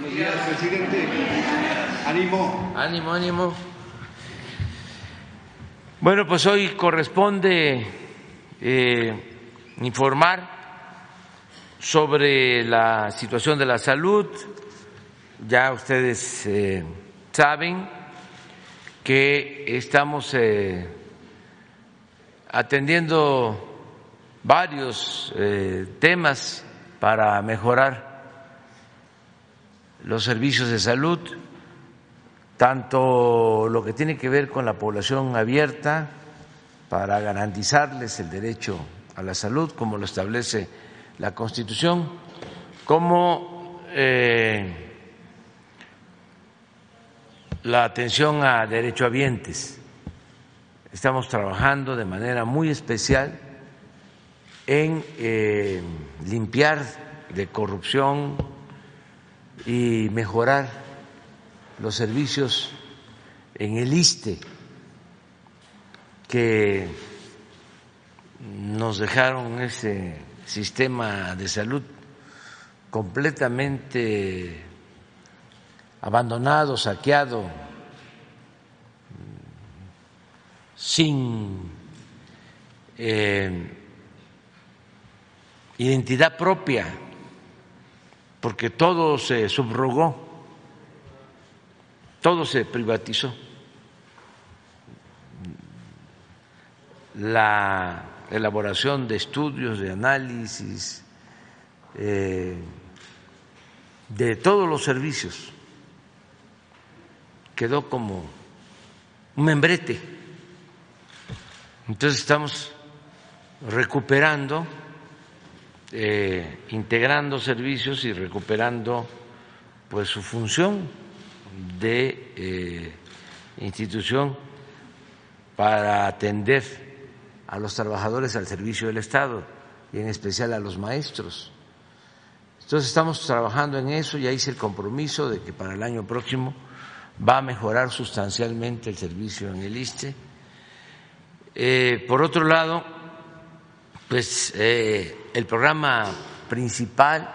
Buenos días, presidente. Ánimo. Ánimo, ánimo. Bueno, pues hoy corresponde eh, informar sobre la situación de la salud. Ya ustedes eh, saben que estamos eh, atendiendo varios temas para mejorar los servicios de salud, tanto lo que tiene que ver con la población abierta para garantizarles el derecho a la salud, como lo establece la Constitución, como eh, la atención a derechohabientes. Estamos trabajando de manera muy especial en eh, limpiar de corrupción y mejorar los servicios en el ISTE que nos dejaron ese sistema de salud completamente abandonado, saqueado, sin eh, identidad propia, porque todo se subrogó, todo se privatizó. La elaboración de estudios, de análisis, eh, de todos los servicios quedó como un membrete. Entonces estamos recuperando eh, integrando servicios y recuperando pues su función de eh, institución para atender a los trabajadores al servicio del Estado y en especial a los maestros. Entonces estamos trabajando en eso, ya hice el compromiso de que para el año próximo va a mejorar sustancialmente el servicio en el ISTE. Eh, por otro lado, pues el programa principal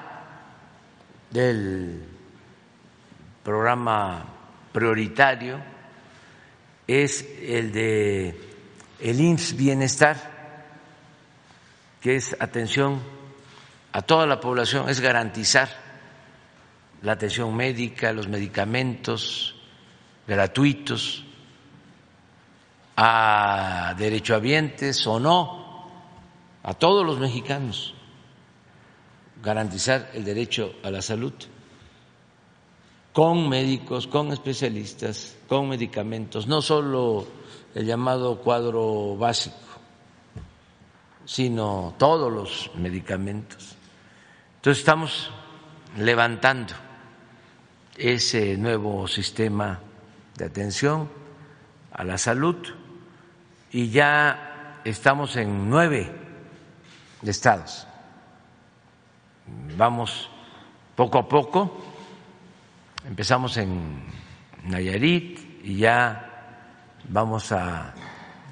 del programa prioritario es el de el IMSS Bienestar, que es atención a toda la población, es garantizar la atención médica, los medicamentos gratuitos a derechohabientes o no a todos los mexicanos garantizar el derecho a la salud con médicos, con especialistas, con medicamentos, no solo el llamado cuadro básico, sino todos los medicamentos. Entonces estamos levantando ese nuevo sistema de atención a la salud y ya estamos en nueve de estados. Vamos poco a poco, empezamos en Nayarit y ya vamos a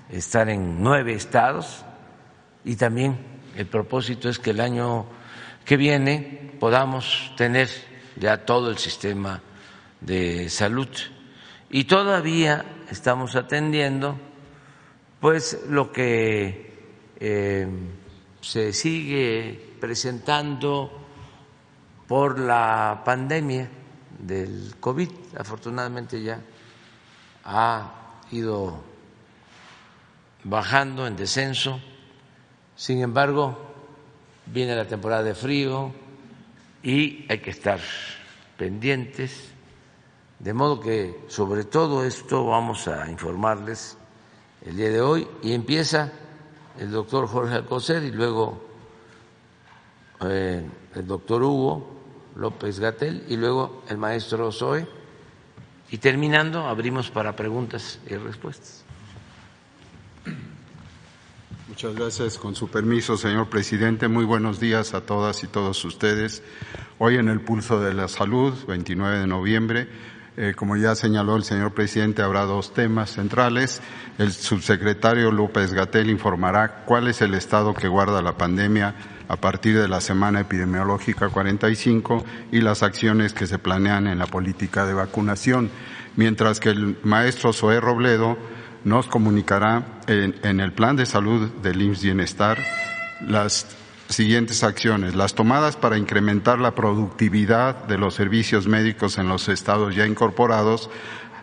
estar en nueve estados. Y también el propósito es que el año que viene podamos tener ya todo el sistema de salud. Y todavía estamos atendiendo pues lo que eh, se sigue presentando por la pandemia del COVID. Afortunadamente ya ha ido bajando en descenso. Sin embargo, viene la temporada de frío y hay que estar pendientes. De modo que sobre todo esto vamos a informarles el día de hoy y empieza el doctor Jorge Alcocer y luego eh, el doctor Hugo López Gatel y luego el maestro Zoe. Y terminando, abrimos para preguntas y respuestas. Muchas gracias. Con su permiso, señor presidente, muy buenos días a todas y todos ustedes. Hoy en el Pulso de la Salud, 29 de noviembre, Eh, como ya señaló el señor presidente, habrá dos temas centrales. El subsecretario López Gatel informará cuál es el estado que guarda la pandemia a partir de la semana epidemiológica 45 y las acciones que se planean en la política de vacunación, mientras que el maestro Zoé Robledo nos comunicará en, en el plan de salud del IMSS Bienestar las siguientes acciones. Las tomadas para incrementar la productividad de los servicios médicos en los estados ya incorporados.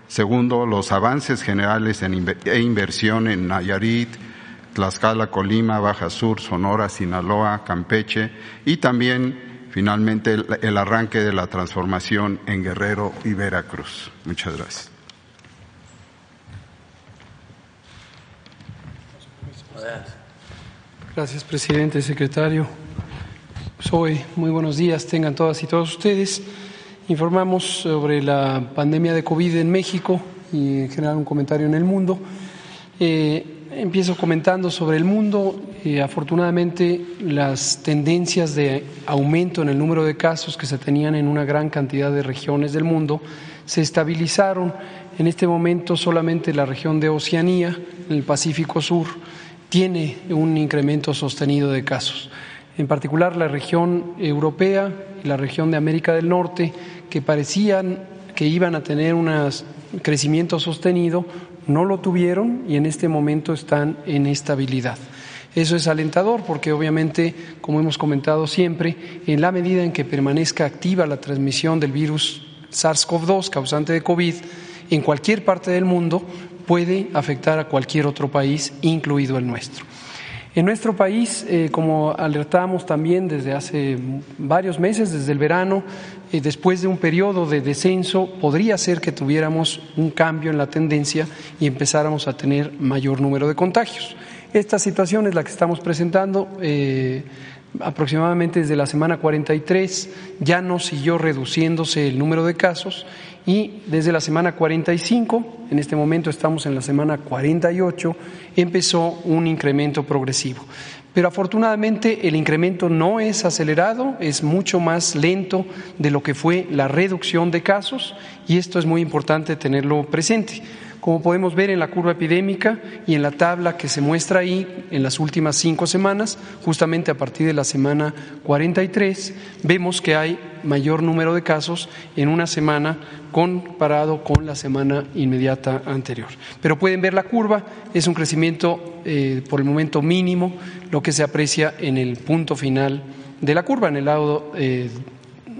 Segundo, los avances generales en e inversión en Nayarit, Tlaxcala, Colima, Baja Sur, Sonora, Sinaloa, Campeche y también finalmente el, el arranque de la transformación en Guerrero y Veracruz. Muchas gracias. Gracias, presidente, secretario. Soy, muy buenos días, tengan todas y todos ustedes. Informamos sobre la pandemia de COVID en México y en general un comentario en el mundo. Eh, empiezo comentando sobre el mundo. Eh, afortunadamente, las tendencias de aumento en el número de casos que se tenían en una gran cantidad de regiones del mundo se estabilizaron. En este momento, solamente la región de Oceanía, en el Pacífico Sur, tiene un incremento sostenido de casos. En particular, la región europea y la región de América del Norte, que parecían que iban a tener un crecimiento sostenido, no lo tuvieron y en este momento están en estabilidad. Eso es alentador porque obviamente, como hemos comentado siempre, en la medida en que permanezca activa la transmisión del virus SARS-CoV-2 causante de COVID en cualquier parte del mundo, puede afectar a cualquier otro país, incluido el nuestro. En nuestro país, eh, como alertamos también desde hace varios meses, desde el verano, eh, después de un periodo de descenso, podría ser que tuviéramos un cambio en la tendencia y empezáramos a tener mayor número de contagios. Esta situación es la que estamos presentando. Eh, aproximadamente desde la semana 43 ya no siguió reduciéndose el número de casos y desde la semana 45, en este momento estamos en la semana 48, empezó un incremento progresivo. Pero afortunadamente el incremento no es acelerado, es mucho más lento de lo que fue la reducción de casos y esto es muy importante tenerlo presente. Como podemos ver en la curva epidémica y en la tabla que se muestra ahí en las últimas cinco semanas, justamente a partir de la semana 43, vemos que hay mayor número de casos en una semana comparado con la semana inmediata anterior. Pero pueden ver la curva, es un crecimiento eh, por el momento mínimo, lo que se aprecia en el punto final de la curva, en el lado, eh,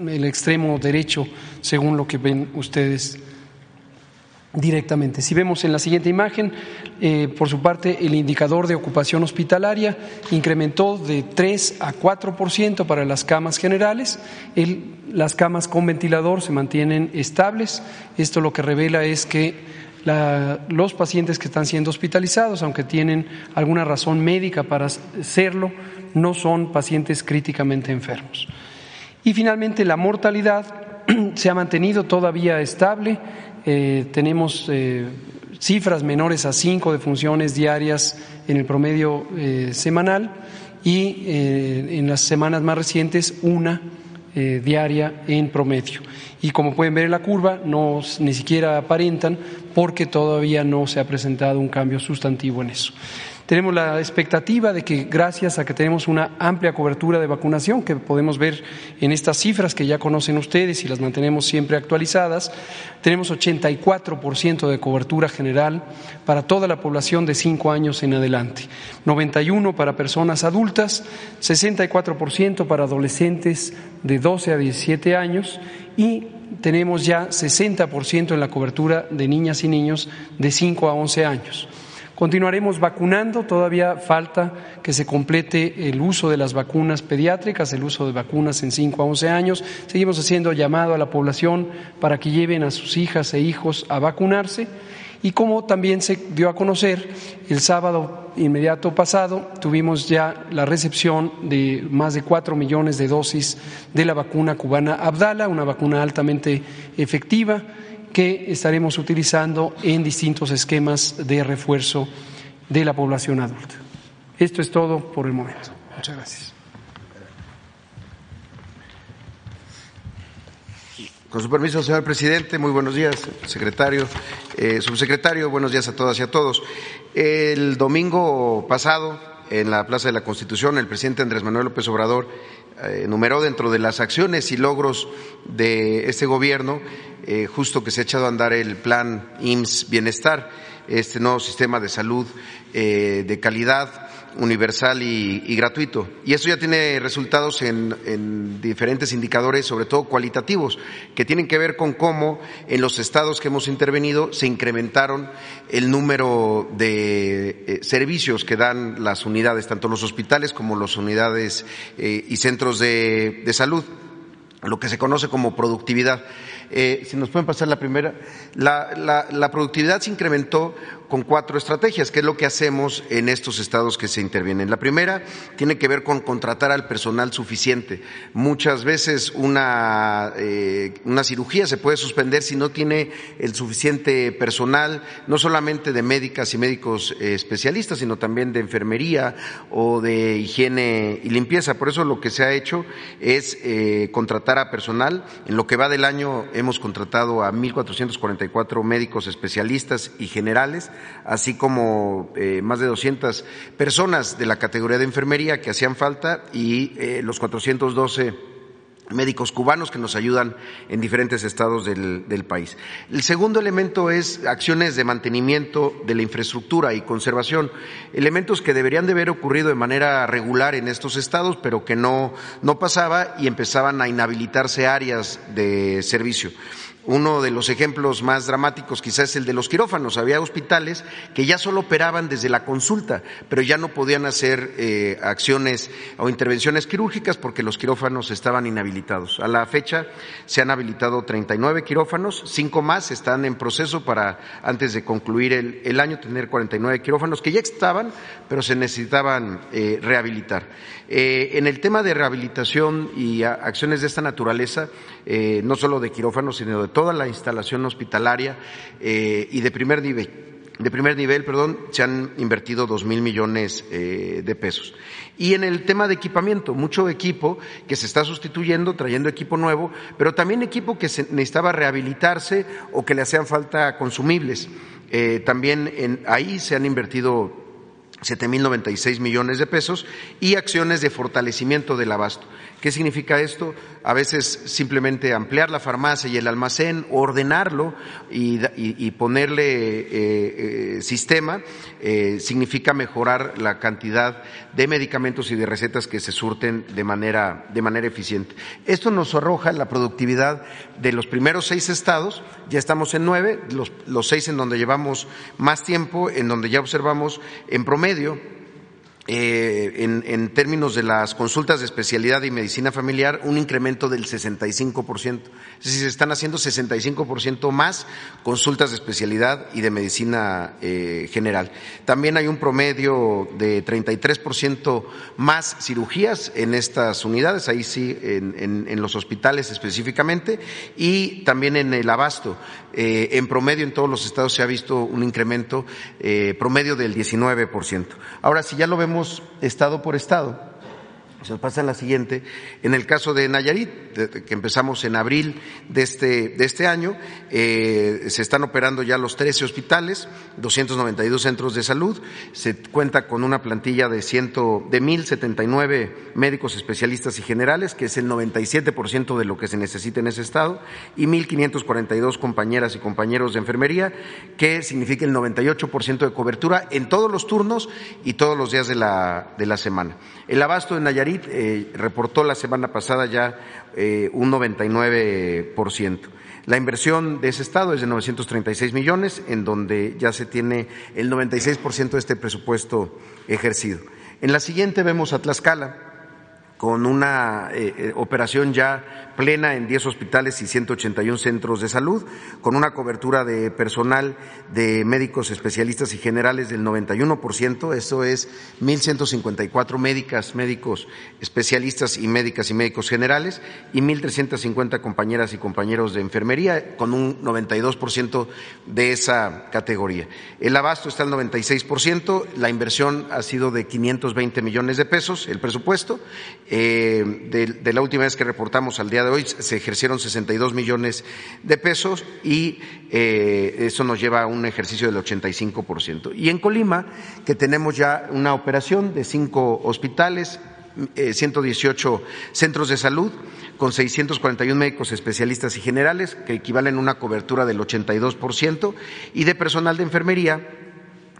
el extremo derecho, según lo que ven ustedes directamente. Si vemos en la siguiente imagen, eh, por su parte, el indicador de ocupación hospitalaria incrementó de 3 a 4 por ciento para las camas generales. las camas con ventilador se mantienen estables. Esto lo que revela es que los pacientes que están siendo hospitalizados, aunque tienen alguna razón médica para serlo, no son pacientes críticamente enfermos. Y finalmente, la mortalidad se ha mantenido todavía estable eh, tenemos eh, cifras menores a cinco defunciones diarias en el promedio eh, semanal y en las semanas más recientes una diaria en promedio. Y como pueden ver en la curva, no ni siquiera aparentan porque todavía no se ha presentado un cambio sustantivo en eso. Tenemos la expectativa de que gracias a que tenemos una amplia cobertura de vacunación, que podemos ver en estas cifras que ya conocen ustedes y las mantenemos siempre actualizadas, tenemos 84% de cobertura general para toda la población de 5 años en adelante, 91% para personas adultas, 64% para adolescentes de 12 a 17 años y tenemos ya 60% en la cobertura de niñas y niños de 5 a 11 años. Continuaremos vacunando, todavía falta que se complete el uso de las vacunas pediátricas, el uso de vacunas en 5 a 11 años. Seguimos haciendo llamado a la población para que lleven a sus hijas e hijos a vacunarse. Y como también se dio a conocer, el sábado inmediato pasado tuvimos ya la recepción de más de cuatro millones de dosis de la vacuna cubana Abdala, una vacuna altamente efectiva que estaremos utilizando en distintos esquemas de refuerzo de la población adulta. Esto es todo por el momento. Muchas gracias. Con su permiso, señor presidente, muy buenos días, secretario, eh, subsecretario, buenos días a todas y a todos. El domingo pasado, en la Plaza de la Constitución, el presidente Andrés Manuel López Obrador eh, enumeró dentro de las acciones y logros de este gobierno, eh, justo que se ha echado a andar el plan IMSS Bienestar, este nuevo sistema de salud de calidad universal y, gratuito. Y eso ya tiene resultados en, diferentes indicadores, sobre todo cualitativos, que tienen que ver con cómo en los estados que hemos intervenido se incrementaron el número de eh, servicios que dan las unidades, tanto los hospitales como las unidades eh, y centros de salud, lo que se conoce como productividad. Eh, si nos pueden pasar la primera. La, productividad se incrementó con cuatro estrategias, que es lo que hacemos en estos estados que se intervienen. La primera tiene que ver con contratar al personal suficiente. Muchas veces una, eh, una cirugía se puede suspender si no tiene el suficiente personal, no solamente de médicas y médicos eh, especialistas, sino también de enfermería o de higiene y limpieza. Por eso lo que se ha hecho es contratar a personal. En lo que va del año hemos contratado a 1.444 médicos especialistas y generales, así como eh, más de 200 personas de la categoría de enfermería que hacían falta y eh, los 412 médicos cubanos que nos ayudan en diferentes estados del, del, país. El segundo elemento es acciones de mantenimiento de la infraestructura y conservación, elementos que deberían de haber ocurrido de manera regular en estos estados, pero que no, no pasaba y empezaban a inhabilitarse áreas de servicio. Uno de los ejemplos más dramáticos quizás es el de los quirófanos. Había hospitales que ya solo operaban desde la consulta, pero ya no podían hacer eh, acciones o intervenciones quirúrgicas porque los quirófanos estaban inhabilitados. A la fecha se han habilitado 39 quirófanos, cinco más están en proceso para, antes de concluir el, año, tener 49 quirófanos que ya estaban, pero se necesitaban eh, rehabilitar. Eh, en el tema de rehabilitación y acciones de esta naturaleza, no solo de quirófanos, sino de toda la instalación hospitalaria eh, y de primer nivel de primer nivel, perdón, se han invertido dos mil millones eh, de pesos. Y en el tema de equipamiento, mucho equipo que se está sustituyendo, trayendo equipo nuevo, pero también equipo que necesitaba rehabilitarse o que le hacían falta consumibles. Eh, también ahí se han invertido 7.096 millones de pesos y acciones de fortalecimiento del abasto. ¿Qué significa esto? A veces simplemente ampliar la farmacia y el almacén, ordenarlo y, ponerle eh, eh, sistema, eh, significa mejorar la cantidad de medicamentos y de recetas que se surten de manera, de manera eficiente. Esto nos arroja la productividad de los primeros seis estados, ya estamos en nueve, los, los seis en donde llevamos más tiempo, en donde ya observamos en promedio eh, en, términos de las consultas de especialidad y medicina familiar, un incremento del 65%. Es decir, se están haciendo 65% más consultas de especialidad y de medicina eh, general. También hay un promedio de 33% más cirugías en estas unidades, ahí sí, en, los hospitales específicamente, y también en el abasto. Eh, en promedio, en todos los estados se ha visto un incremento promedio del 19%. Ahora, si ya lo vemos estado por estado. Se nos pasa la siguiente. En el caso de Nayarit, que empezamos en abril de este, de este año, eh, se están operando ya los 13 hospitales, 292 centros de salud, se cuenta con una plantilla de, ciento, de 1.079 médicos especialistas y generales, que es el 97% de lo que se necesita en ese estado, y 1.542 compañeras y compañeros de enfermería, que significa el 98% de cobertura en todos los turnos y todos los días de la, de la semana. El abasto de Nayarit eh, reportó la semana pasada ya eh, un 99%. La inversión de ese estado es de 936 millones, en donde ya se tiene el 96% de este presupuesto ejercido. En la siguiente vemos a Tlaxcala con una eh, eh, operación ya plena en 10 hospitales y 181 centros de salud, con una cobertura de personal de médicos especialistas y generales del 91%, eso es 1.154 médicas, médicos especialistas y médicas y médicos generales, y 1.350 compañeras y compañeros de enfermería, con un 92% de esa categoría. El abasto está al 96%, la inversión ha sido de 520 millones de pesos, el presupuesto, Eh, de, la última vez que reportamos al día de hoy se ejercieron 62 millones de pesos y eh, eso nos lleva a un ejercicio del 85%. Y en Colima, que tenemos ya una operación de cinco hospitales, 118 centros de salud, con 641 médicos especialistas y generales, que equivalen a una cobertura del 82%, y de personal de enfermería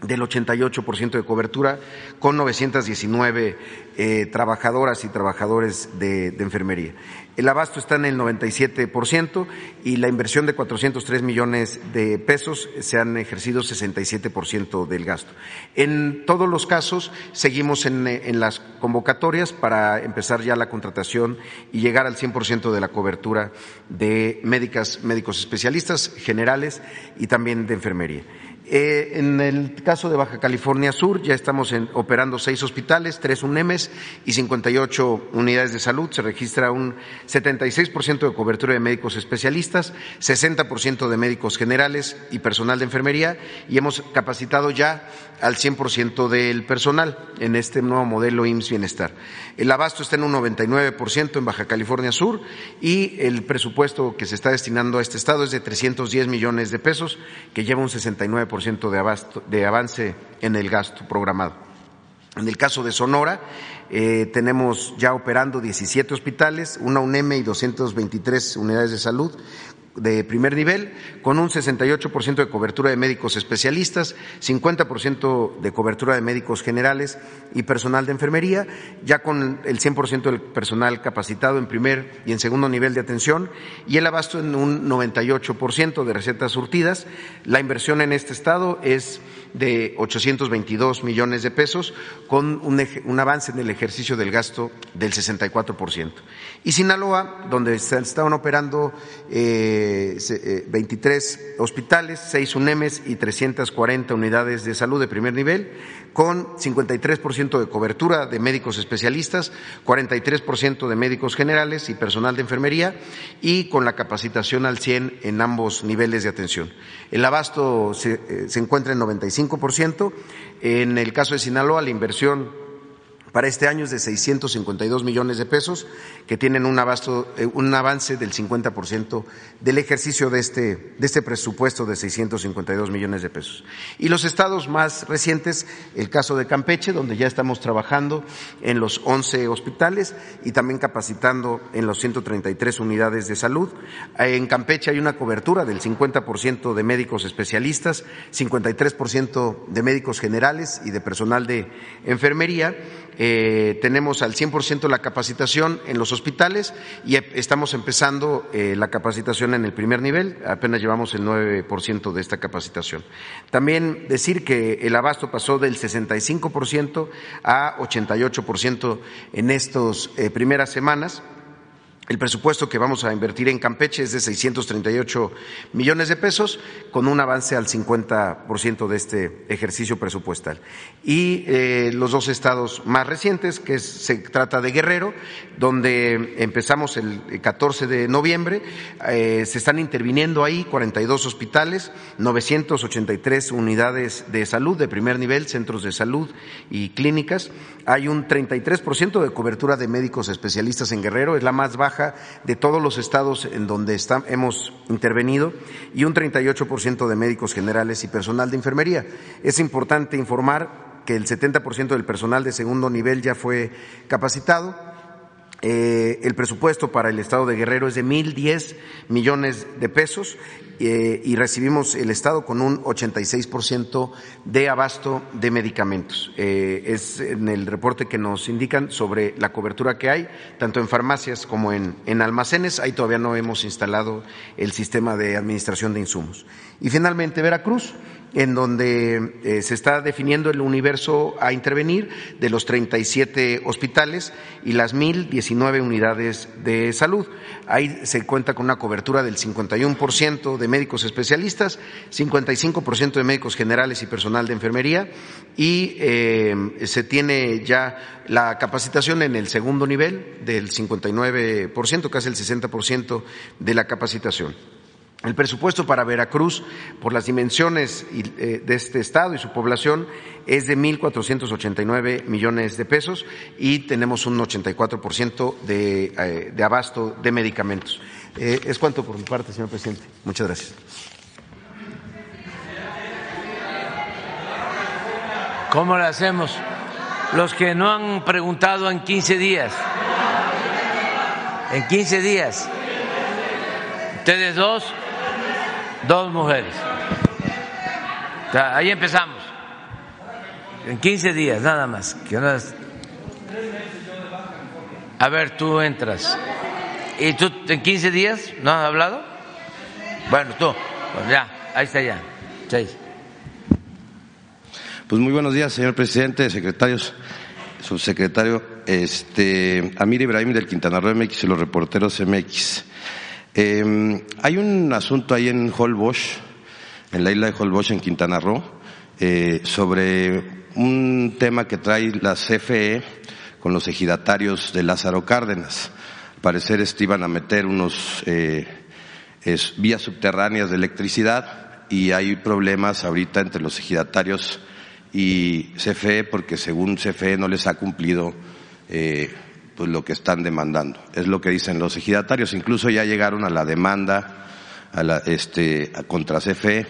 del 88% de cobertura, con 919 eh, trabajadoras y trabajadores de, enfermería. El abasto está en el 97% y la inversión de 403 millones de pesos se han ejercido 67% del gasto. En todos los casos seguimos en, en, las convocatorias para empezar ya la contratación y llegar al 100% de la cobertura de médicas, médicos especialistas generales y también de enfermería. Eh, en el caso de Baja California Sur ya estamos operando seis hospitales, tres UNEMES y 58 unidades de salud. Se registra un 76% de cobertura de médicos especialistas, 60% de médicos generales y personal de enfermería y hemos capacitado ya al 100% del personal en este nuevo modelo IMSS Bienestar. El abasto está en un 99% en Baja California Sur y el presupuesto que se está destinando a este estado es de 310 millones de pesos, que lleva un 69% de, abasto, de avance en el gasto programado. En el caso de Sonora, eh, tenemos ya operando 17 hospitales, una UNEM y 223 unidades de salud, de primer nivel, con un 68% de cobertura de médicos especialistas, 50% de cobertura de médicos generales y personal de enfermería, ya con el 100% del personal capacitado en primer y en segundo nivel de atención y el abasto en un 98% de recetas surtidas. La inversión en este estado es de 822 millones de pesos, con un, avance en el ejercicio del gasto del 64%. Y Sinaloa, donde se estaban operando eh, 23 eh, hospitales, 6 UNEMES y 340 unidades de salud de primer nivel, con 53% de cobertura de médicos especialistas, 43% de médicos generales y personal de enfermería y con la capacitación al 100 en ambos niveles de atención. El abasto se, eh, se encuentra en 95%. En el caso de Sinaloa, la inversión para este año es de 652 millones de pesos, que tienen un, abasto, eh, un avance del 50% del ejercicio de este, de este presupuesto de 652 millones de pesos. Y los estados más recientes, el caso de Campeche, donde ya estamos trabajando en los 11 hospitales y también capacitando en los 133 unidades de salud. En Campeche hay una cobertura del 50% de médicos especialistas, 53% de médicos generales y de personal de enfermería eh, tenemos al 100% la capacitación en los hospitales y estamos empezando eh, la capacitación en el primer nivel, apenas llevamos el 9% de esta capacitación. También decir que el abasto pasó del 65% a 88% en estas eh, primeras semanas. El presupuesto que vamos a invertir en Campeche es de 638 millones de pesos, con un avance al 50% de este ejercicio presupuestal. Y eh, los dos estados más recientes, que se trata de Guerrero, donde empezamos el 14 de noviembre, eh, se están interviniendo ahí 42 hospitales, 983 unidades de salud de primer nivel, centros de salud y clínicas. Hay un 33% de cobertura de médicos especialistas en Guerrero, es la más baja de todos los estados en donde hemos intervenido y un 38% de médicos generales y personal de enfermería. Es importante informar que el 70% del personal de segundo nivel ya fue capacitado eh, el presupuesto para el Estado de Guerrero es de mil diez millones de pesos y recibimos el Estado con un 86% de abasto de medicamentos. Eh, es en el reporte que nos indican sobre la cobertura que hay, tanto en farmacias como en, en almacenes. Ahí todavía no hemos instalado el sistema de administración de insumos. Y finalmente, Veracruz en donde eh, se está definiendo el universo a intervenir de los 37 hospitales y las 1.019 unidades de salud. Ahí se cuenta con una cobertura del 51% de médicos especialistas, 55% de médicos generales y personal de enfermería y eh, se tiene ya la capacitación en el segundo nivel del 59%, casi el 60% de la capacitación. El presupuesto para Veracruz, por las dimensiones eh, de este estado y su población, es de 1.489 millones de pesos y tenemos un 84% de, eh, de abasto de medicamentos. Eh, es cuanto por mi parte, señor presidente. Muchas gracias. ¿Cómo lo hacemos? Los que no han preguntado en 15 días. En 15 días. Ustedes dos dos mujeres. ahí empezamos. En 15 días, nada más. A ver, tú entras. ¿Y tú en 15 días no has hablado? Bueno, tú, pues ya, ahí está ya. Pues muy buenos días, señor presidente, secretarios, subsecretario, este, Amir Ibrahim del Quintana Roo MX y los reporteros MX. Eh, hay un asunto ahí en Holbox, en la isla de Holbox, en Quintana Roo, eh, sobre un tema que trae la CFE con los ejidatarios de Lázaro Cárdenas. Al parecer este, iban a meter unos eh, vías subterráneas de electricidad y hay problemas ahorita entre los ejidatarios y CFE porque según CFE no les ha cumplido eh, pues lo que están demandando. Es lo que dicen los ejidatarios. Incluso ya llegaron a la demanda a la, este, contra CFE.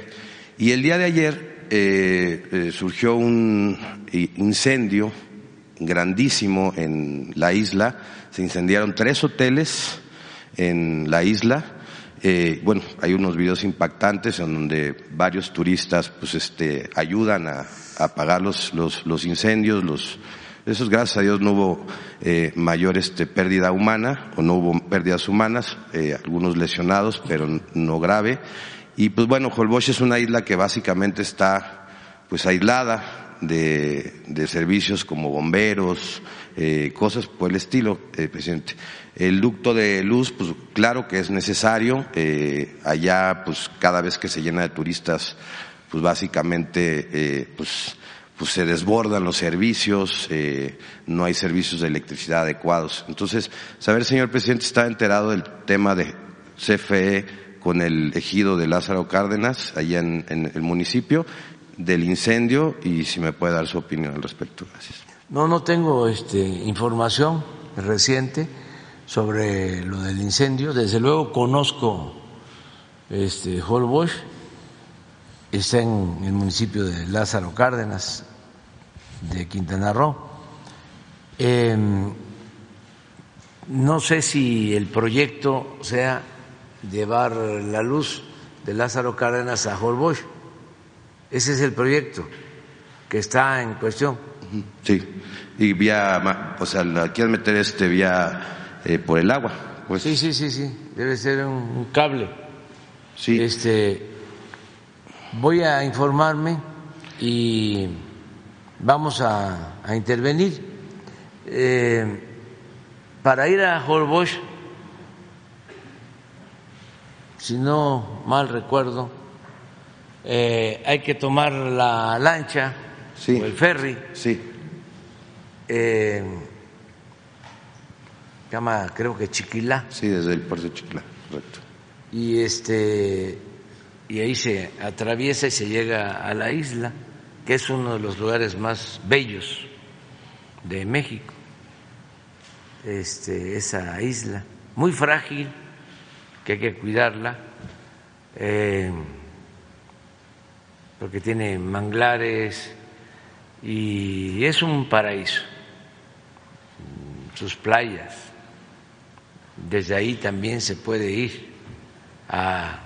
Y el día de ayer eh, eh, surgió un incendio grandísimo en la isla. Se incendiaron tres hoteles en la isla. Eh, bueno, hay unos videos impactantes en donde varios turistas pues este ayudan a, apagar los, los, los incendios, los eso es gracias a Dios no hubo eh, mayor este, pérdida humana o no hubo pérdidas humanas, eh, algunos lesionados, pero no grave. Y pues bueno, Holbox es una isla que básicamente está pues aislada de, de servicios como bomberos, eh, cosas por el estilo, eh, presidente. El ducto de luz, pues claro que es necesario. Eh, allá, pues cada vez que se llena de turistas, pues básicamente, eh, pues pues se desbordan los servicios, eh, no hay servicios de electricidad adecuados. Entonces, saber, señor presidente, está enterado del tema de CFE con el ejido de Lázaro Cárdenas, allá en, el municipio, del incendio y si me puede dar su opinión al respecto. Gracias. No, no tengo este, información reciente sobre lo del incendio. Desde luego conozco este, Holbox, está en el municipio de Lázaro Cárdenas, de Quintana Roo. Em, no sé si el proyecto sea llevar la luz de Lázaro Cárdenas a Holbox. Ese es el proyecto que está en cuestión. Sí, y vía, o sea, la quieren meter este vía eh, por el agua. Pues. Sí, sí, sí, sí, debe ser un, cable. Sí. Este, voy a informarme y vamos a, intervenir. Eh, para ir a Holbox, si no mal recuerdo, eh, hay que tomar la lancha o el ferry. Sí. Eh, llama, creo que Chiquilá. Sí, desde el puerto de Chiquilá, correcto. Y este y ahí se atraviesa y se llega a la isla que es uno de los lugares más bellos de México, este, esa isla, muy frágil, que hay que cuidarla, eh, porque tiene manglares y es un paraíso, sus playas. Desde ahí también se puede ir a...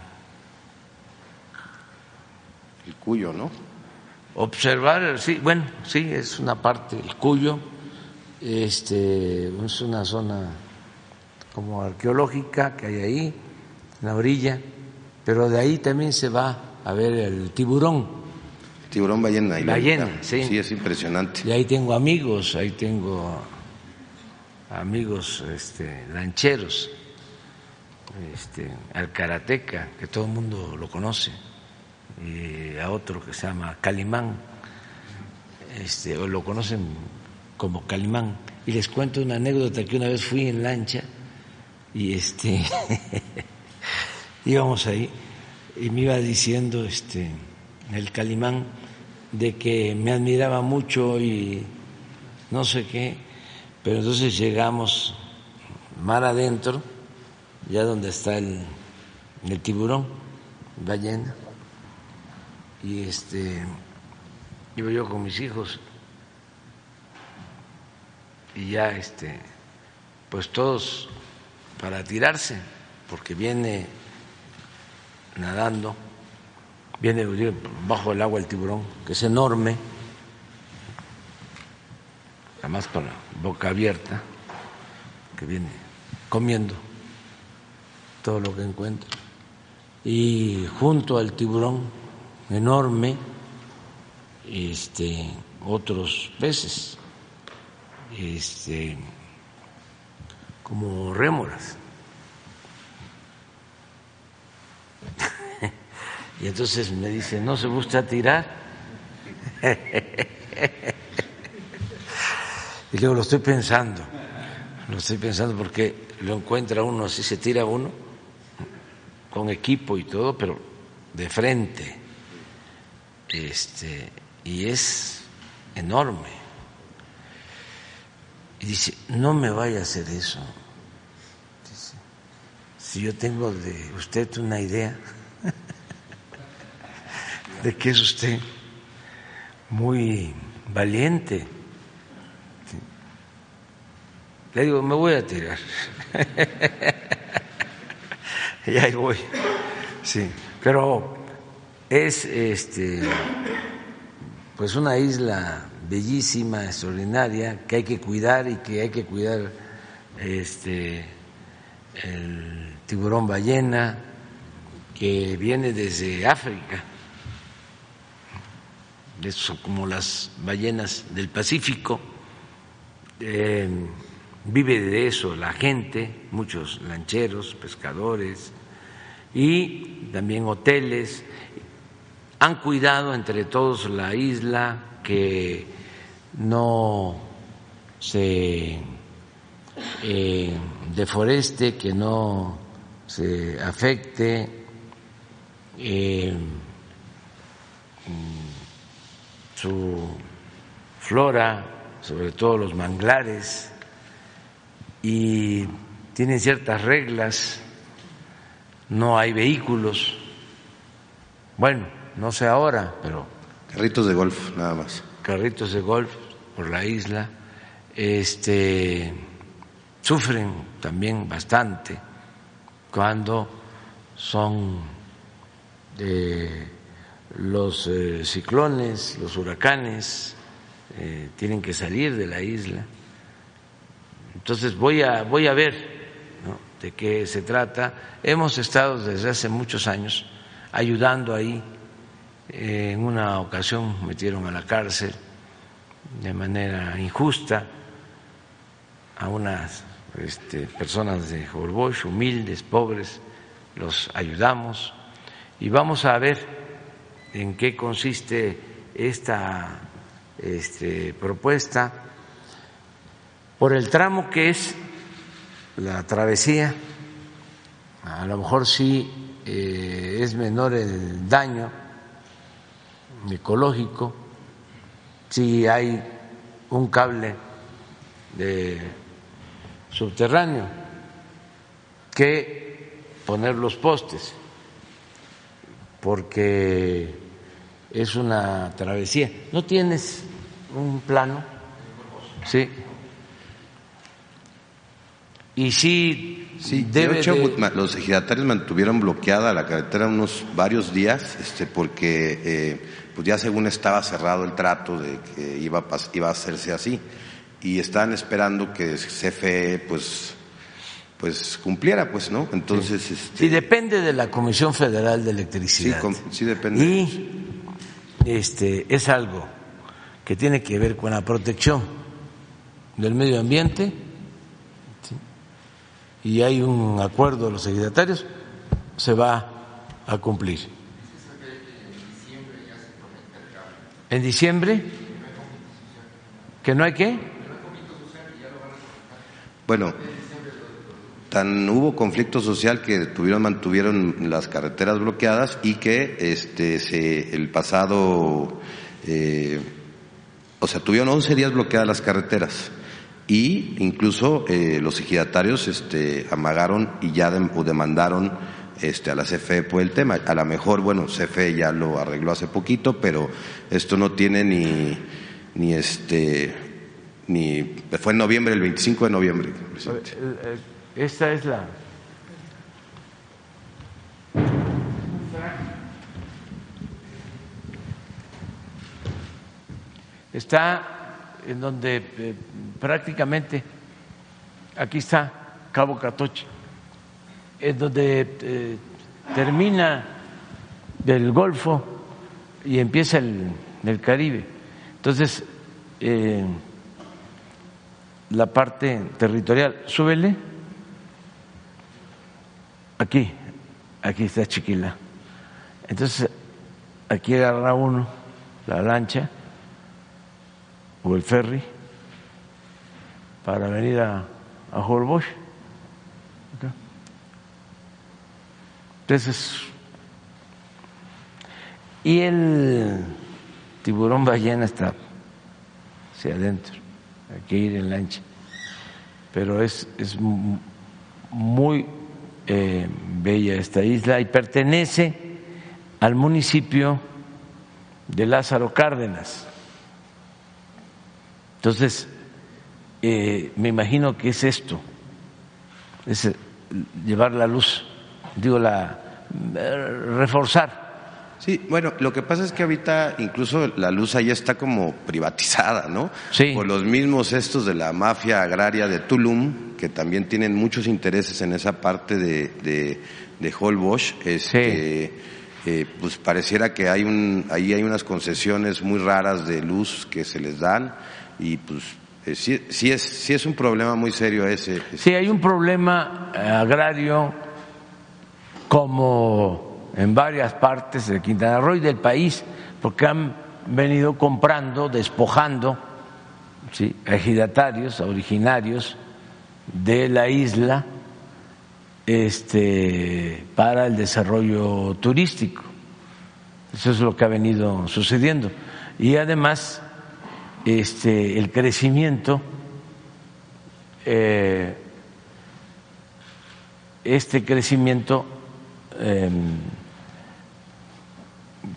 El Cuyo, ¿no? Observar, sí, bueno, sí, es una parte, el Cuyo, este, es una zona como arqueológica que hay ahí, en la orilla, pero de ahí también se va a ver el tiburón. tiburón ballena. Ballena, sí. Sí, es impresionante. Y ahí tengo amigos, ahí tengo amigos este, lancheros, este, al karateca, que todo el mundo lo conoce y a otro que se llama Calimán, este, o lo conocen como Calimán. Y les cuento una anécdota que una vez fui en lancha y este íbamos ahí y me iba diciendo este el Calimán de que me admiraba mucho y no sé qué, pero entonces llegamos mar adentro, ya donde está el, el tiburón, ballena, y este iba yo con mis hijos. Y ya este pues todos para tirarse porque viene nadando viene bajo el agua el tiburón que es enorme además con la boca abierta que viene comiendo todo lo que encuentra. Y junto al tiburón enorme este, otros peces, este, como rémoras. Y entonces me dice, ¿no se gusta tirar? Y luego lo estoy pensando, lo estoy pensando porque lo encuentra uno, así se tira uno, con equipo y todo, pero de frente. Este, y es enorme. Y dice, no me vaya a hacer eso. si yo tengo de usted una idea de que es usted muy valiente. Le digo, me voy a tirar. y ahí voy. Sí, pero es este pues una isla bellísima, extraordinaria, que hay que cuidar y que hay que cuidar este, el tiburón ballena, que viene desde África, eso como las ballenas del Pacífico, eh, vive de eso la gente, muchos lancheros, pescadores y también hoteles han cuidado entre todos la isla, que no se eh, deforeste, que no se afecte eh, su flora, sobre todo los manglares, y tienen ciertas reglas, no hay vehículos. Bueno, no sé ahora, pero... Carritos de golf, nada más. Carritos de golf por la isla, este, sufren también bastante cuando son eh, los eh, ciclones, los huracanes, eh, tienen que salir de la isla. Entonces voy a, voy a ver de qué se trata. Hemos estado desde hace muchos años ayudando ahí en una ocasión metieron a la cárcel de manera injusta a unas este, personas de Holbox, humildes, pobres, los ayudamos y vamos a ver en qué consiste esta este, propuesta. Por el tramo que es la travesía, a lo mejor sí eh, es menor el daño ecológico, si hay un cable de subterráneo que poner los postes, porque es una travesía. ¿No tienes un plano? Sí. Y sí, sí debe los ejidatarios mantuvieron bloqueada la carretera unos varios días, este, porque eh, pues ya según estaba cerrado el trato de que iba a, iba a hacerse así y estaban esperando que CFE pues pues cumpliera pues no entonces sí, este depende de la Comisión Federal de Electricidad. Sí, sí depende y este es algo que tiene que ver con la protección del medio ambiente y hay un acuerdo de los secretarios se va a cumplir. En diciembre que no hay qué bueno tan hubo conflicto social que tuvieron, mantuvieron las carreteras bloqueadas y que este, se, el pasado, eh, o sea, tuvieron 11 días bloqueadas las carreteras y incluso eh, los ejidatarios este, amagaron y ya demandaron este, a la CFE por el tema. A lo mejor, bueno, CFE ya lo arregló hace poquito, pero esto no tiene ni, ni este, ni, fue en noviembre, el 25 de noviembre. Esta es la... Está en donde eh, prácticamente, aquí está Cabo Catoche, en donde eh, termina el Golfo y empieza el, Caribe. Entonces, eh, la parte territorial, súbele, aquí, aquí está Chiquila. Entonces, aquí agarra uno la lancha o el ferry para venir a, a Holbox. Entonces, y el tiburón ballena está hacia adentro, hay que ir en lancha, pero es, es muy eh, bella esta isla y pertenece al municipio de Lázaro Cárdenas. Entonces, eh, me imagino que es esto, es llevar la luz, digo, la reforzar. Sí, bueno, lo que pasa es que ahorita incluso la luz ahí está como privatizada, ¿no? Sí. Por los mismos estos de la mafia agraria de Tulum, que también tienen muchos intereses en esa parte de, de, de Holbox, este, eh, pues pareciera que hay un, ahí hay unas concesiones muy raras de luz que se les dan y pues eh, sí, sí, es, sí es un problema muy serio ese. Sí, hay un problema eh, agrario como en varias partes de Quintana Roo y del país, porque han venido comprando, despojando ¿sí? ejidatarios originarios de la isla este, para el desarrollo turístico. Eso es lo que ha venido sucediendo. Y además, este, el crecimiento, eh, este crecimiento eh,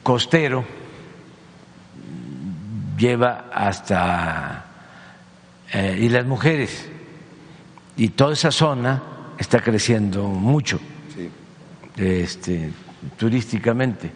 costero lleva hasta eh, y las mujeres y toda esa zona está creciendo mucho Sí. este, turísticamente.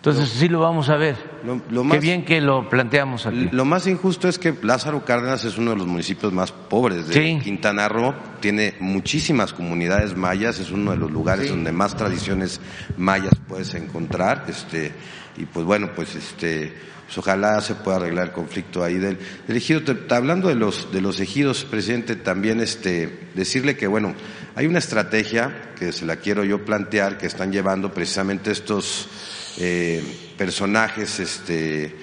Entonces sí lo vamos a ver. Lo- lo Qué más- bien que lo planteamos aquí. Lo más injusto es que Lázaro Cárdenas es uno de los municipios más pobres de Sí. Quintana Roo, tiene muchísimas comunidades mayas, es uno de los lugares donde más tradiciones mayas puedes encontrar, este, y pues bueno, pues este, pues ojalá se pueda arreglar el conflicto ahí del, del ejido. Te- Hablando de los, de los ejidos, presidente, también este, decirle que bueno, hay una estrategia que se la quiero yo plantear que están llevando precisamente estos eh, personajes, este,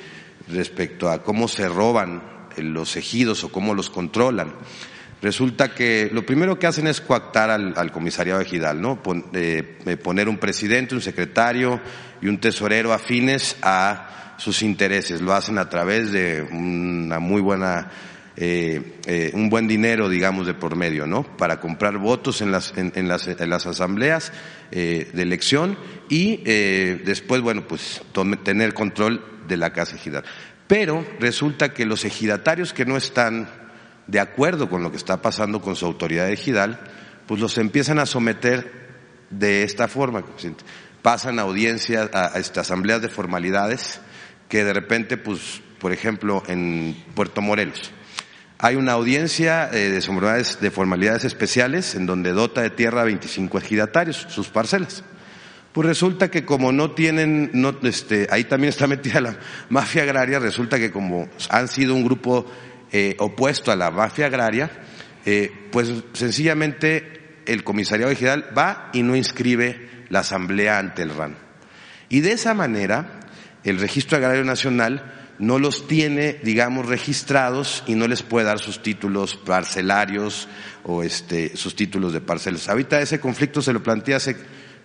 respecto a cómo se roban eh, los ejidos o cómo los controlan. Resulta que lo primero que hacen es coactar al, al comisariado ejidal, ¿no? Eh, eh, poner un presidente, un secretario y un tesorero afines a sus intereses. Lo hacen a través de una muy buena, eh, eh, un buen dinero, digamos, de por medio, ¿no? Para comprar votos en las, en, en las, en las asambleas eh, de elección y eh, después, bueno, pues tener control de la casa ejidal. Pero resulta que los ejidatarios que no están de acuerdo con lo que está pasando con su autoridad ejidal, pues los empiezan a someter de esta forma. Pasan a audiencias, a, a estas asambleas de formalidades, que de repente, pues, por ejemplo, en Puerto Morelos, hay una audiencia eh, de formalidades, de formalidades especiales en donde dota de tierra a 25 ejidatarios, sus parcelas. Pues resulta que como no tienen, no, este, ahí también está metida la mafia agraria, resulta que como han sido un grupo eh, opuesto a la mafia agraria, eh, pues sencillamente el comisariado ejidal va y no inscribe la asamblea ante el RAN. Y de esa manera, el Registro Agrario Nacional no los tiene, digamos, registrados y no les puede dar sus títulos parcelarios o este, sus títulos de parcelas. Ahorita ese conflicto se lo planteé hace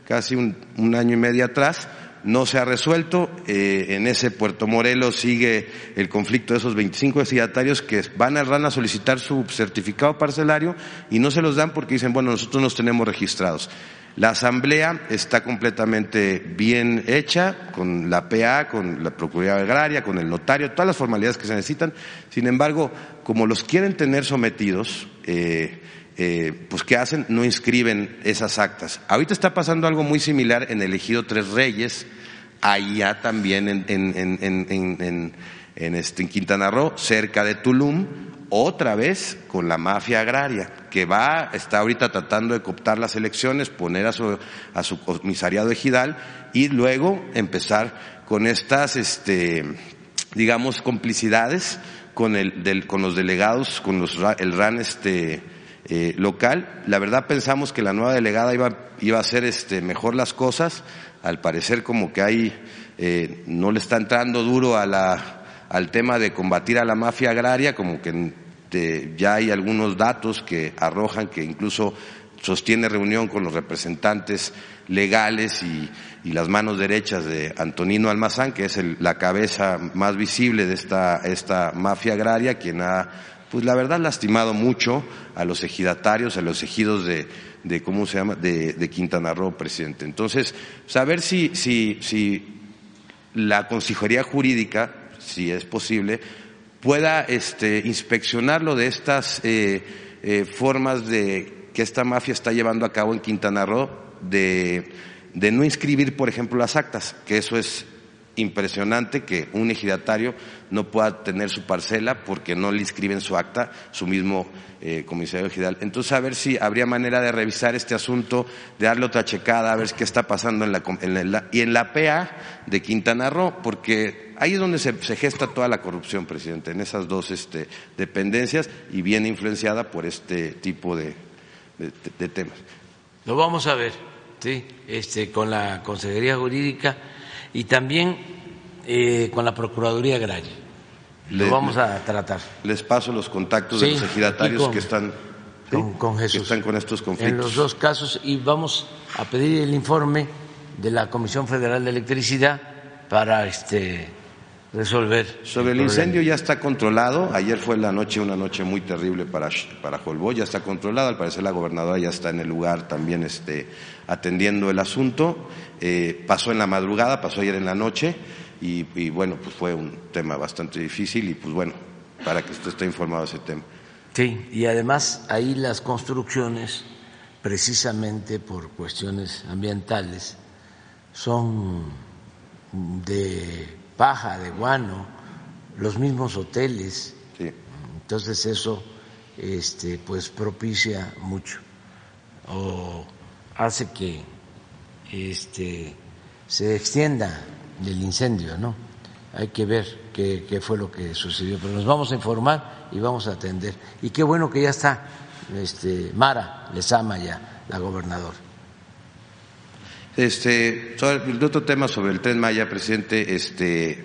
casi un, año y medio atrás, no se ha resuelto. Eh, en ese Puerto Morelos sigue el conflicto de esos 25 ejidatarios que van a, van a solicitar su certificado parcelario y no se los dan porque dicen, bueno, nosotros nos tenemos registrados. La asamblea está completamente bien hecha con la PA, con la Procuraduría Agraria, con el notario, todas las formalidades que se necesitan. Sin embargo, como los quieren tener sometidos, eh, eh, pues ¿qué hacen? No inscriben esas actas. Ahorita está pasando algo muy similar en el ejido Tres Reyes, allá también en, en, en, este, en Quintana Roo, cerca de Tulum, otra vez con la mafia agraria, que va, está ahorita tratando de cooptar las elecciones, poner a su, a su comisariado ejidal y luego empezar con estas, este, digamos, complicidades con, el, del, con los delegados, con los, el RAN este, eh, local. La verdad pensamos que la nueva delegada iba, iba a hacer este, mejor las cosas. Al parecer como que ahí eh, no le está entrando duro a la, al tema de combatir a la mafia agraria, como que este, ya hay algunos datos que arrojan que incluso sostiene reunión con los representantes legales y, las manos derechas de Antonino Almazán, que es la cabeza más visible de esta, esta mafia agraria, quien ha, pues la verdad, lastimado mucho a los ejidatarios, a los ejidos de, de ¿cómo se llama?, de, de Quintana Roo, presidente. Entonces, saber si, si, si la consejería jurídica, si es posible, pueda este, inspeccionarlo de estas eh, eh, formas de que esta mafia está llevando a cabo en Quintana Roo de, de no inscribir, por ejemplo, las actas, que eso es impresionante que un ejidatario no pueda tener su parcela porque no le inscriben su acta su mismo eh, comisario ejidal. Entonces, a ver si habría manera de revisar este asunto, de darle otra checada, a ver qué está pasando en la, en la y en la PA de Quintana Roo, porque ahí es donde se, gesta toda la corrupción, presidente, en esas dos este, dependencias y viene influenciada por este tipo de, de, temas. Lo vamos a ver, sí, este, con la Consejería Jurídica y también eh, con la Procuraduría Agraria. Lo vamos a tratar. Les paso los contactos de los ejidatarios que están con, Jesús. están con estos conflictos. En los dos casos y vamos a pedir el informe de la Comisión Federal de Electricidad para este resolver. Sobre el, incendio ya está controlado. Ayer fue la noche, una noche muy terrible para, para Holbox, ya está controlado. Al parecer la gobernadora ya está en el lugar también este, atendiendo el asunto. Eh, pasó en la madrugada, pasó ayer en la noche y, bueno, pues fue un tema bastante difícil y pues bueno, para que usted esté informado de ese tema. Sí, y además ahí las construcciones, precisamente por cuestiones ambientales, son de paja, de guano, los mismos hoteles. Sí. Entonces eso este, pues propicia mucho o hace que este, se extienda el incendio, ¿no? Hay que ver qué, qué, fue lo que sucedió, pero nos vamos a informar y vamos a atender. Y qué bueno que ya está este, Mara Lezama ya, la gobernadora. Este, sobre el otro tema sobre el tren Maya, presidente, este,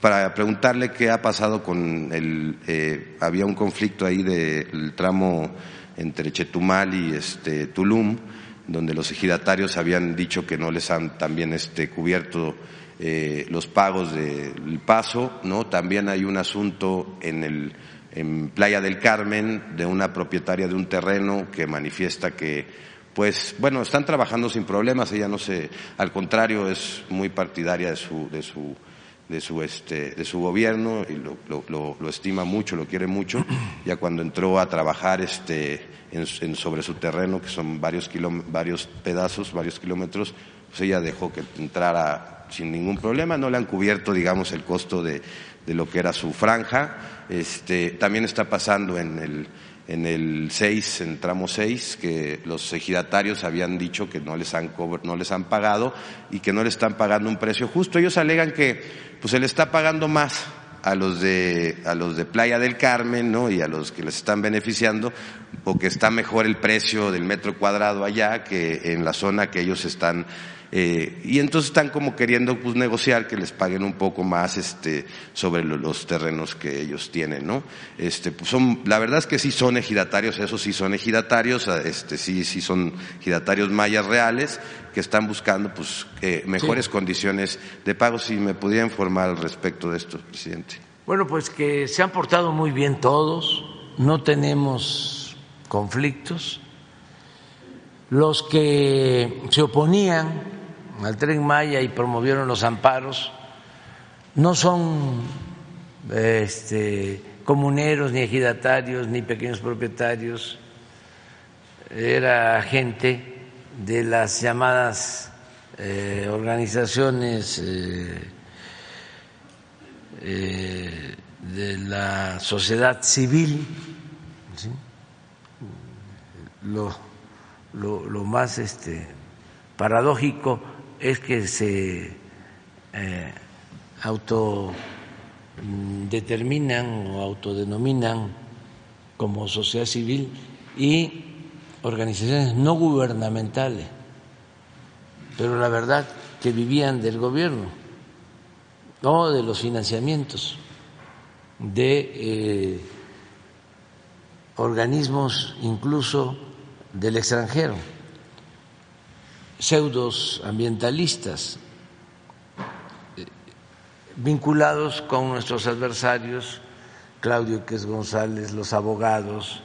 para preguntarle qué ha pasado con el, eh, había un conflicto ahí del tramo entre Chetumal y este Tulum donde los ejidatarios habían dicho que no les han también este, cubierto eh, los pagos del paso, ¿no? También hay un asunto en el en Playa del Carmen de una propietaria de un terreno que manifiesta que pues bueno, están trabajando sin problemas, ella no se, al contrario, es muy partidaria de su, de su, de su, este, de su gobierno y lo, lo, lo, estima mucho, lo quiere mucho. Ya cuando entró a trabajar este, en, sobre su terreno, que son varios, varios pedazos, varios kilómetros, pues ella dejó que entrara sin ningún problema, no le han cubierto, digamos, el costo de, de lo que era su franja. Este, también está pasando en el, en el 6, en tramo 6, que los ejidatarios habían dicho que no les han, no les han pagado y que no le están pagando un precio justo. Ellos alegan que pues, se le está pagando más a los de a los de Playa del Carmen, ¿no? Y a los que les están beneficiando o que está mejor el precio del metro cuadrado allá que en la zona que ellos están eh, y entonces están como queriendo pues, negociar que les paguen un poco más este, sobre los terrenos que ellos tienen, ¿no? Este, pues son, la verdad es que sí son ejidatarios, esos sí son ejidatarios, este, sí, sí son ejidatarios mayas reales que están buscando pues, eh, mejores condiciones de pago. Si me pudiera informar al respecto de esto, presidente. Bueno, pues que se han portado muy bien todos, no tenemos conflictos. Los que se oponían al tren Maya y promovieron los amparos, no son este, comuneros, ni ejidatarios, ni pequeños propietarios, era gente de las llamadas eh, organizaciones eh, eh, de la sociedad civil, lo, lo, más este, paradójico es que se eh, autodeterminan o autodenominan como sociedad civil y organizaciones no gubernamentales, pero la verdad que vivían del gobierno o de los financiamientos de eh, organismos incluso del extranjero pseudos ambientalistas eh, vinculados con nuestros adversarios, Claudio Ques González, los abogados,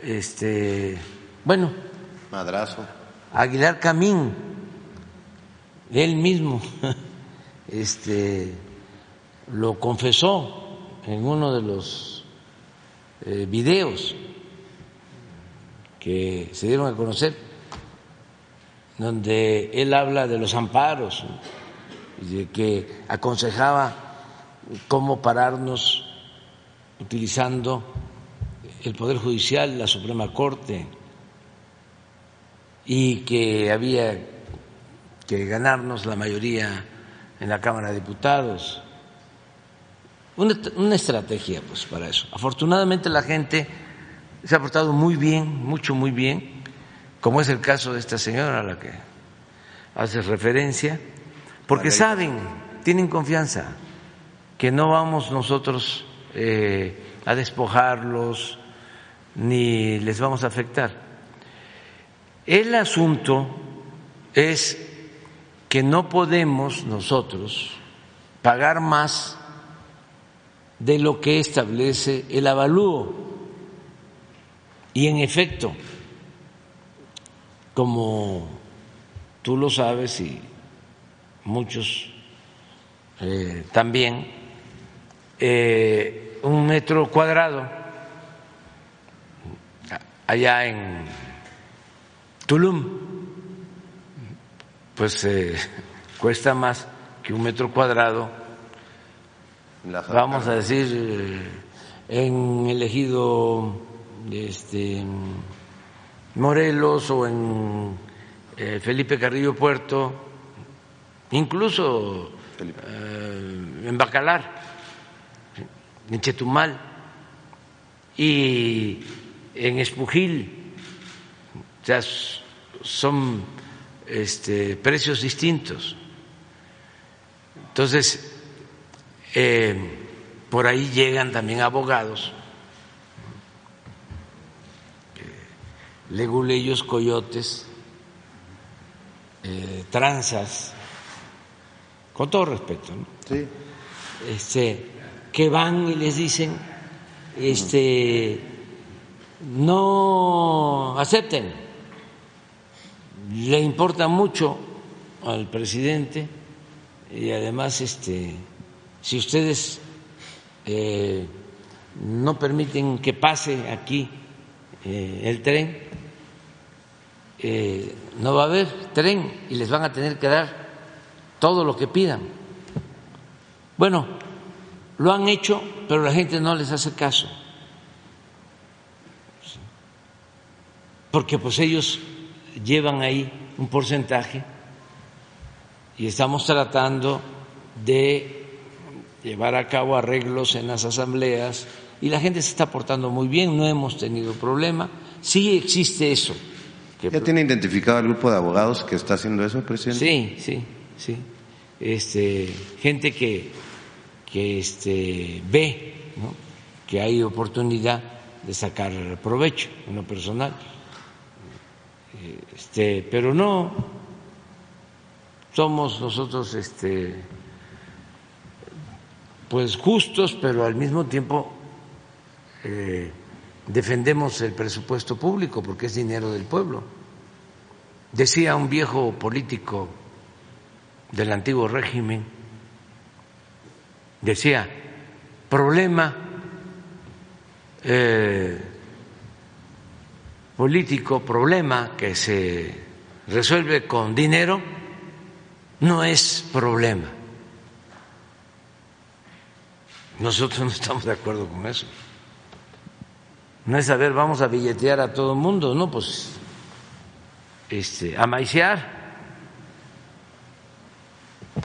este, bueno, Madrazo. Aguilar Camín, él mismo, este, lo confesó en uno de los eh, videos que se dieron a conocer donde él habla de los amparos, de que aconsejaba cómo pararnos utilizando el Poder Judicial, la Suprema Corte, y que había que ganarnos la mayoría en la Cámara de Diputados. Una, una, estrategia pues para eso. Afortunadamente la gente se ha portado muy bien, mucho, muy bien como es el caso de esta señora a la que hace referencia, porque saben, tienen confianza, que no vamos nosotros eh, a despojarlos ni les vamos a afectar. El asunto es que no podemos nosotros pagar más de lo que establece el avalúo. Y en efecto, como tú lo sabes y muchos eh, también, eh, un metro cuadrado allá en Tulum, pues eh, cuesta más que un metro cuadrado, vamos a decir, en el ejido este, Morelos o en eh, Felipe Carrillo Puerto, incluso eh, en Bacalar, en Chetumal y en Espujil, o sea, son este, precios distintos. Entonces, eh, por ahí llegan también abogados leguleyos, coyotes, eh, tranzas, con todo respeto, ¿no? Sí. Este, que van y les dicen, este, no acepten, le importa mucho al presidente y además, este, si ustedes eh, no permiten que pase aquí eh, el tren, eh, no va a haber tren y les van a tener que dar todo lo que pidan. Bueno, lo han hecho, pero la gente no les hace caso. Porque pues ellos llevan ahí un porcentaje y estamos tratando de llevar a cabo arreglos en las asambleas y la gente se está portando muy bien, no hemos tenido problema Sí existe eso. ¿Ya tiene identificado el grupo de abogados que está haciendo eso, presidente? Sí, sí, sí. Este, gente que, que este, ve que hay oportunidad de sacar provecho en lo personal. Este, pero no somos nosotros este, pues justos, pero al mismo tiempo eh, defendemos el presupuesto público porque es dinero del pueblo. Decía un viejo político del antiguo régimen, decía, problema eh, político, problema que se resuelve con dinero, no es problema. Nosotros no estamos de acuerdo con eso. No es a ver, vamos a billetear a todo el mundo, no, pues este, a.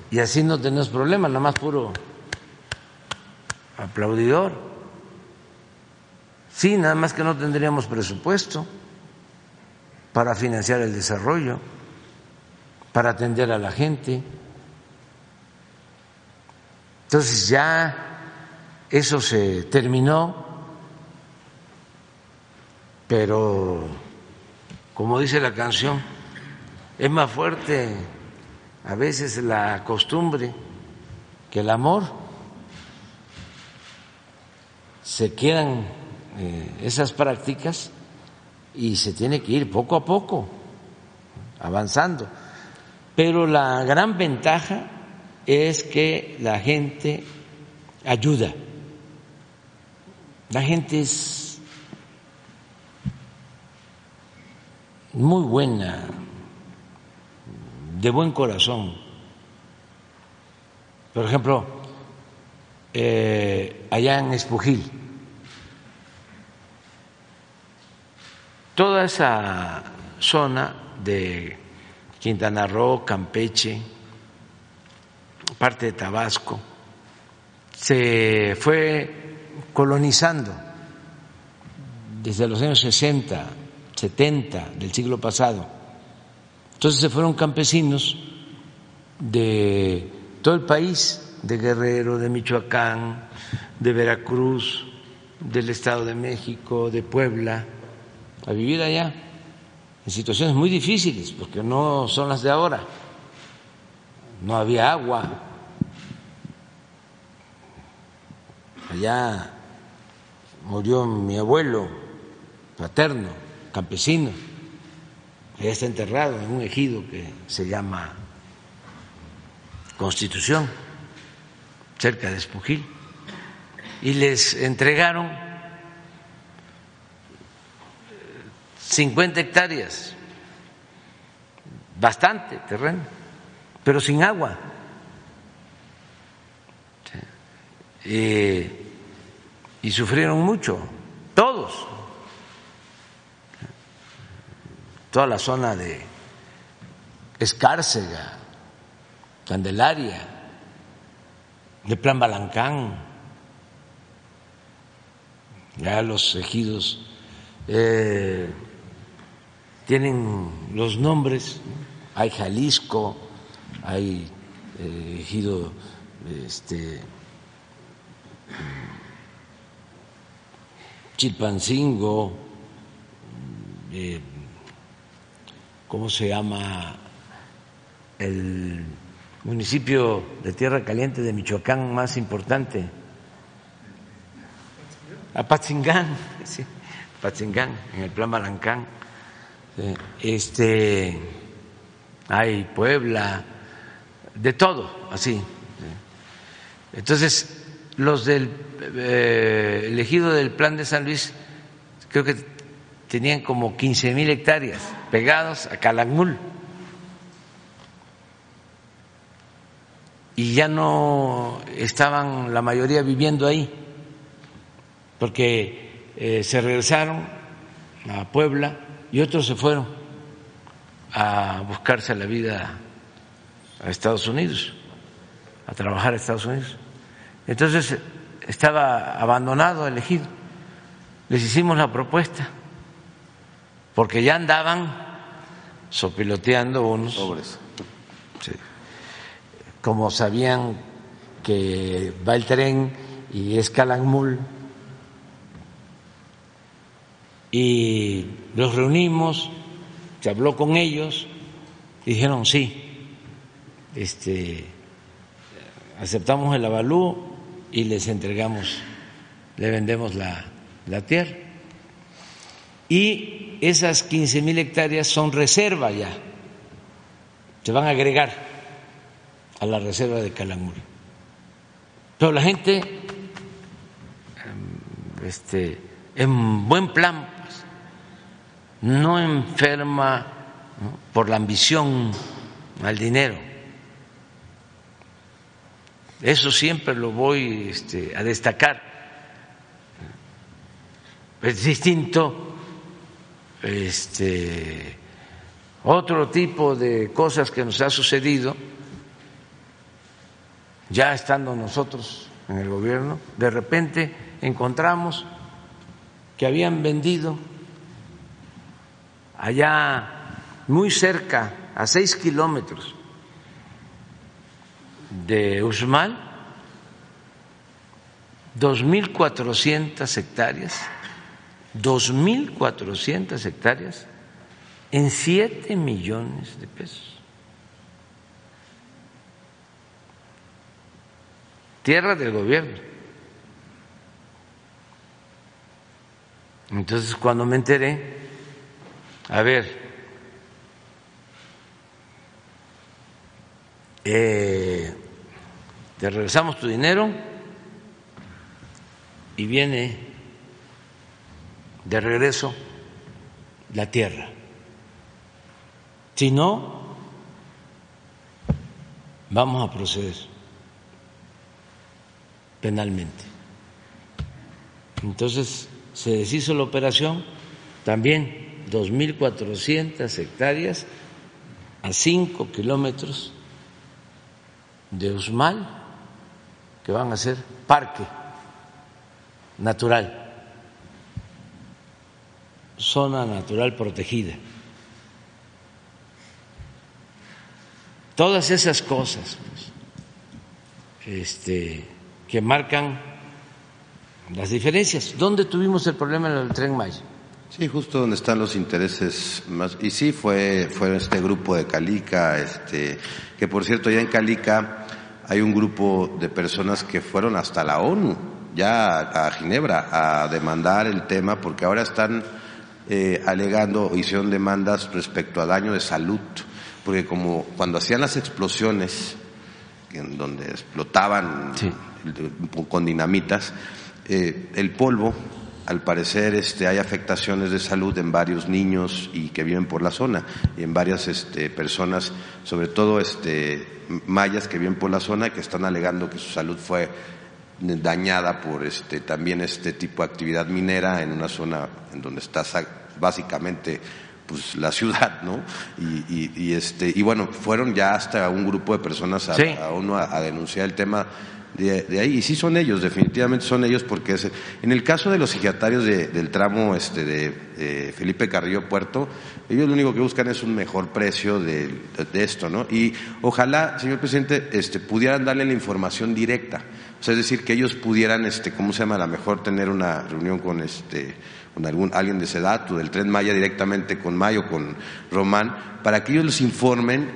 Y así no tenemos problema, nada más puro aplaudidor. Sí, nada más que no tendríamos presupuesto para financiar el desarrollo, para atender a la gente. Entonces ya eso se terminó pero como dice la canción, es más fuerte a veces la costumbre que el amor. Se quedan eh, esas prácticas y se tiene que ir poco a poco, avanzando. Pero la gran ventaja es que la gente ayuda. La gente es muy buena, de buen corazón. Por ejemplo, eh, allá en Espujil, toda esa zona de Quintana Roo, Campeche, parte de Tabasco, se fue colonizando desde los años 60 70 del siglo pasado. Entonces se fueron campesinos de todo el país, de Guerrero, de Michoacán, de Veracruz, del Estado de México, de Puebla, a vivir allá en situaciones muy difíciles, porque no son las de ahora. No había agua. Allá murió mi abuelo paterno campesino, que está enterrado en un ejido que se llama Constitución, cerca de Espujil, y les entregaron 50 hectáreas, bastante terreno, pero sin agua. y sufrieron mucho, todos. Toda la zona de Escárcega, Candelaria, de Plan Balancán, ya los ejidos eh, tienen los nombres, hay Jalisco, hay eh, ejido este, Chilpancingo, eh, ¿cómo se llama? El municipio de Tierra Caliente de Michoacán más importante. Apatzingán, sí, en el plan Balancán. Este, hay Puebla, de todo, así. Entonces, los del eh, elegido del plan de San Luis, creo que tenían como 15 mil hectáreas pegados a Calakmul. Y ya no estaban la mayoría viviendo ahí, porque eh, se regresaron a Puebla y otros se fueron a buscarse la vida a Estados Unidos, a trabajar a Estados Unidos. Entonces estaba abandonado, elegido. Les hicimos la propuesta porque ya andaban sopiloteando unos. Sobres. Sí. Como sabían que va el tren y es Calakmul, y los reunimos, se habló con ellos, y dijeron sí, este, aceptamos el avalú y les entregamos, le vendemos la, la tierra. Y esas 15 mil hectáreas son reserva ya, se van a agregar a la reserva de Calamuri. Pero la gente, em, este, en buen plan, pues, no enferma por la ambición al dinero. Eso siempre lo voy este, a destacar. Es distinto este, otro tipo de cosas que nos ha sucedido, ya estando nosotros en el gobierno, de repente encontramos que habían vendido allá muy cerca, a seis kilómetros de mil cuatrocientas hectáreas 2.400 hectáreas en 7 millones de pesos. Tierra del gobierno. Entonces cuando me enteré, a ver, eh, te regresamos tu dinero y viene de regreso la tierra. Si no, vamos a proceder penalmente. Entonces se deshizo la operación, también 2.400 hectáreas a 5 kilómetros de Usmal, que van a ser parque natural zona natural protegida. Todas esas cosas pues, este, que marcan las diferencias. ¿Dónde tuvimos el problema en el tren Maya? Sí, justo donde están los intereses más. Y sí, fue, fue este grupo de Calica, este, que por cierto, ya en Calica hay un grupo de personas que fueron hasta la ONU, ya a Ginebra, a demandar el tema, porque ahora están eh, alegando, hicieron demandas respecto a daño de salud, porque como cuando hacían las explosiones, en donde explotaban con dinamitas, eh, el polvo, al parecer, este, hay afectaciones de salud en varios niños y que viven por la zona y en varias este, personas, sobre todo este, mayas que viven por la zona que están alegando que su salud fue dañada por este también este tipo de actividad minera en una zona en donde está básicamente pues la ciudad, ¿no? Y, y, este y bueno fueron ya hasta un grupo de personas a, uno a, denunciar el tema de, ahí y sí son ellos definitivamente son ellos porque en el caso de los sigiatarios del tramo este de, Felipe Carrillo Puerto ellos lo único que buscan es un mejor precio de, de, esto, ¿no? Y ojalá señor presidente este pudieran darle la información directa o sea, es decir, que ellos pudieran, este, ¿cómo se llama? A lo mejor tener una reunión con este, con algún, alguien de Sedatu, del Tren Maya directamente con Mayo, con Román, para que ellos les informen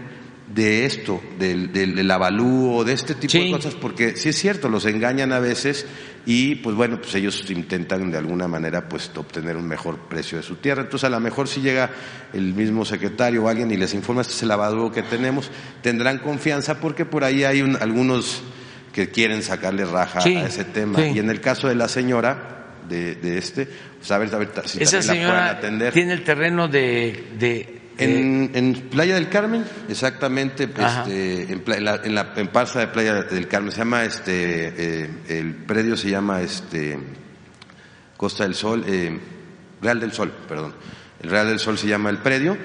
de esto, del, del, avalúo, de este tipo de cosas, porque sí es cierto, los engañan a veces y pues bueno, pues ellos intentan de alguna manera pues obtener un mejor precio de su tierra. Entonces a lo mejor si llega el mismo secretario o alguien y les informa este es el avalúo que tenemos, tendrán confianza porque por ahí hay algunos que quieren sacarle raja a ese tema. Y en el caso de la señora, de, de este, pues a ver, si Esa señora la atender. Tiene el terreno de. de, en, en, Playa del Carmen, exactamente, este, en, la, en, la, en Parza de Playa del Carmen, se llama este, eh, el predio se llama este, Costa del Sol, eh, Real del Sol, perdón. El Real del Sol se llama el predio.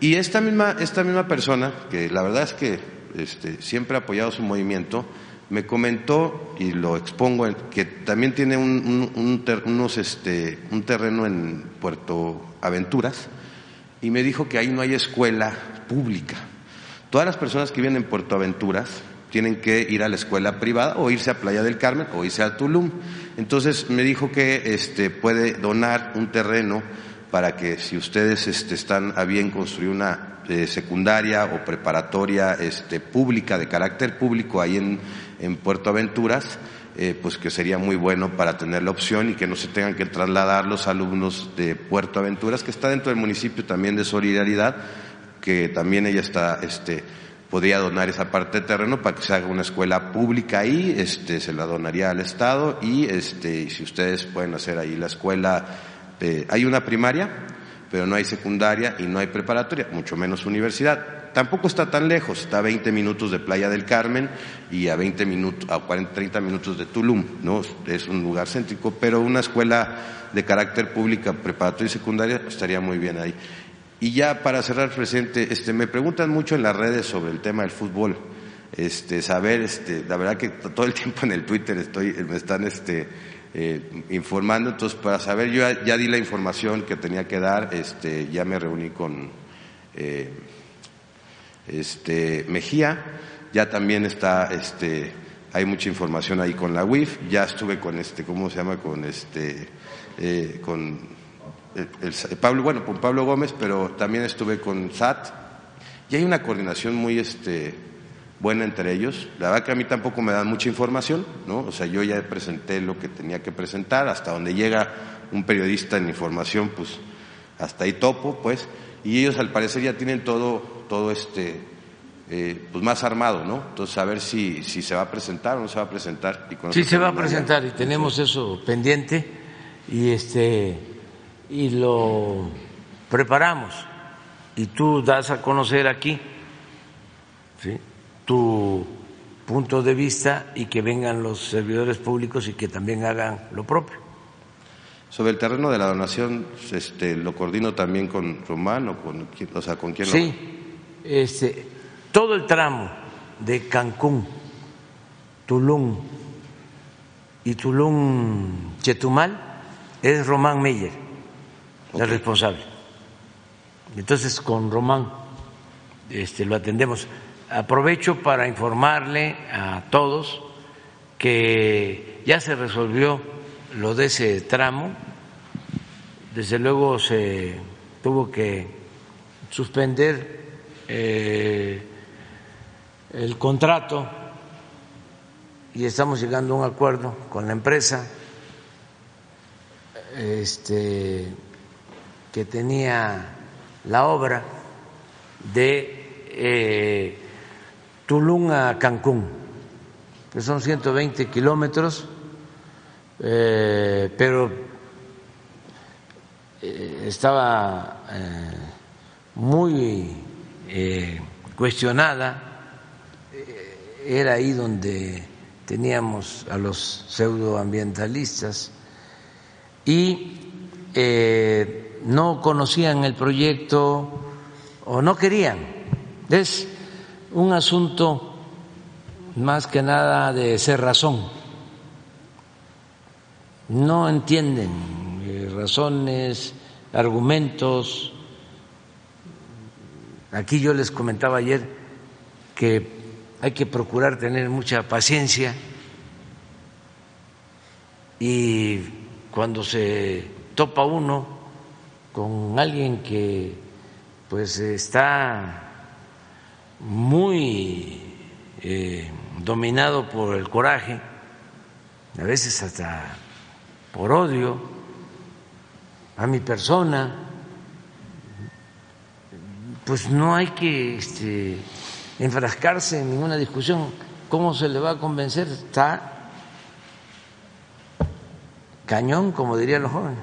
Y esta misma, esta misma persona, que la verdad es que este, siempre ha apoyado su movimiento, me comentó, y lo expongo, que también tiene un, unos, este, un terreno en Puerto Aventuras, y me dijo que ahí no hay escuela pública. Todas las personas que viven en Puerto Aventuras tienen que ir a la escuela privada o irse a Playa del Carmen o irse a Tulum. Entonces me dijo que este, puede donar un terreno para que si ustedes este, están a bien construir una eh, secundaria o preparatoria este, pública, de carácter público ahí en, en Puerto Aventuras, eh, pues que sería muy bueno para tener la opción y que no se tengan que trasladar los alumnos de Puerto Aventuras, que está dentro del municipio también de Solidaridad, que también ella está, este, podría donar esa parte de terreno para que se haga una escuela pública ahí, este, se la donaría al Estado y, este, si ustedes pueden hacer ahí la escuela, hay una primaria, pero no hay secundaria y no hay preparatoria, mucho menos universidad tampoco está tan lejos, está a 20 minutos de Playa del Carmen y a 20 minutos, a 40, 30 minutos de Tulum, ¿no? Es un lugar céntrico, pero una escuela de carácter pública, preparatoria y secundaria estaría muy bien ahí. Y ya para cerrar, presidente, este, me preguntan mucho en las redes sobre el tema del fútbol. Este, saber, este, la verdad que todo el tiempo en el Twitter estoy, me están, este, eh, informando, entonces para saber, yo ya, di la información que tenía que dar, este, ya me reuní con eh, este, Mejía, ya también está, este, hay mucha información ahí con la UIF, ya estuve con este, ¿cómo se llama? Con este, eh, con el, Pablo, bueno, con Pablo Gómez, pero también estuve con SAT, y hay una coordinación muy, este, buena entre ellos. La verdad que a mí tampoco me dan mucha información, ¿no? O sea, yo ya presenté lo que tenía que presentar, hasta donde llega un periodista en información, pues hasta ahí topo, pues, y ellos al parecer ya tienen todo todo este, eh, pues más armado, ¿no? Entonces, a ver si, si se va a presentar o no se va a presentar. Y sí, se va a presentar y tenemos eso pendiente y, este, y lo preparamos. Y tú das a conocer aquí ¿sí? Tu punto de vista y que vengan los servidores públicos y que también hagan lo propio. Sobre el terreno de la donación, este, lo coordino también con Román o con, o sea, con quién sí, este, todo el tramo de Cancún, Tulum y Tulum Chetumal es Román Meyer, el responsable. Entonces con Román este, lo atendemos. Aprovecho para informarle a todos que ya se resolvió lo de ese tramo, desde luego se tuvo que suspender eh, el contrato y estamos llegando a un acuerdo con la empresa este, que tenía la obra de eh, Tulum a Cancún, que son 120 kilómetros, eh, pero estaba muy eh, cuestionada, eh, era ahí donde teníamos a los pseudoambientalistas y eh, no conocían el proyecto o no querían. Es un asunto más que nada de ser razón. No entienden razones, argumentos, Aquí yo les comentaba ayer que hay que procurar tener mucha paciencia y cuando se topa uno con alguien que pues está muy eh, dominado por el coraje, a veces hasta por odio a mi persona, pues no hay que este, enfrascarse en ninguna discusión. ¿Cómo se le va a convencer? Está cañón, como dirían los jóvenes.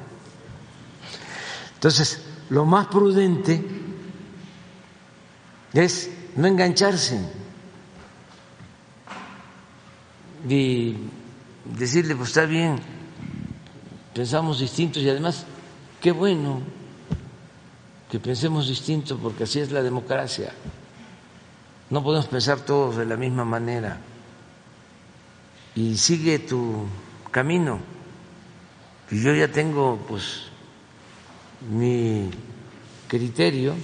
Entonces, lo más prudente es no engancharse y decirle, pues está bien, pensamos distintos y además, qué bueno que pensemos distinto, porque así es la democracia. No podemos pensar todos de la misma manera. Y sigue tu camino. Y yo ya tengo, pues, mi criterio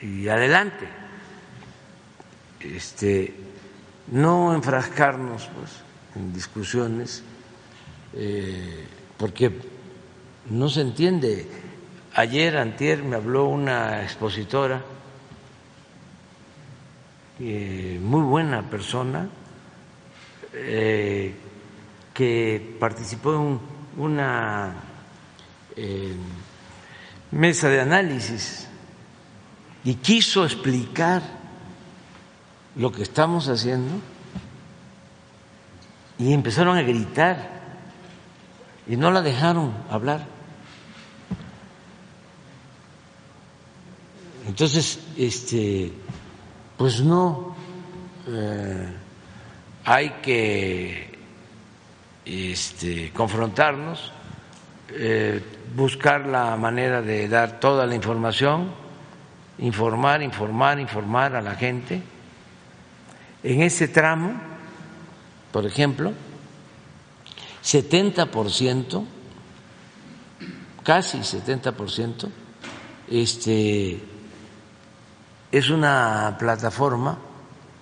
y adelante. Este, no enfrascarnos pues, en discusiones eh, porque no se entiende. Ayer, antier, me habló una expositora, eh, muy buena persona, eh, que participó en una mesa de análisis y quiso explicar lo que estamos haciendo y empezaron a gritar y no la dejaron hablar. Entonces, este, pues no eh, hay que este, confrontarnos, eh, buscar la manera de dar toda la información, informar, informar, informar a la gente. En ese tramo, por ejemplo, 70%, casi 70%, este, es una plataforma,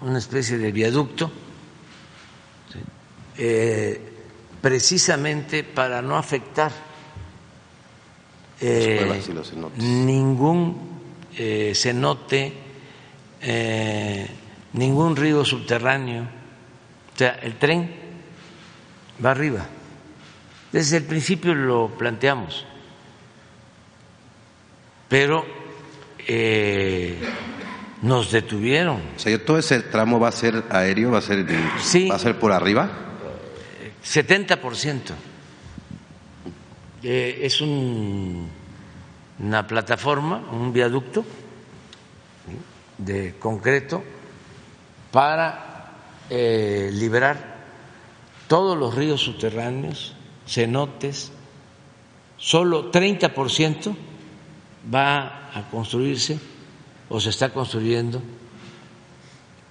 una especie de viaducto, eh, precisamente para no afectar eh, ningún eh, cenote, ningún río subterráneo. O sea, el tren va arriba. Desde el principio lo planteamos, pero eh, nos detuvieron. O sea, todo ese tramo va a ser aéreo, va a ser, va a ser por arriba. 70%. Eh, es un, una plataforma, un viaducto de concreto para eh, liberar todos los ríos subterráneos cenotes, solo 30% va a construirse o se está construyendo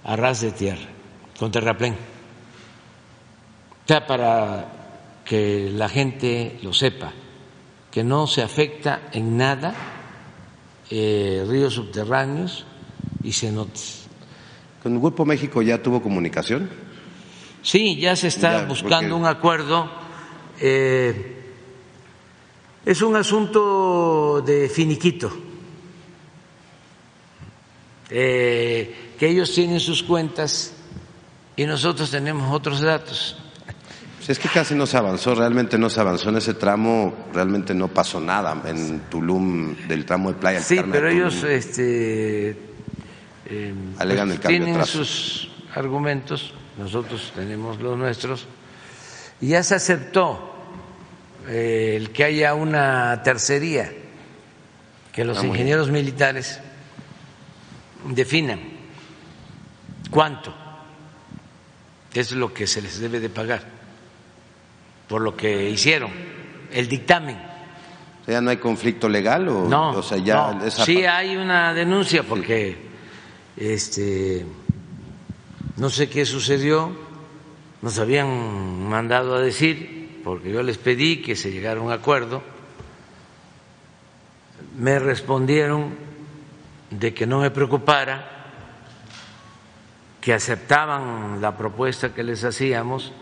a ras de tierra, con terraplén. O para que la gente lo sepa, que no se afecta en nada eh, ríos subterráneos y cenotes. ¿Con el Grupo México ya tuvo comunicación? Sí, ya se está buscando un acuerdo eh, es un asunto de finiquito, eh, que ellos tienen sus cuentas y nosotros tenemos otros datos. Pues es que casi no se avanzó, realmente no se avanzó en ese tramo, realmente no pasó nada en Tulum del tramo de playa. Sí, pero ellos este, eh, Alegan el cambio tienen sus argumentos, nosotros tenemos los nuestros y ya se aceptó eh, el que haya una tercería, que los ah, ingenieros militares definan cuánto es lo que se les debe de pagar por lo que hicieron, el dictamen. ¿Ya no hay conflicto legal o, no? sea, ya no. Sí hay una denuncia porque este no sé qué sucedió nos habían mandado a decir, porque yo les pedí que se llegara a un acuerdo, me respondieron de que no me preocupara, que aceptaban la propuesta que les hacíamos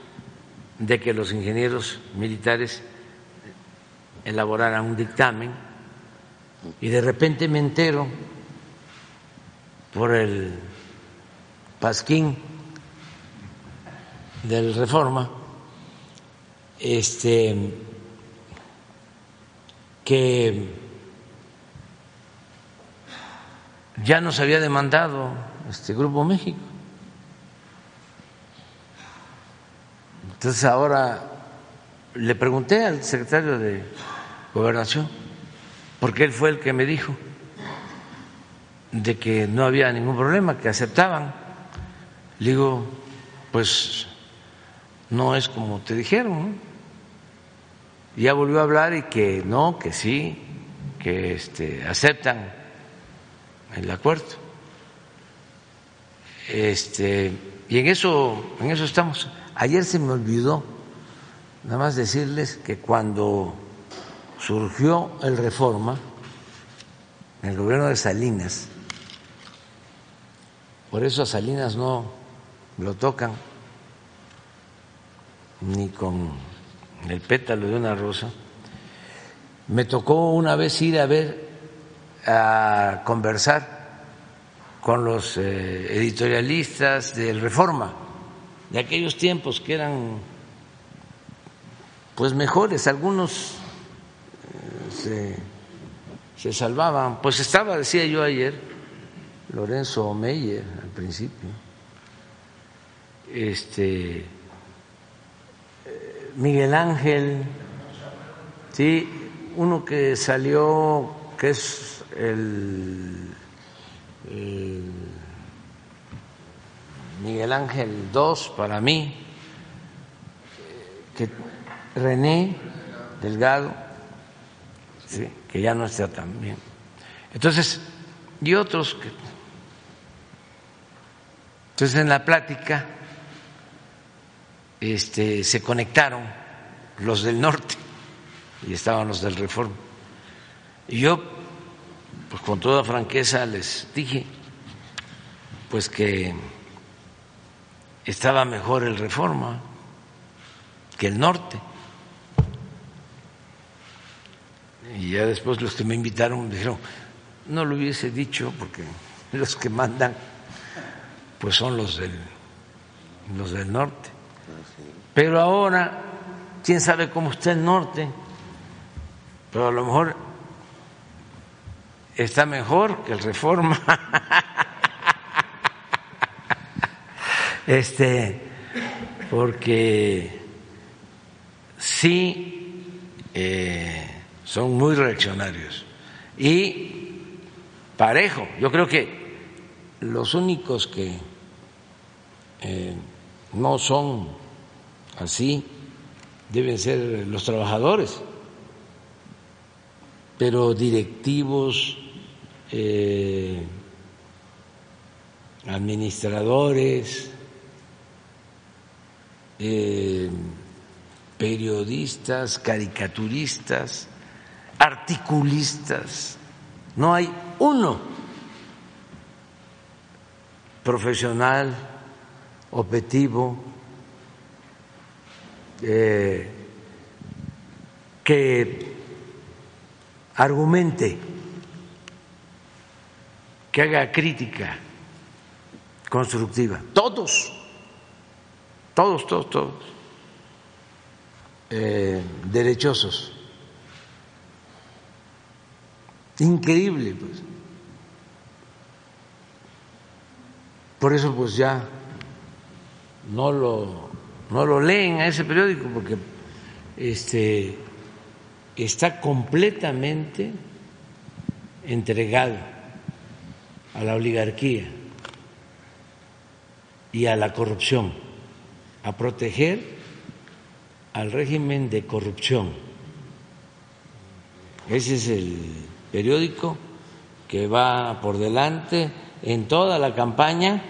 de que los ingenieros militares elaboraran un dictamen y de repente me entero por el pasquín del Reforma, este, que ya nos había demandado este Grupo México. Entonces ahora le pregunté al secretario de Gobernación, porque él fue el que me dijo de que no había ningún problema, que aceptaban. Le digo, pues no es como te dijeron. Ya volvió a hablar y que no, que sí, que este, aceptan el acuerdo. Este, y en eso, en eso estamos. Ayer se me olvidó nada más decirles que cuando surgió el reforma en el gobierno de Salinas. Por eso a Salinas no lo tocan ni con el pétalo de una rosa. Me tocó una vez ir a ver, a conversar con los eh, editorialistas del Reforma, de aquellos tiempos que eran pues mejores, algunos eh, se, se salvaban. Pues estaba, decía yo ayer, Lorenzo Meyer al principio, este Miguel Ángel, sí, uno que salió, que es el, Miguel Ángel II para mí, que René Delgado, sí, que ya no está tan bien. Entonces, y otros que... Entonces en la plática este, se conectaron los del norte y estaban los del Reforma. Y yo, pues con toda franqueza les dije, pues que estaba mejor el Reforma que el norte. Y ya después los que me invitaron me dijeron, no lo hubiese dicho porque los que mandan pues son los del, los del norte. Pero ahora, quién sabe cómo está el norte, pero a lo mejor está mejor que el reforma. Este, porque sí eh, son muy reaccionarios y parejo. Yo creo que los únicos que eh, no son así deben ser los trabajadores, pero directivos, eh, administradores, eh, periodistas, caricaturistas, articulistas, no hay uno profesional, objetivo, eh, que argumente, que haga crítica constructiva. Todos, todos, todos, todos, eh, derechosos. Increíble, pues. Por eso, pues ya no lo no lo leen a ese periódico porque este, está completamente entregado a la oligarquía y a la corrupción, a proteger al régimen de corrupción. Ese es el periódico que va por delante en toda la campaña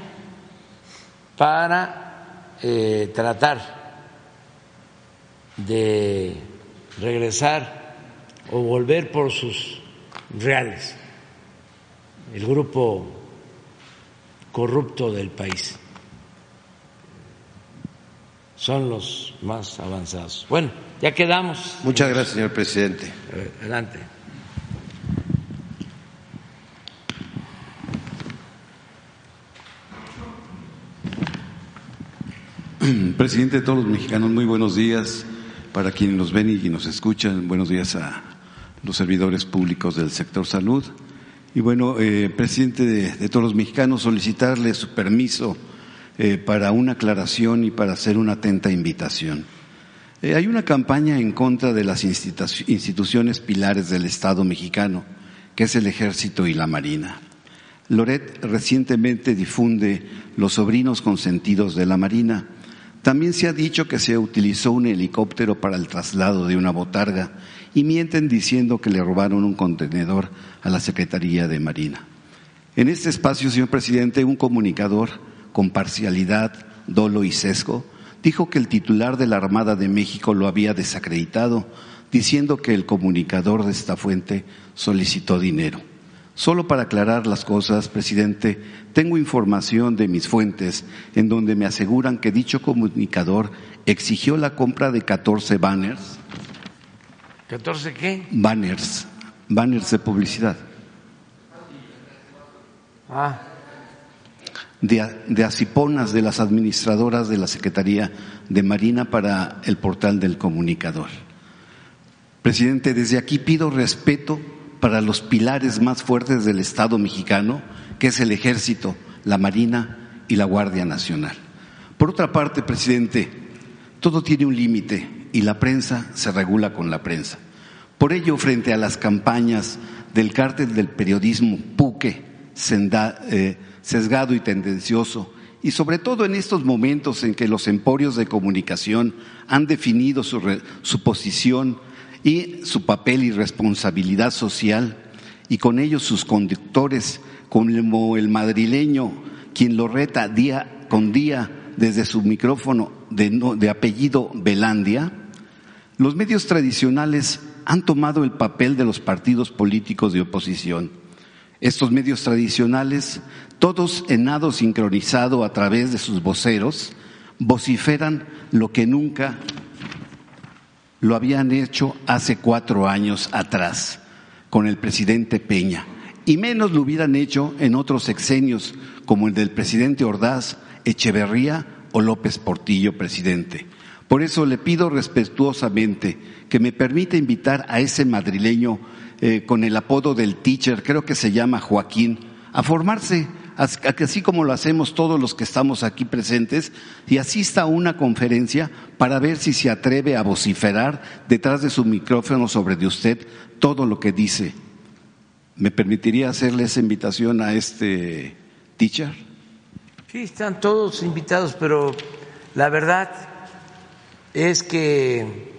para eh, tratar de regresar o volver por sus reales el grupo corrupto del país. Son los más avanzados. Bueno, ya quedamos. Muchas gracias, señor presidente. Adelante. Presidente de todos los mexicanos, muy buenos días para quienes nos ven y nos escuchan. Buenos días a los servidores públicos del sector salud. Y bueno, eh, presidente de, todos los mexicanos, solicitarle su permiso eh, para una aclaración y para hacer una atenta invitación. Eh, hay una campaña en contra de las instituciones pilares del Estado mexicano, que es el Ejército y la Marina. Loret recientemente difunde Los sobrinos consentidos de la Marina, también se ha dicho que se utilizó un helicóptero para el traslado de una botarga y mienten diciendo que le robaron un contenedor a la Secretaría de Marina. En este espacio, señor presidente, un comunicador con parcialidad, dolo y sesgo dijo que el titular de la Armada de México lo había desacreditado, diciendo que el comunicador de esta fuente solicitó dinero. Solo para aclarar las cosas, presidente, tengo información de mis fuentes en donde me aseguran que dicho comunicador exigió la compra de 14 banners. ¿14 qué? Banners, banners de publicidad. Ah. De, de asiponas de las administradoras de la Secretaría de Marina para el portal del comunicador. Presidente, desde aquí pido respeto para los pilares más fuertes del Estado mexicano, que es el Ejército, la Marina y la Guardia Nacional. Por otra parte, presidente, todo tiene un límite y la prensa se regula con la prensa. Por ello, frente a las campañas del cártel del periodismo Puque, eh, sesgado y tendencioso, y sobre todo en estos momentos en que los emporios de comunicación han definido su, su posición y su papel y responsabilidad social, y con ellos sus conductores, como el madrileño, quien lo reta día con día desde su micrófono de, de apellido Belandia, los medios tradicionales han tomado el papel de los partidos políticos de oposición. Estos medios tradicionales, todos en nado sincronizado a través de sus voceros, vociferan lo que nunca lo habían hecho hace cuatro años atrás con el presidente Peña y menos lo hubieran hecho en otros sexenios como el del presidente Ordaz, Echeverría o López Portillo, presidente. Por eso le pido respetuosamente que me permita invitar a ese madrileño eh, con el apodo del teacher, creo que se llama Joaquín, a formarse así como lo hacemos todos los que estamos aquí presentes, y asista a una conferencia para ver si se atreve a vociferar detrás de su micrófono sobre de usted todo lo que dice. ¿Me permitiría hacerle esa invitación a este teacher? Sí, están todos invitados, pero la verdad es que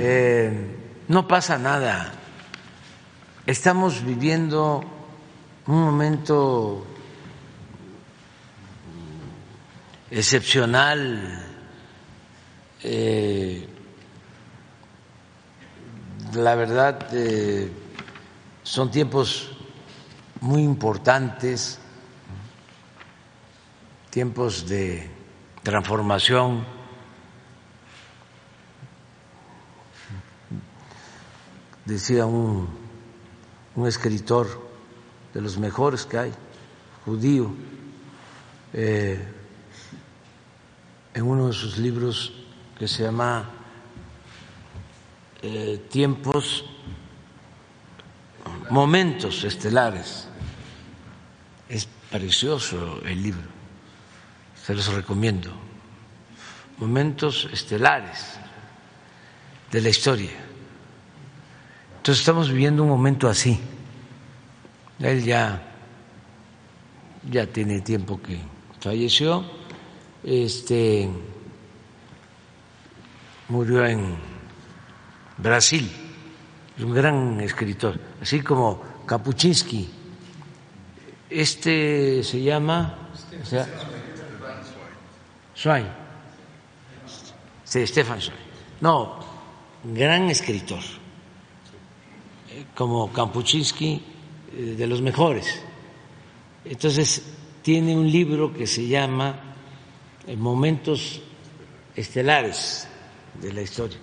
eh, no pasa nada. Estamos viviendo un momento excepcional, eh, la verdad eh, son tiempos muy importantes, tiempos de transformación. Decía un, un escritor de los mejores que hay, judío, eh, en uno de sus libros que se llama eh, Tiempos, Momentos Estelares. Es precioso el libro, se los recomiendo. Momentos Estelares de la historia. Entonces estamos viviendo un momento así. Él ya, ya tiene tiempo que falleció este, murió en Brasil, es un gran escritor, así como Kapuczynski. Este se llama o sea, Sí, Stefan Zweig. No, gran escritor, como Kapuczynski, eh, de los mejores. Entonces, tiene un libro que se llama en momentos estelares de la historia.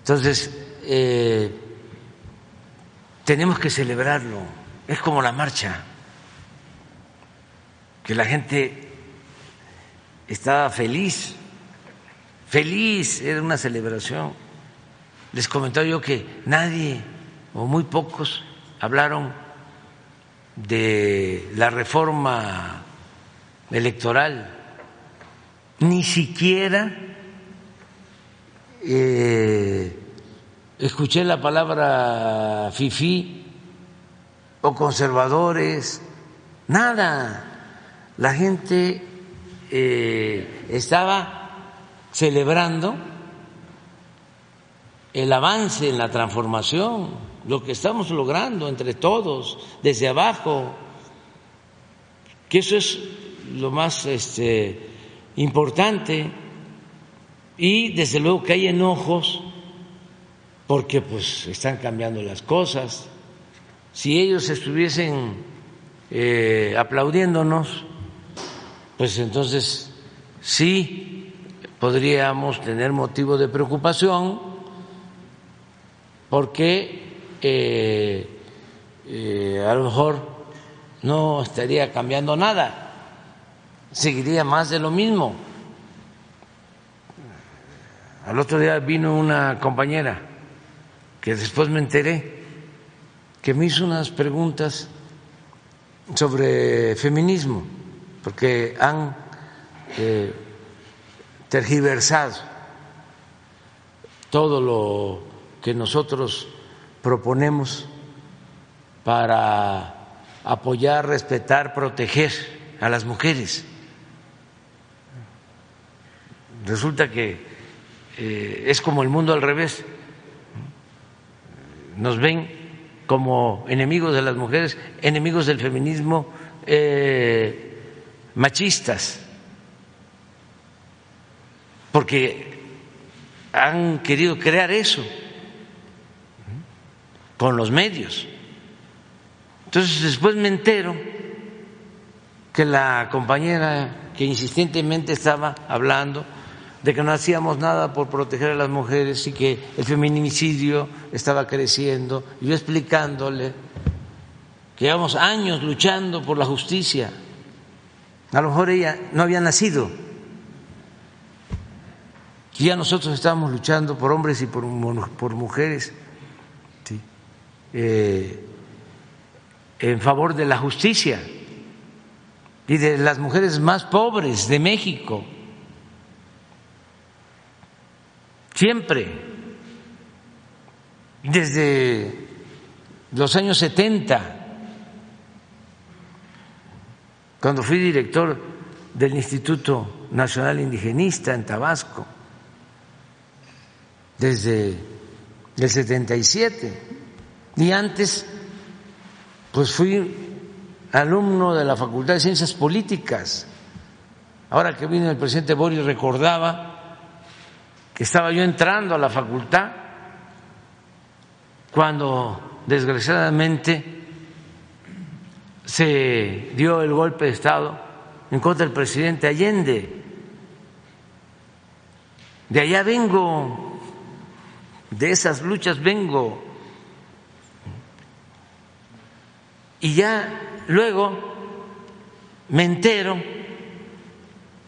Entonces, eh, tenemos que celebrarlo. Es como la marcha, que la gente estaba feliz, feliz, era una celebración. Les comentaba yo que nadie o muy pocos hablaron de la reforma electoral ni siquiera eh, escuché la palabra fifí o conservadores, nada. La gente eh, estaba celebrando el avance en la transformación, lo que estamos logrando entre todos, desde abajo, que eso es lo más este, importante y desde luego que hay enojos porque pues están cambiando las cosas. Si ellos estuviesen eh, aplaudiéndonos, pues entonces sí podríamos tener motivo de preocupación porque eh, eh, a lo mejor no estaría cambiando nada, seguiría más de lo mismo. Al otro día vino una compañera que después me enteré que me hizo unas preguntas sobre feminismo, porque han eh, tergiversado todo lo que nosotros proponemos para apoyar, respetar, proteger a las mujeres. Resulta que eh, es como el mundo al revés. Nos ven como enemigos de las mujeres, enemigos del feminismo, eh, machistas, porque han querido crear eso con los medios. Entonces después me entero que la compañera que insistentemente estaba hablando de que no hacíamos nada por proteger a las mujeres y que el feminicidio estaba creciendo, y yo explicándole que llevamos años luchando por la justicia. A lo mejor ella no había nacido, y ya nosotros estábamos luchando por hombres y por, por mujeres. ¿sí? Eh, en favor de la justicia y de las mujeres más pobres de México. Siempre, desde los años 70, cuando fui director del Instituto Nacional Indigenista en Tabasco, desde el 77, y antes pues fui alumno de la Facultad de Ciencias Políticas. Ahora que vino el presidente Boris recordaba estaba yo entrando a la facultad cuando desgraciadamente se dio el golpe de Estado en contra del presidente Allende. De allá vengo, de esas luchas vengo. Y ya luego me entero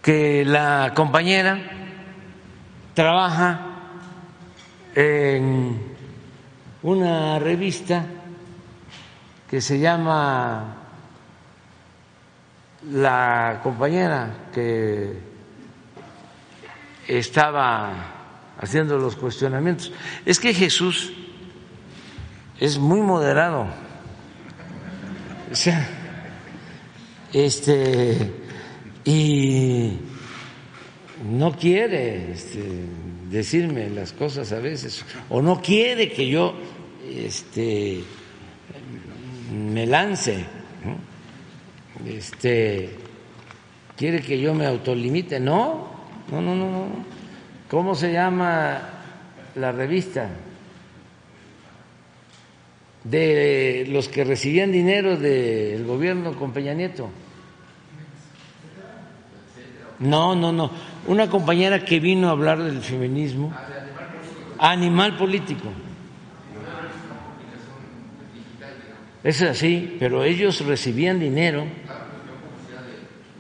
que la compañera trabaja en una revista que se llama la compañera que estaba haciendo los cuestionamientos. Es que Jesús es muy moderado o sea, este, y no quiere este, decirme las cosas a veces, o no quiere que yo este, me lance, este, quiere que yo me autolimite, no, no, no, no, ¿cómo se llama la revista? de los que recibían dinero del gobierno con Peña Nieto. No, no, no. Una compañera que vino a hablar del feminismo. Animal político. Es así, pero ellos recibían dinero,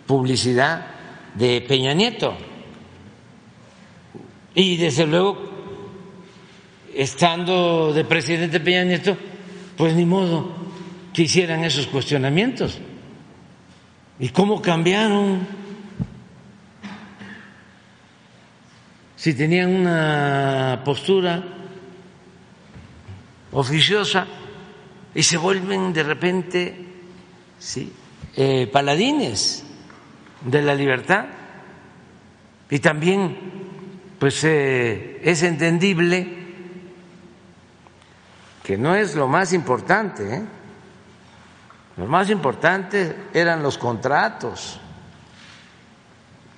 publicidad de Peña Nieto. Y desde luego, estando de presidente Peña Nieto, pues ni modo que hicieran esos cuestionamientos. ¿Y cómo cambiaron? Si tenían una postura oficiosa y se vuelven de repente ¿sí? Eh, paladines de la libertad. Y también, pues eh, es entendible que no es lo más importante. ¿eh? Lo más importante eran los contratos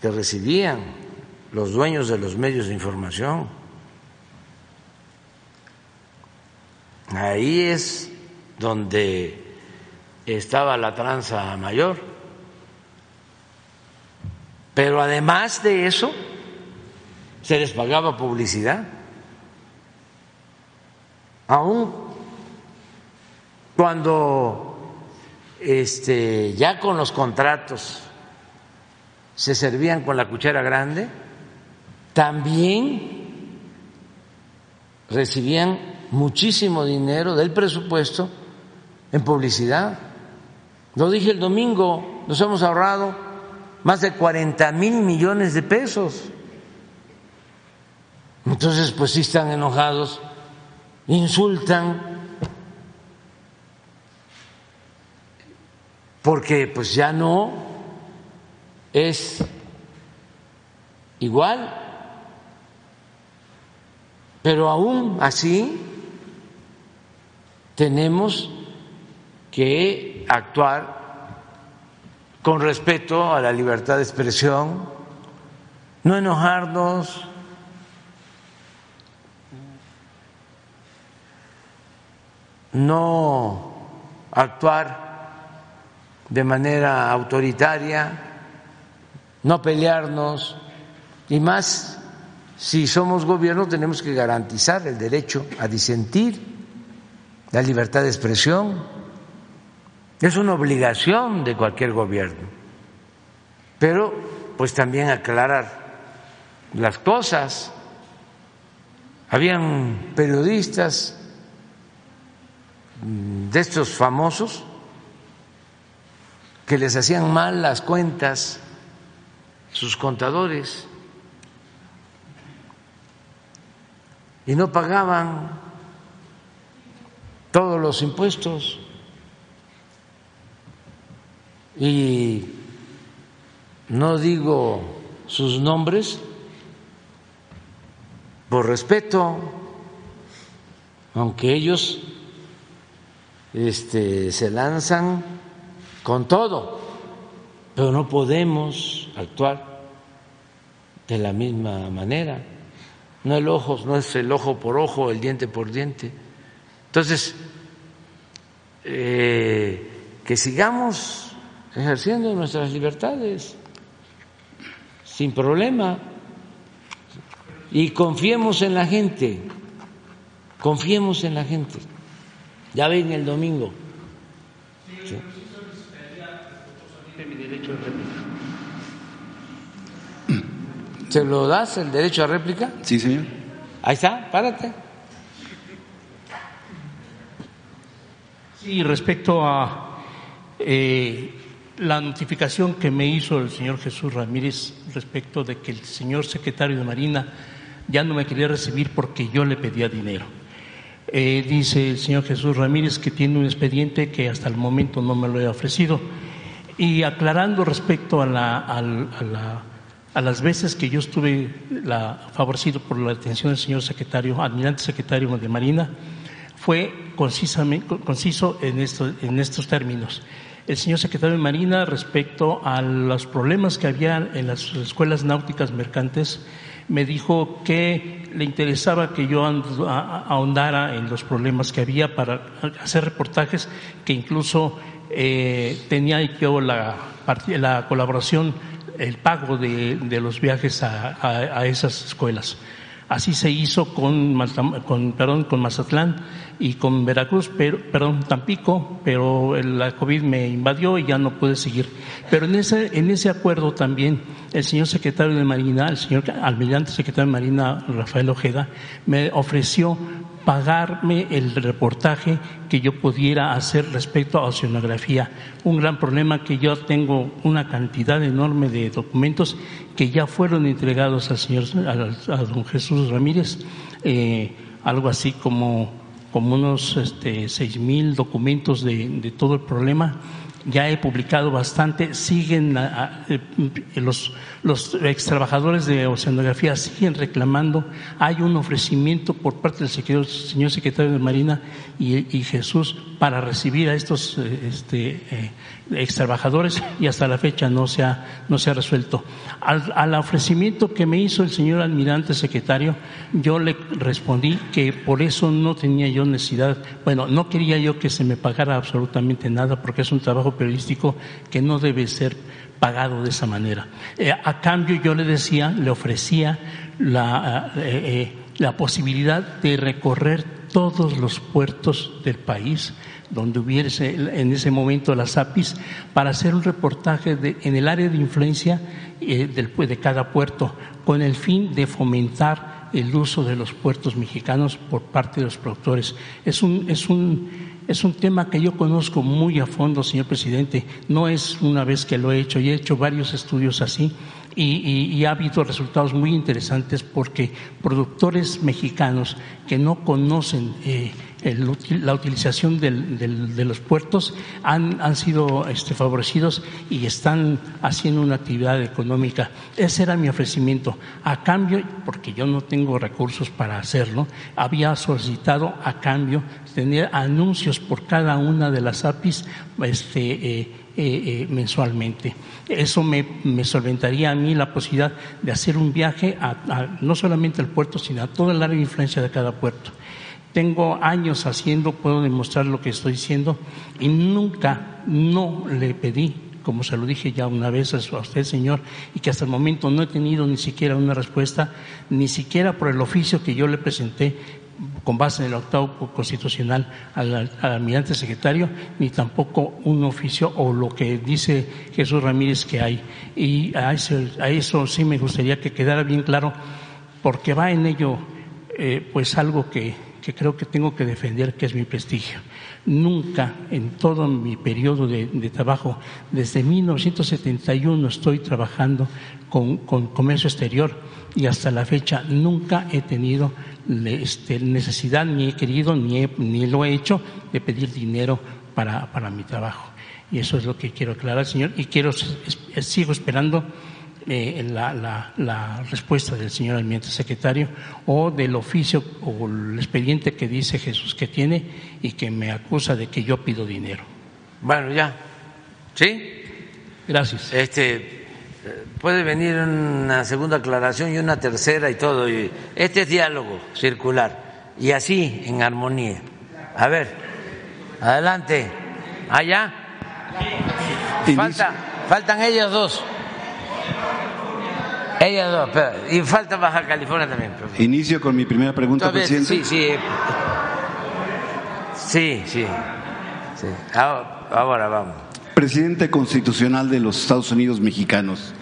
que recibían los dueños de los medios de información. Ahí es donde estaba la tranza mayor. Pero además de eso, se les pagaba publicidad. Aún cuando este, ya con los contratos se servían con la cuchara grande, también recibían muchísimo dinero del presupuesto en publicidad. Lo dije el domingo, nos hemos ahorrado más de 40 mil millones de pesos. Entonces, pues sí están enojados, insultan, porque pues ya no es igual, pero aún así tenemos que actuar con respeto a la libertad de expresión, no enojarnos, no actuar de manera autoritaria, no pelearnos y más si somos gobierno tenemos que garantizar el derecho a disentir, la libertad de expresión. Es una obligación de cualquier gobierno. Pero pues también aclarar las cosas. Habían periodistas de estos famosos que les hacían mal las cuentas sus contadores y no pagaban todos los impuestos y no digo sus nombres por respeto, aunque ellos este, se lanzan con todo, pero no podemos actuar de la misma manera. No el ojo, no es el ojo por ojo, el diente por diente. Entonces, eh, que sigamos ejerciendo nuestras libertades sin problema y confiemos en la gente, confiemos en la gente. Ya ven el domingo. ¿Sí? ¿Se lo das el derecho a réplica? Sí, señor. Ahí está, párate. Sí, respecto a eh, la notificación que me hizo el señor Jesús Ramírez respecto de que el señor secretario de Marina ya no me quería recibir porque yo le pedía dinero. Eh, dice el señor Jesús Ramírez que tiene un expediente que hasta el momento no me lo he ofrecido. Y aclarando respecto a, la, a, la, a las veces que yo estuve la, favorecido por la atención del señor secretario, almirante secretario de Marina, fue conciso en, esto, en estos términos. El señor secretario de Marina, respecto a los problemas que había en las escuelas náuticas mercantes, me dijo que le interesaba que yo ahondara en los problemas que había para hacer reportajes que incluso eh, tenía yo la, la, colaboración, el pago de, de los viajes a, a, esas escuelas. Así se hizo con, con, perdón, con Mazatlán y con Veracruz, pero, perdón, Tampico, pero la COVID me invadió y ya no pude seguir. Pero en ese, en ese acuerdo también el señor secretario de Marina, el señor almirante secretario de Marina, Rafael Ojeda, me ofreció pagarme el reportaje que yo pudiera hacer respecto a oceanografía. Un gran problema que yo tengo una cantidad enorme de documentos que ya fueron entregados al señor, a, don Jesús Ramírez, eh, algo así como, como unos este, seis mil documentos de, de todo el problema ya he publicado bastante, siguen eh, los, los ex trabajadores de oceanografía siguen reclamando, hay un ofrecimiento por parte del señor secretario de Marina y, Jesús para recibir a estos eh, este, eh, ex trabajadores y hasta la fecha no se ha, no se ha resuelto. Al, al, ofrecimiento que me hizo el señor almirante secretario, yo le respondí que por eso no tenía yo necesidad, bueno, no quería yo que se me pagara absolutamente nada porque es un trabajo periodístico que no debe ser pagado de esa manera. Eh, a cambio yo le decía, le ofrecía la, eh, eh, la posibilidad de recorrer todos los puertos del país donde hubiese en ese momento las APIs para hacer un reportaje en el área de influencia eh, del, de cada puerto con el fin de fomentar el uso de los puertos mexicanos por parte de los productores. Es un, es un, es un tema que yo conozco muy a fondo, señor presidente. No es una vez que lo he hecho, y he hecho varios estudios así. Y, ha habido resultados muy interesantes porque productores mexicanos que no conocen eh, el, la utilización del, de los puertos han, han sido este, favorecidos y están haciendo una actividad económica. Ese era mi ofrecimiento. A cambio, porque yo no tengo recursos para hacerlo, había solicitado a cambio tener anuncios por cada una de las APIs este, eh, eh, eh, mensualmente. Eso me, me, solventaría a mí la posibilidad de hacer un viaje a, a, no solamente al puerto, sino a toda el área de influencia de cada puerto. Tengo años haciendo, puedo demostrar lo que estoy diciendo, y nunca, no le pedí, como se lo dije ya una vez a usted, señor, y que hasta el momento no he tenido ni siquiera una respuesta, ni siquiera por el oficio que yo le presenté con base en el octavo constitucional al, al, almirante secretario, ni tampoco un oficio o lo que dice Jesús Ramírez que hay. Y a eso, a eso sí me gustaría que quedara bien claro, porque va en ello eh, pues algo que, que creo que tengo que defender, que es mi prestigio. Nunca en todo mi periodo de, de trabajo, desde 1971 estoy trabajando con, con comercio exterior y hasta la fecha nunca he tenido este, necesidad, ni he querido, ni, he, ni lo he hecho de pedir dinero para, para, mi trabajo. Y eso es lo que quiero aclarar, señor. Y quiero, sigo esperando eh, la, la, la, respuesta del señor almirante secretario o del oficio o el expediente que dice Jesús que tiene y que me acusa de que yo pido dinero. Bueno, ya. ¿Sí? Gracias. Este puede venir una segunda aclaración y una tercera y todo. Este es diálogo circular y así en armonía. A ver, adelante. Allá. Falta, faltan ellos dos. Ellas dos, pero, y falta Baja California también. Pero. Inicio con mi primera pregunta, Todavía, presidente. Sí, sí. Sí, sí. sí. Ahora, ahora vamos. Presidente constitucional de los Estados Unidos mexicanos.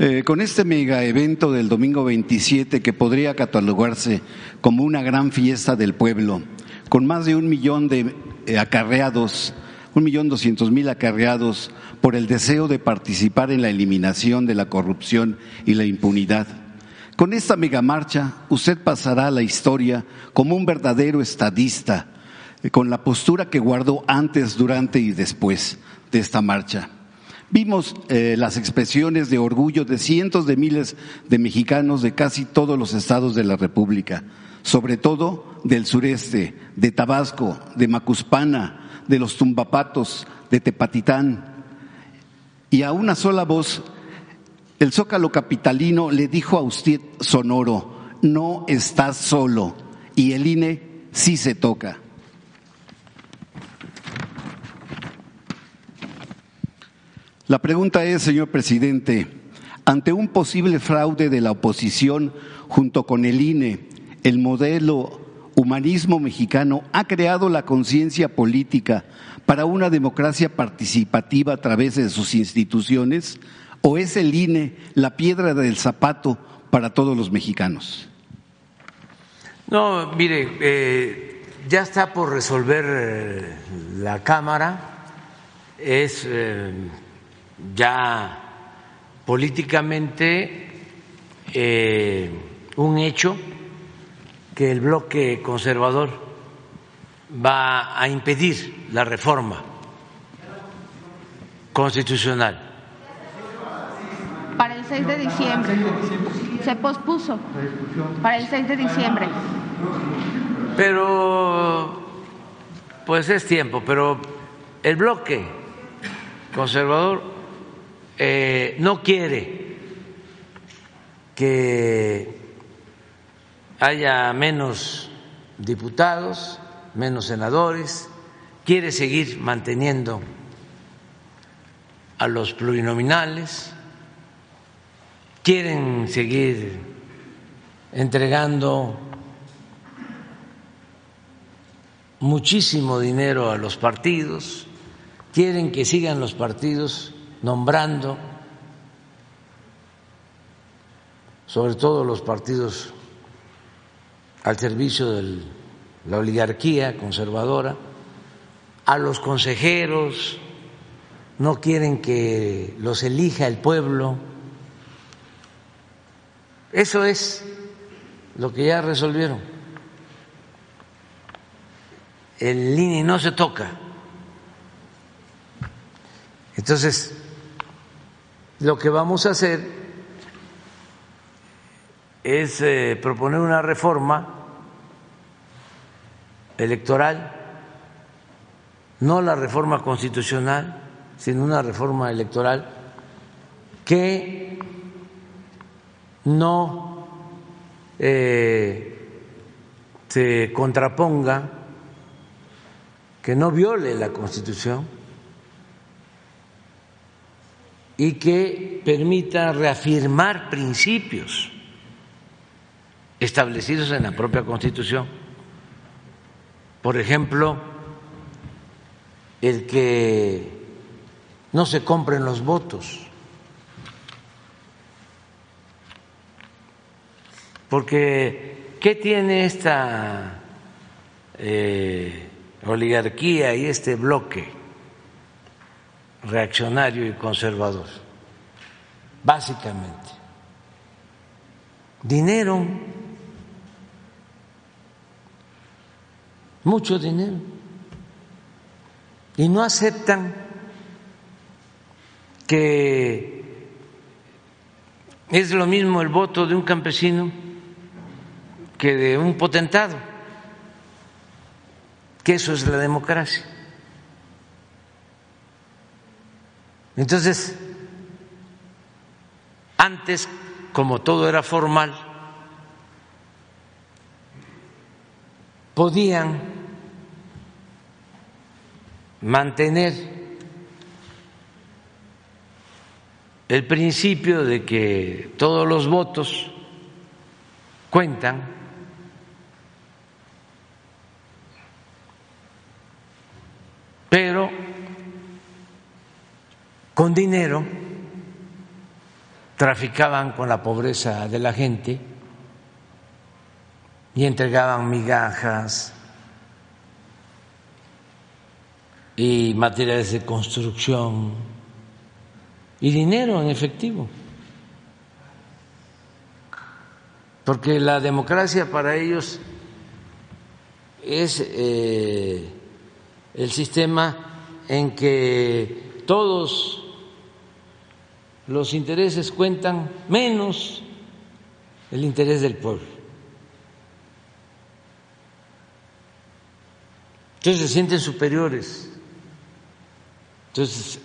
Eh, con este mega evento del domingo 27 que podría catalogarse como una gran fiesta del pueblo, con más de un millón de eh, acarreados, un millón doscientos mil acarreados por el deseo de participar en la eliminación de la corrupción y la impunidad. Con esta megamarcha usted pasará a la historia como un verdadero estadista, eh, con la postura que guardó antes, durante y después de esta marcha. Vimos eh, las expresiones de orgullo de cientos de miles de mexicanos de casi todos los estados de la República, sobre todo del sureste, de Tabasco, de Macuspana, de los Tumbapatos, de Tepatitán. Y a una sola voz, el zócalo capitalino le dijo a usted sonoro, no estás solo, y el INE sí se toca. La pregunta es, señor presidente, ante un posible fraude de la oposición junto con el INE, el modelo humanismo mexicano ha creado la conciencia política para una democracia participativa a través de sus instituciones o es el INE la piedra del zapato para todos los mexicanos? No, mire, eh, ya está por resolver eh, la Cámara, es eh, ya políticamente un hecho que el bloque conservador va a impedir la reforma constitucional. Para el 6 de diciembre. Se pospuso para el 6 de diciembre. Pero pues es tiempo, pero el bloque conservador eh, no quiere que haya menos diputados, menos senadores, quiere seguir manteniendo a los plurinominales, quieren seguir entregando muchísimo dinero a los partidos, quieren que sigan los partidos nombrando, sobre todo los partidos al servicio de la oligarquía conservadora, a los consejeros, no quieren que los elija el pueblo. Eso es lo que ya resolvieron. El INE no se toca. Entonces, lo que vamos a hacer es eh, proponer una reforma electoral, no la reforma constitucional, sino una reforma electoral que no eh, se contraponga, que no viole la Constitución y que permita reafirmar principios establecidos en la propia Constitución. Por ejemplo, el que no se compren los votos. Porque, ¿qué tiene esta eh, oligarquía y este bloque reaccionario y conservador? Básicamente, dinero, mucho dinero, y no aceptan que es lo mismo el voto de un campesino que de un potentado, que eso es la democracia. Entonces, antes, como todo era formal, podían mantener el principio de que todos los votos cuentan, pero con dinero traficaban con la pobreza de la gente y entregaban migajas y materiales de construcción y dinero en efectivo. Porque la democracia para ellos es eh, el sistema en que todos los intereses cuentan menos el interés del pueblo. Entonces se sienten superiores. Entonces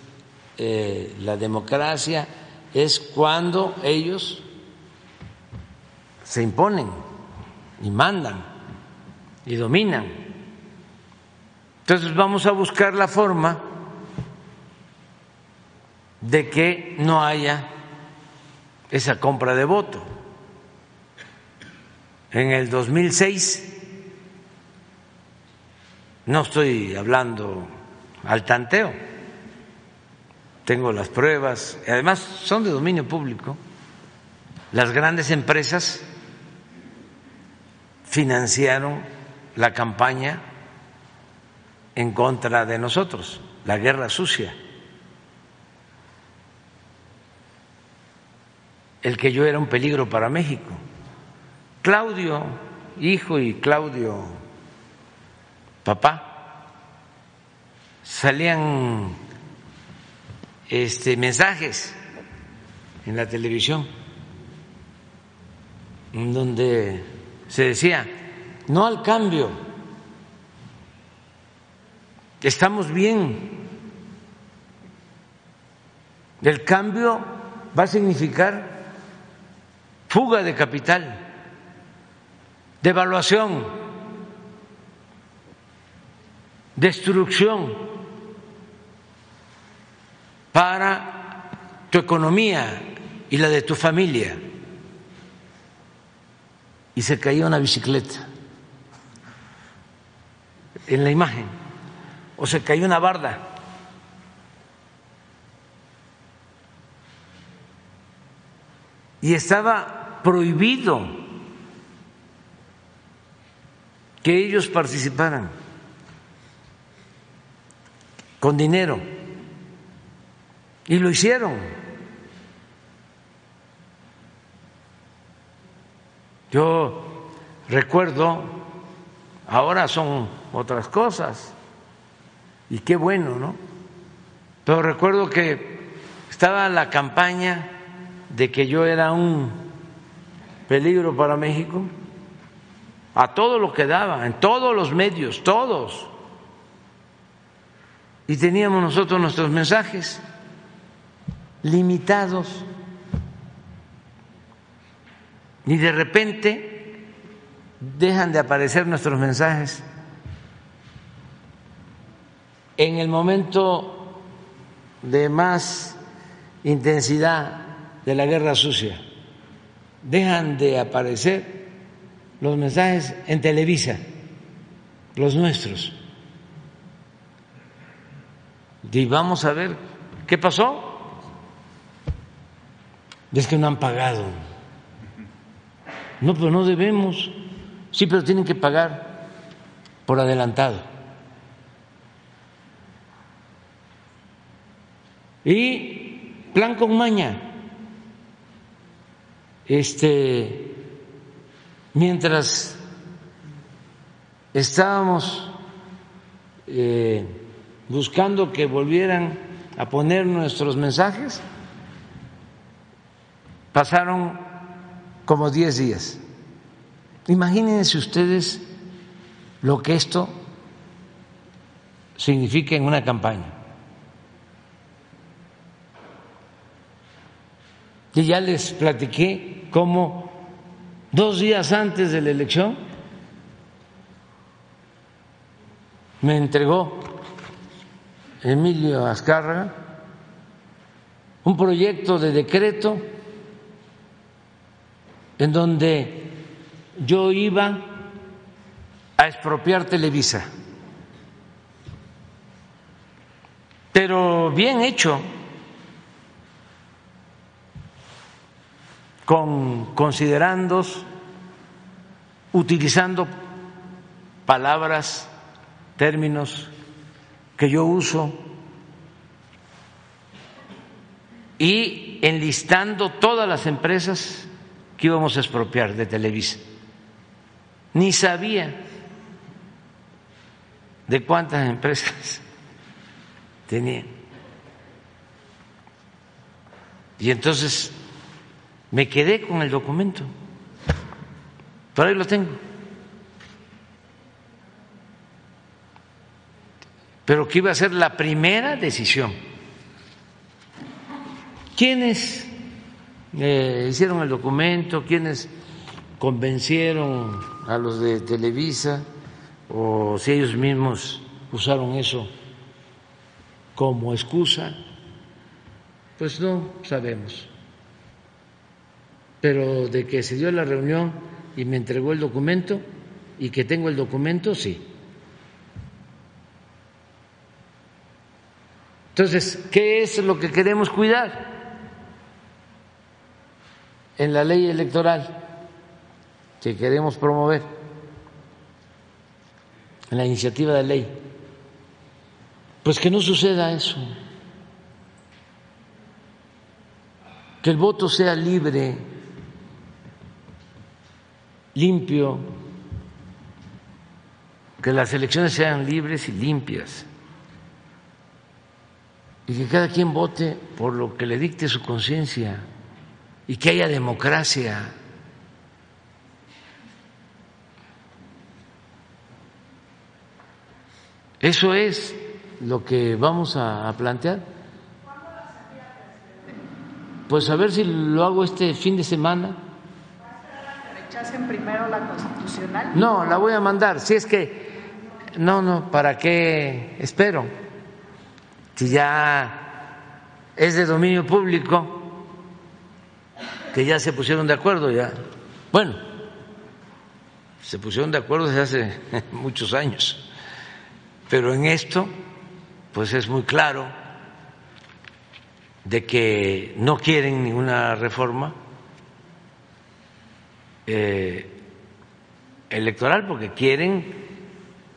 eh, la democracia es cuando ellos se imponen y mandan y dominan. Entonces vamos a buscar la forma de que no haya esa compra de voto. En el 2006, no estoy hablando al tanteo, tengo las pruebas, además son de dominio público, las grandes empresas financiaron la campaña en contra de nosotros, la guerra sucia. El que yo era un peligro para México. Claudio, hijo, y Claudio, papá, salían este, mensajes en la televisión donde se decía no al cambio, estamos bien. El cambio va a significar fuga de capital, devaluación, destrucción para tu economía y la de tu familia. Y se caía una bicicleta en la imagen, o se cayó una barda. Y estaba prohibido que ellos participaran con dinero. Y lo hicieron. Yo recuerdo, ahora son otras cosas, y qué bueno, ¿no? Pero recuerdo que estaba la campaña de que yo era un peligro para México, a todo lo que daba, en todos los medios, todos. Y teníamos nosotros nuestros mensajes limitados. Y de repente dejan de aparecer nuestros mensajes en el momento de más intensidad de la guerra sucia, dejan de aparecer los mensajes en Televisa, los nuestros. Y vamos a ver qué pasó. Es que no han pagado. No, pero no debemos. Sí, pero tienen que pagar por adelantado. Y plan con maña. Este, mientras estábamos eh, buscando que volvieran a poner nuestros mensajes, pasaron como 10 días. Imagínense ustedes lo que esto significa en una campaña. Y ya les platiqué cómo dos días antes de la elección me entregó Emilio Azcárraga un proyecto de decreto en donde yo iba a expropiar Televisa. Pero bien hecho, con considerandos, utilizando palabras, términos que yo uso y enlistando todas las empresas que íbamos a expropiar de Televisa. Ni sabía de cuántas empresas tenían. Y entonces me quedé con el documento. Por ahí lo tengo. Pero que iba a ser la primera decisión. ¿Quiénes eh, hicieron el documento? ¿Quiénes convencieron a los de Televisa? ¿O si ellos mismos usaron eso como excusa? Pues no sabemos pero de que se dio la reunión y me entregó el documento y que tengo el documento, sí. Entonces, ¿qué es lo que queremos cuidar en la ley electoral que queremos promover, en la iniciativa de ley? Pues que no suceda eso, que el voto sea libre limpio, que las elecciones sean libres y limpias. Y que cada quien vote por lo que le dicte su conciencia y que haya democracia. Eso es lo que vamos a, a plantear. Pues a ver si lo hago este fin de semana. ¿Rechacen primero la constitucional? No, la voy a mandar. Si es que, no, no, ¿para qué espero? Si ya es de dominio público, que ya se pusieron de acuerdo, ya. Bueno, se pusieron de acuerdo desde hace muchos años, pero en esto, pues es muy claro de que no quieren ninguna reforma eh, electoral porque quieren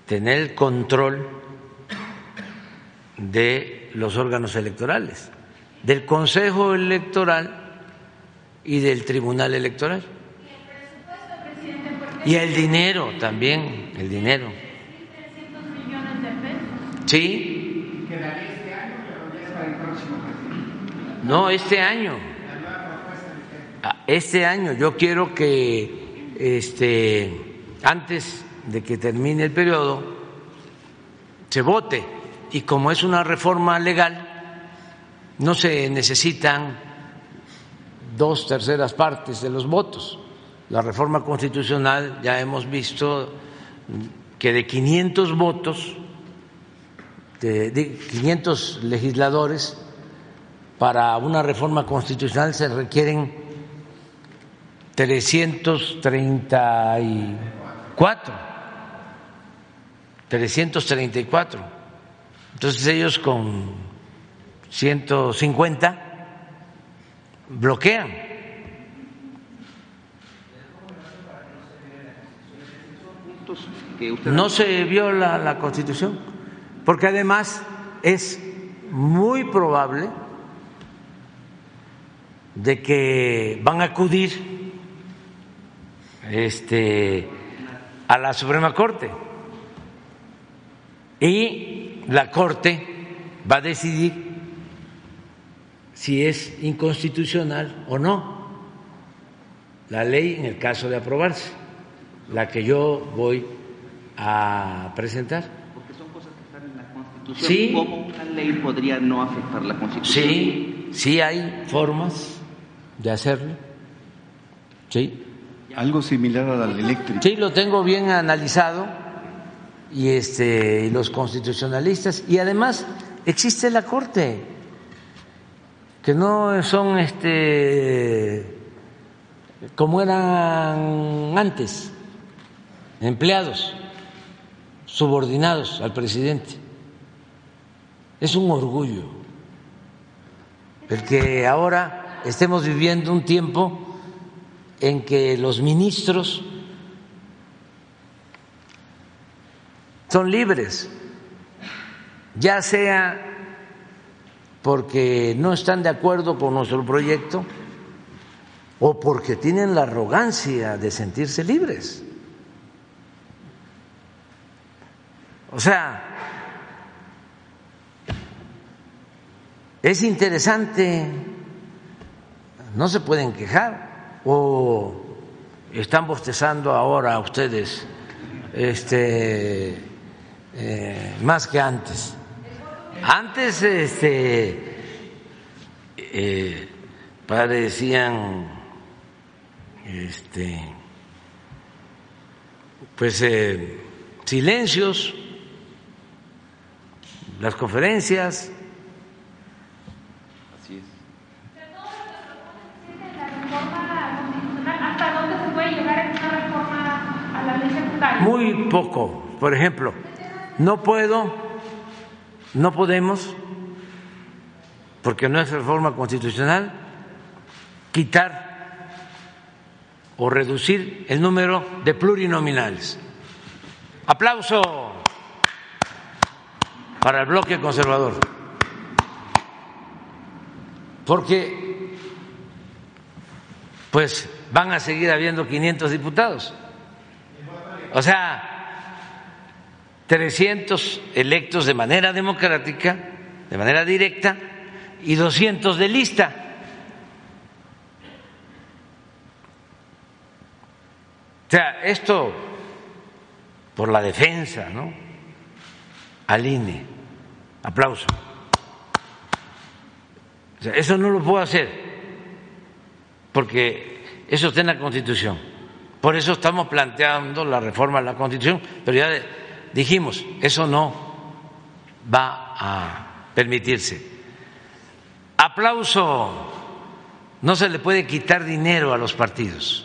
tener el control de los órganos electorales, del Consejo Electoral y del Tribunal Electoral. Y el dinero también, el dinero. Sí. No, este año. Ah, Este año yo quiero que este antes de que termine el periodo se vote y como es una reforma legal no se necesitan dos terceras partes de los votos. La reforma constitucional ya hemos visto que de 500 votos, de, de 500 legisladores, para una reforma constitucional se requieren 334. 334. Entonces ellos con 150 bloquean. No se viola la Constitución, porque además es muy probable de que van a acudir este, a la Suprema Corte y la Corte va a decidir si es inconstitucional o no la ley en el caso de aprobarse, la que yo voy a presentar. Porque son cosas que están en la Constitución. Sí. ¿Cómo una ley podría no afectar la Constitución? Sí, sí hay formas de hacerlo. Sí. Algo similar a la eléctrica. Sí, lo tengo bien analizado y este y los constitucionalistas y además existe la Corte que no son este como eran antes empleados subordinados al presidente. Es un orgullo el que ahora estemos viviendo un tiempo en que los ministros son libres, ya sea porque no están de acuerdo con nuestro proyecto o porque tienen la arrogancia de sentirse libres. O sea, es interesante, no se pueden quejar o están bostezando ahora ustedes este eh, más que antes. Antes este eh, parecían este pues eh, silencios las conferencias Así es. ¿Hasta dónde se puede llegar en una reforma a la ley secundaria? muy poco por ejemplo no puedo no podemos porque no es reforma constitucional quitar o reducir el número de plurinominales. Aplauso para el bloque conservador. Porque pues van a seguir habiendo 500 diputados. O sea 300 electos de manera democrática, de manera directa, y 200 de lista. O sea, esto por la defensa, ¿no? Al INE, Aplauso. O sea, eso no lo puedo hacer, porque eso está en la Constitución. Por eso estamos planteando la reforma de la Constitución, pero ya dijimos, eso no va a permitirse. Aplauso. No se le puede quitar dinero a los partidos.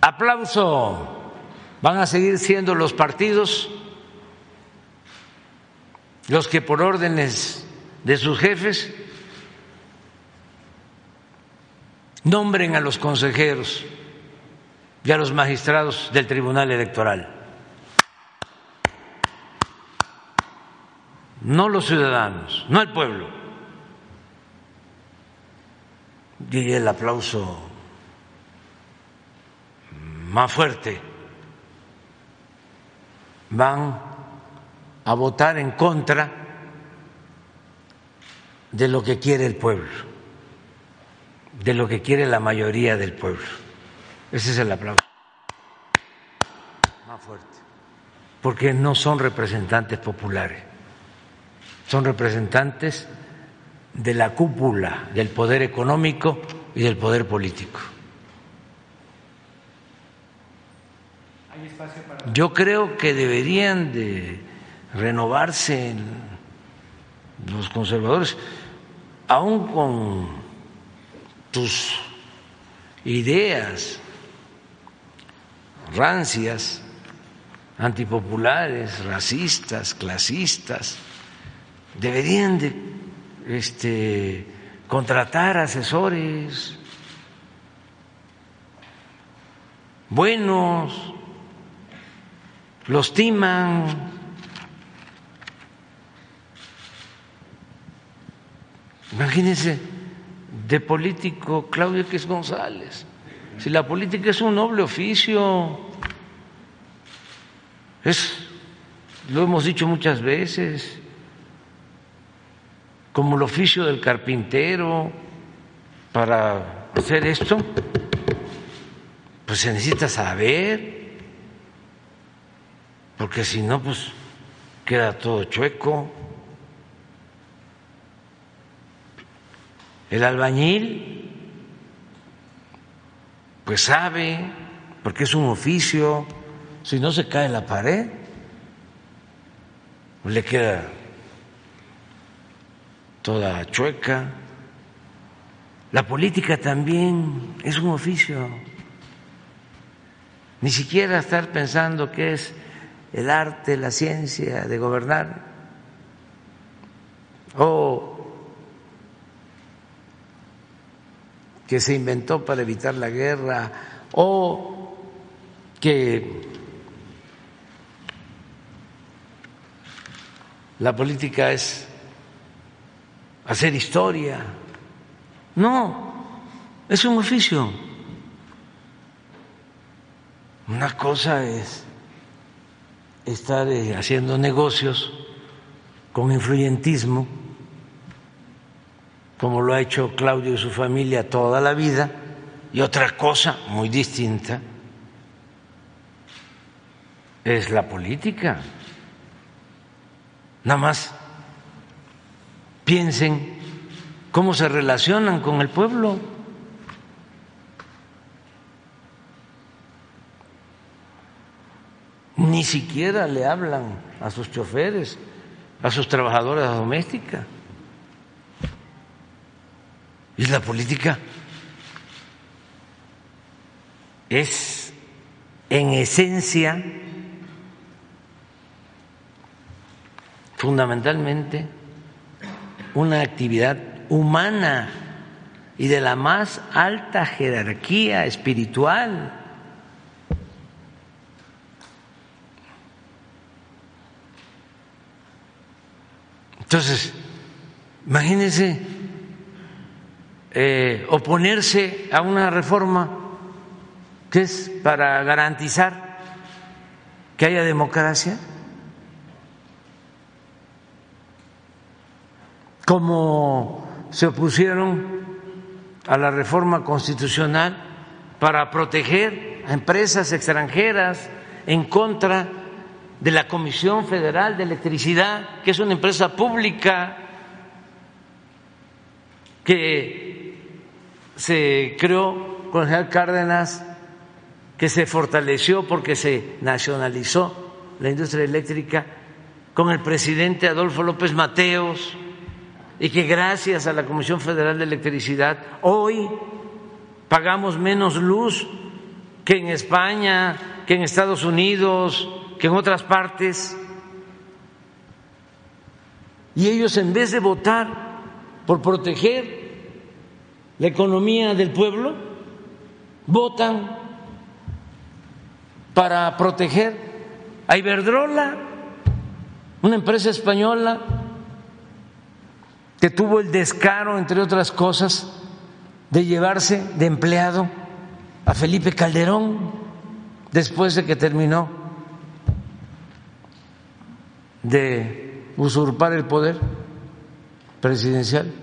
Aplauso. Van a seguir siendo los partidos los que por órdenes de sus jefes nombren a los consejeros y a los magistrados del Tribunal Electoral. No los ciudadanos, no el pueblo. Y el aplauso más fuerte. Van a votar en contra de lo que quiere el pueblo, de lo que quiere la mayoría del pueblo. Ese es el aplauso más fuerte, porque no son representantes populares, son representantes de la cúpula del poder económico y del poder político. Yo creo que deberían de renovarse los conservadores, aún con tus ideas rancias, antipopulares, racistas, clasistas, deberían de este, contratar asesores buenos, los timan. Imagínense, de político Claudio X González. Si la política es un noble oficio, es, lo hemos dicho muchas veces, como el oficio del carpintero, para hacer esto, pues se necesita saber, porque si no, pues queda todo chueco. El albañil pues sabe, porque es un oficio, si no se cae en la pared, le queda toda chueca. La política también es un oficio. Ni siquiera estar pensando que es el arte, la ciencia de gobernar, o que se inventó para evitar la guerra o que la política es hacer historia. No, es un oficio. Una cosa es estar eh, haciendo negocios con influyentismo como lo ha hecho Claudio y su familia toda la vida, y otra cosa muy distinta es la política. Nada más piensen cómo se relacionan con el pueblo. Ni siquiera le hablan a sus choferes, a sus trabajadoras domésticas. Y la política es en esencia fundamentalmente una actividad humana y de la más alta jerarquía espiritual. Entonces, imagínense eh, oponerse a una reforma que es para garantizar que haya democracia, como se opusieron a la reforma constitucional para proteger a empresas extranjeras en contra de la Comisión Federal de Electricidad, que es una empresa pública que se creó con el general Cárdenas, que se fortaleció porque se nacionalizó la industria eléctrica con el presidente Adolfo López Mateos y que gracias a la Comisión Federal de Electricidad hoy pagamos menos luz que en España, que en Estados Unidos, que en otras partes. Y ellos en vez de votar por proteger la economía del pueblo, votan para proteger a Iberdrola, una empresa española que tuvo el descaro, entre otras cosas, de llevarse de empleado a Felipe Calderón después de que terminó de usurpar el poder presidencial.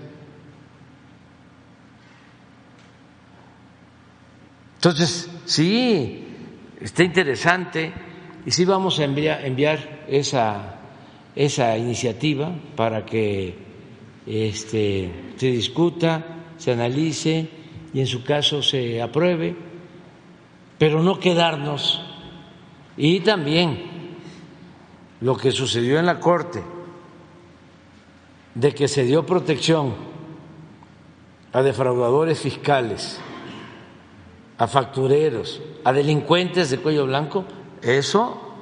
Entonces, sí, está interesante y sí vamos a enviar, esa, esa iniciativa para que este, se discuta, se analice y en su caso se apruebe, pero no quedarnos. Y también lo que sucedió en la Corte, de que se dio protección a defraudadores fiscales, a factureros, a delincuentes de cuello blanco, eso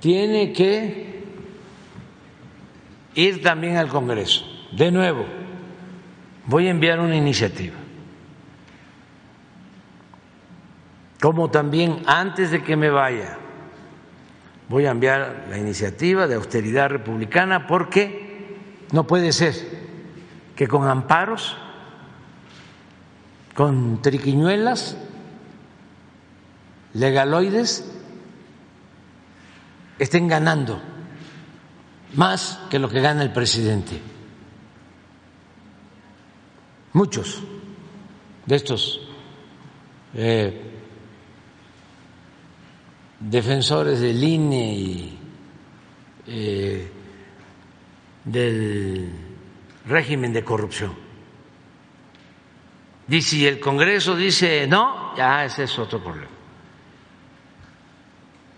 tiene que ir también al Congreso. De nuevo, voy a enviar una iniciativa. Como también antes de que me vaya, voy a enviar la iniciativa de austeridad republicana porque no puede ser que con amparos, con triquiñuelas, legaloides, estén ganando más que lo que gana el presidente. Muchos de estos eh, defensores del INE y eh, del régimen de corrupción. Y si el Congreso dice no, ya ese es otro problema.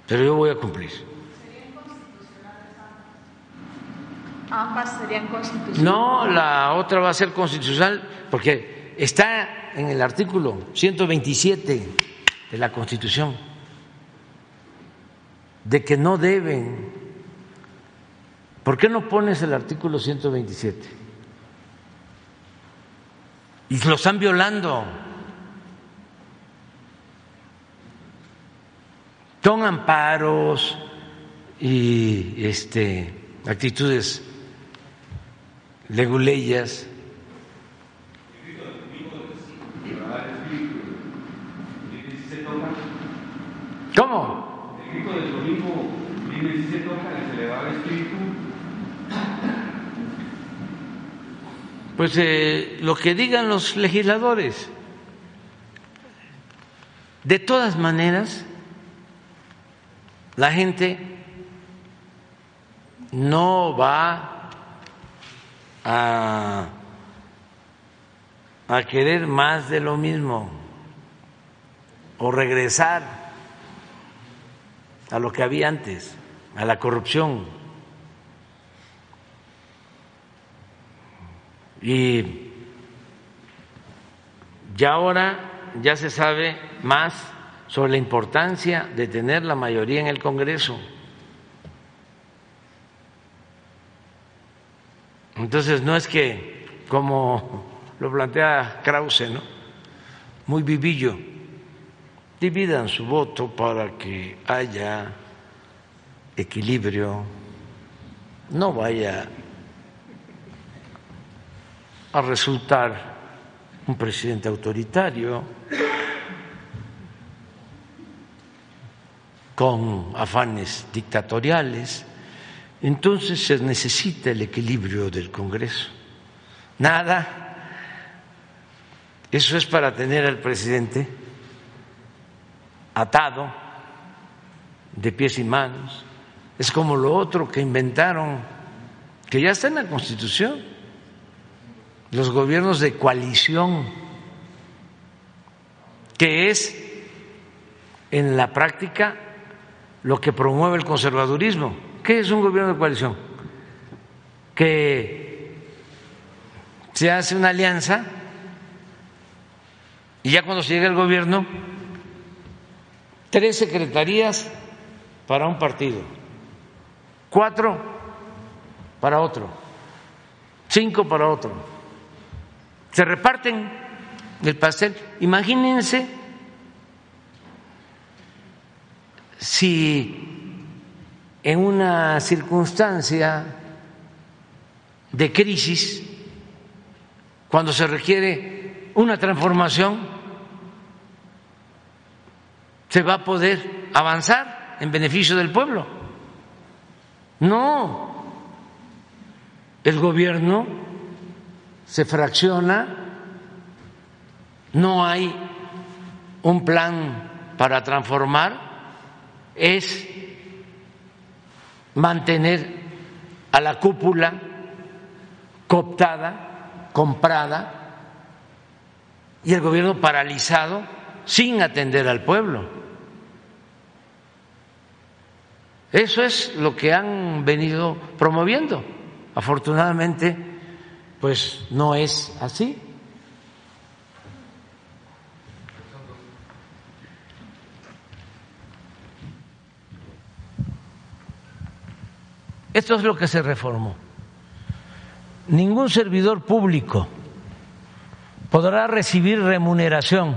Pero yo voy a cumplir. Ambas serían constitucionales. No, la otra va a ser constitucional porque está en el artículo 127 de la Constitución de que no deben. ¿Por qué no pones el artículo 127? Y lo están violando. Son amparos y este, actitudes leguleyas. ¿Cómo? El grito del domingo viene si se toca, se le va el espíritu. Pues eh, lo que digan los legisladores. De todas maneras, la gente no va a, a querer más de lo mismo o regresar a lo que había antes, a la corrupción. Y ya ahora ya se sabe más sobre la importancia de tener la mayoría en el Congreso. Entonces no es que, como lo plantea Krause, ¿no? muy vivillo, dividan su voto para que haya equilibrio, no vaya a resultar un presidente autoritario con afanes dictatoriales. Entonces se necesita el equilibrio del Congreso. Nada Eso es para tener al presidente atado de pies y manos. Es como lo otro que inventaron, que ya está en la Constitución, los gobiernos de coalición, que es en la práctica lo que promueve el conservadurismo. ¿Qué es un gobierno de coalición? Que se hace una alianza y ya cuando se llega el gobierno, tres secretarías para un partido, cuatro para otro, cinco para otro. Se reparten el pastel. Imagínense si en una circunstancia de crisis, cuando se requiere una transformación, se va a poder avanzar en beneficio del pueblo. No, el gobierno se fracciona, no hay un plan para transformar, es mantener a la cúpula cooptada, comprada, y el gobierno paralizado sin atender al pueblo. Eso es lo que han venido promoviendo. Afortunadamente, pues no es así. Esto es lo que se reformó. Ningún servidor público podrá recibir remuneración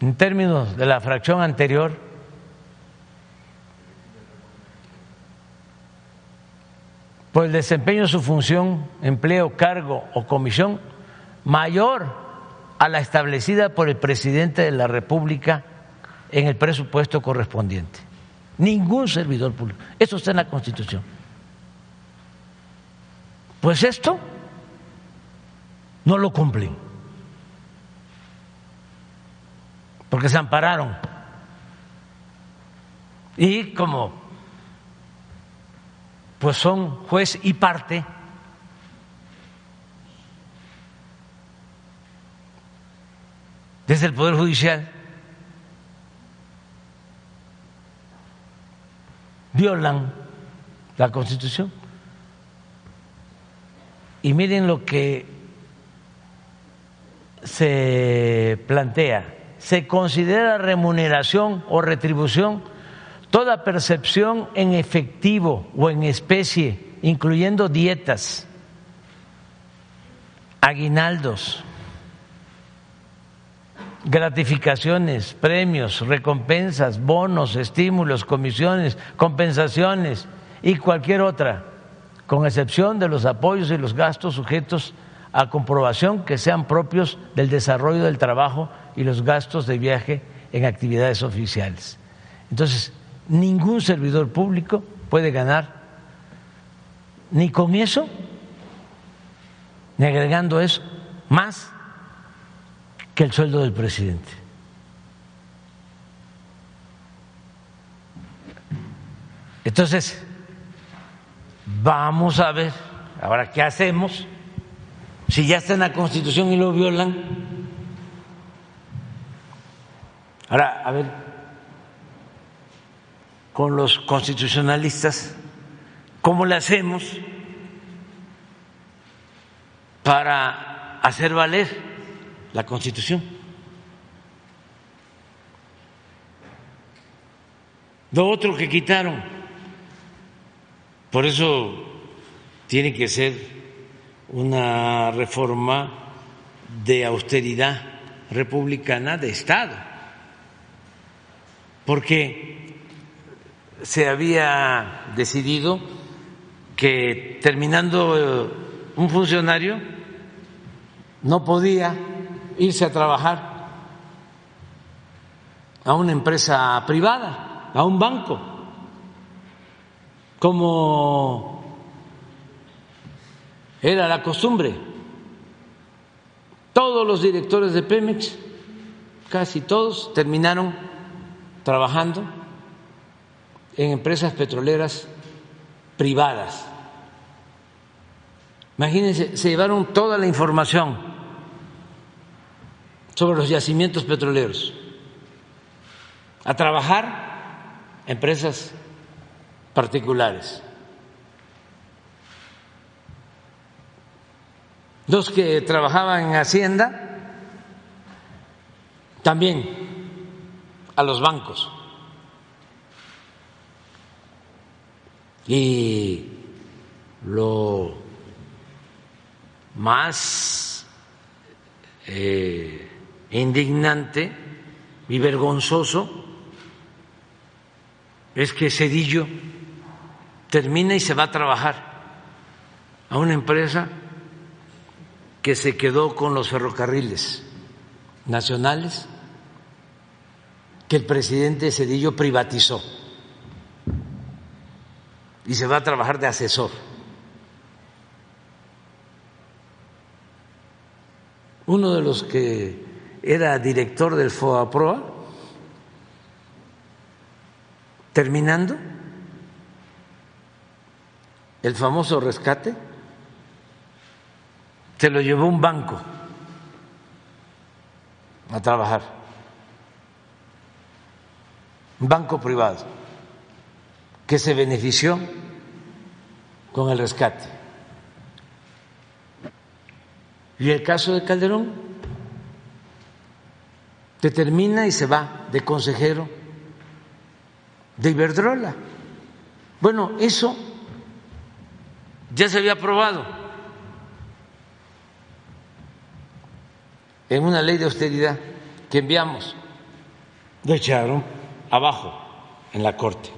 en términos de la fracción anterior por el desempeño de su función, empleo, cargo o comisión mayor a la establecida por el presidente de la República en el presupuesto correspondiente. Ningún servidor público. Eso está en la Constitución. Pues esto no lo cumplen. Porque se ampararon. Y como pues son juez y parte, desde el Poder Judicial, violan la Constitución. Y miren lo que se plantea. Se considera remuneración o retribución toda percepción en efectivo o en especie, incluyendo dietas, aguinaldos, gratificaciones, premios, recompensas, bonos, estímulos, comisiones, compensaciones y cualquier otra, con excepción de los apoyos y los gastos sujetos a comprobación que sean propios del desarrollo del trabajo y los gastos de viaje en actividades oficiales. Entonces, ningún servidor público puede ganar ni con eso, ni agregando eso, más que el sueldo del presidente. Entonces, vamos a ver, ahora, ¿qué hacemos? Si ya está en la Constitución y lo violan. Ahora, a ver, con los constitucionalistas, ¿cómo le hacemos para hacer valer la Constitución. Lo otro que quitaron, por eso tiene que ser una reforma de austeridad republicana de Estado, porque se había decidido que terminando un funcionario no podía irse a trabajar a una empresa privada, a un banco, como era la costumbre. Todos los directores de Pemex, casi todos, terminaron trabajando en empresas petroleras privadas. Imagínense, se llevaron toda la información sobre los yacimientos petroleros a trabajar empresas particulares. Los que trabajaban en Hacienda también a los bancos. Y lo más eh, indignante y vergonzoso es que Cedillo termina y se va a trabajar a una empresa que se quedó con los ferrocarriles nacionales que el presidente Cedillo privatizó y se va a trabajar de asesor. Uno de los que era director del FOAPROA, terminando el famoso rescate, se lo llevó un banco a trabajar, un banco privado que se benefició con el rescate. Y el caso de Calderón, que termina y se va de consejero de Iberdrola. Bueno, eso ya se había aprobado en una ley de austeridad que enviamos. Lo echaron abajo en la Corte.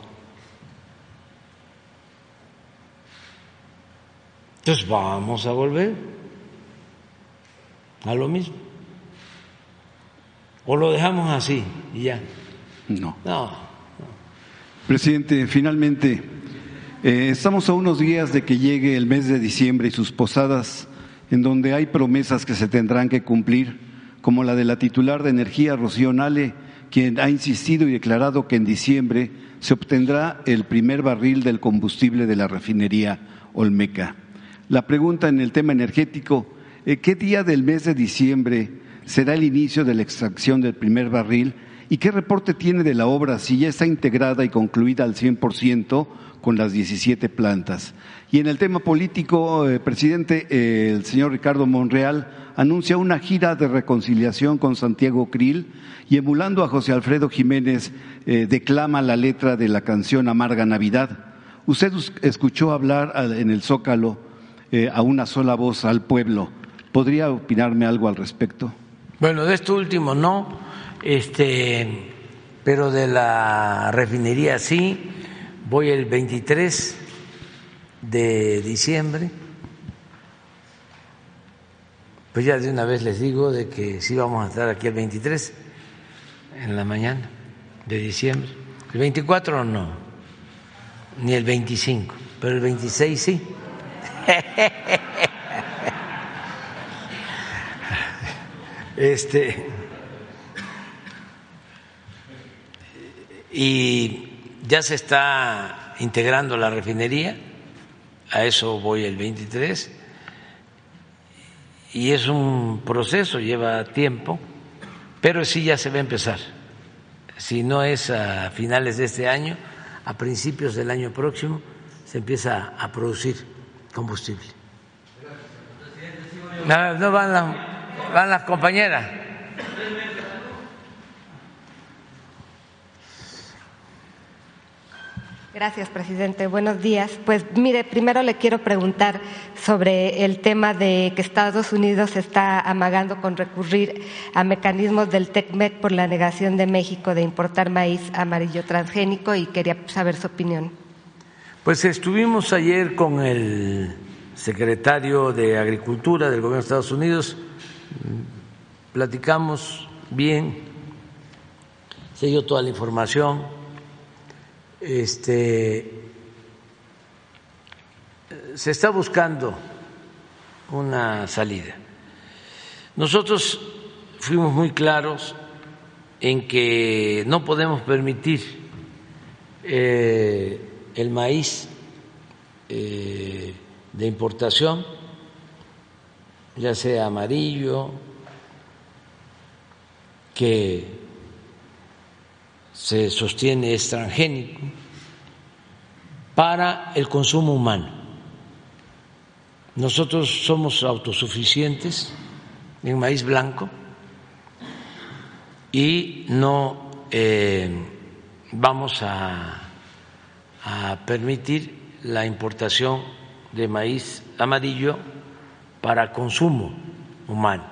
Entonces vamos a volver a lo mismo. O lo dejamos así y ya. No. No. Presidente, finalmente, eh, estamos a unos días de que llegue el mes de diciembre y sus posadas, en donde hay promesas que se tendrán que cumplir, como la de la titular de energía, Rocío Nale, quien ha insistido y declarado que en diciembre se obtendrá el primer barril del combustible de la refinería Olmeca. La pregunta en el tema energético, eh, ¿qué día del mes de diciembre será el inicio de la extracción del primer barril? ¿Y qué reporte tiene de la obra si ya está integrada y concluida al 100% con las 17 plantas? Y en el tema político, eh, presidente, eh, el señor Ricardo Monreal anuncia una gira de reconciliación con Santiago Krill y emulando a José Alfredo Jiménez declama la letra de la canción Amarga Navidad. Usted escuchó hablar en el Zócalo eh, a una sola voz al pueblo. ¿Podría opinarme algo al respecto? Bueno, de esto último no, este, pero de la refinería sí. Voy el 23 de diciembre. Pues ya de una vez les digo de que sí vamos a estar aquí el 23 en la mañana de diciembre. El 24 no, ni el 25, pero el 26 sí. Este y ya se está integrando la refinería, a eso voy el 23, y es un proceso, lleva tiempo, pero sí ya se va a empezar. Si no es a finales de este año, a principios del año próximo se empieza a producir combustible. No, no van, las, van las compañeras. Gracias, presidente. Buenos días. Pues mire, primero le quiero preguntar sobre el tema de que Estados Unidos está amagando con recurrir a mecanismos del TECMEC por la negación de México de importar maíz amarillo transgénico y quería saber su opinión. Pues estuvimos ayer con el secretario de Agricultura del Gobierno de Estados Unidos, platicamos bien, se dio toda la información este, se está buscando una salida. Nosotros fuimos muy claros en que no podemos permitir eh, el maíz eh, de importación, ya sea amarillo, que se sostiene es para el consumo humano. Nosotros somos autosuficientes en maíz blanco y no eh, vamos a, a permitir la importación de maíz amarillo para consumo humano.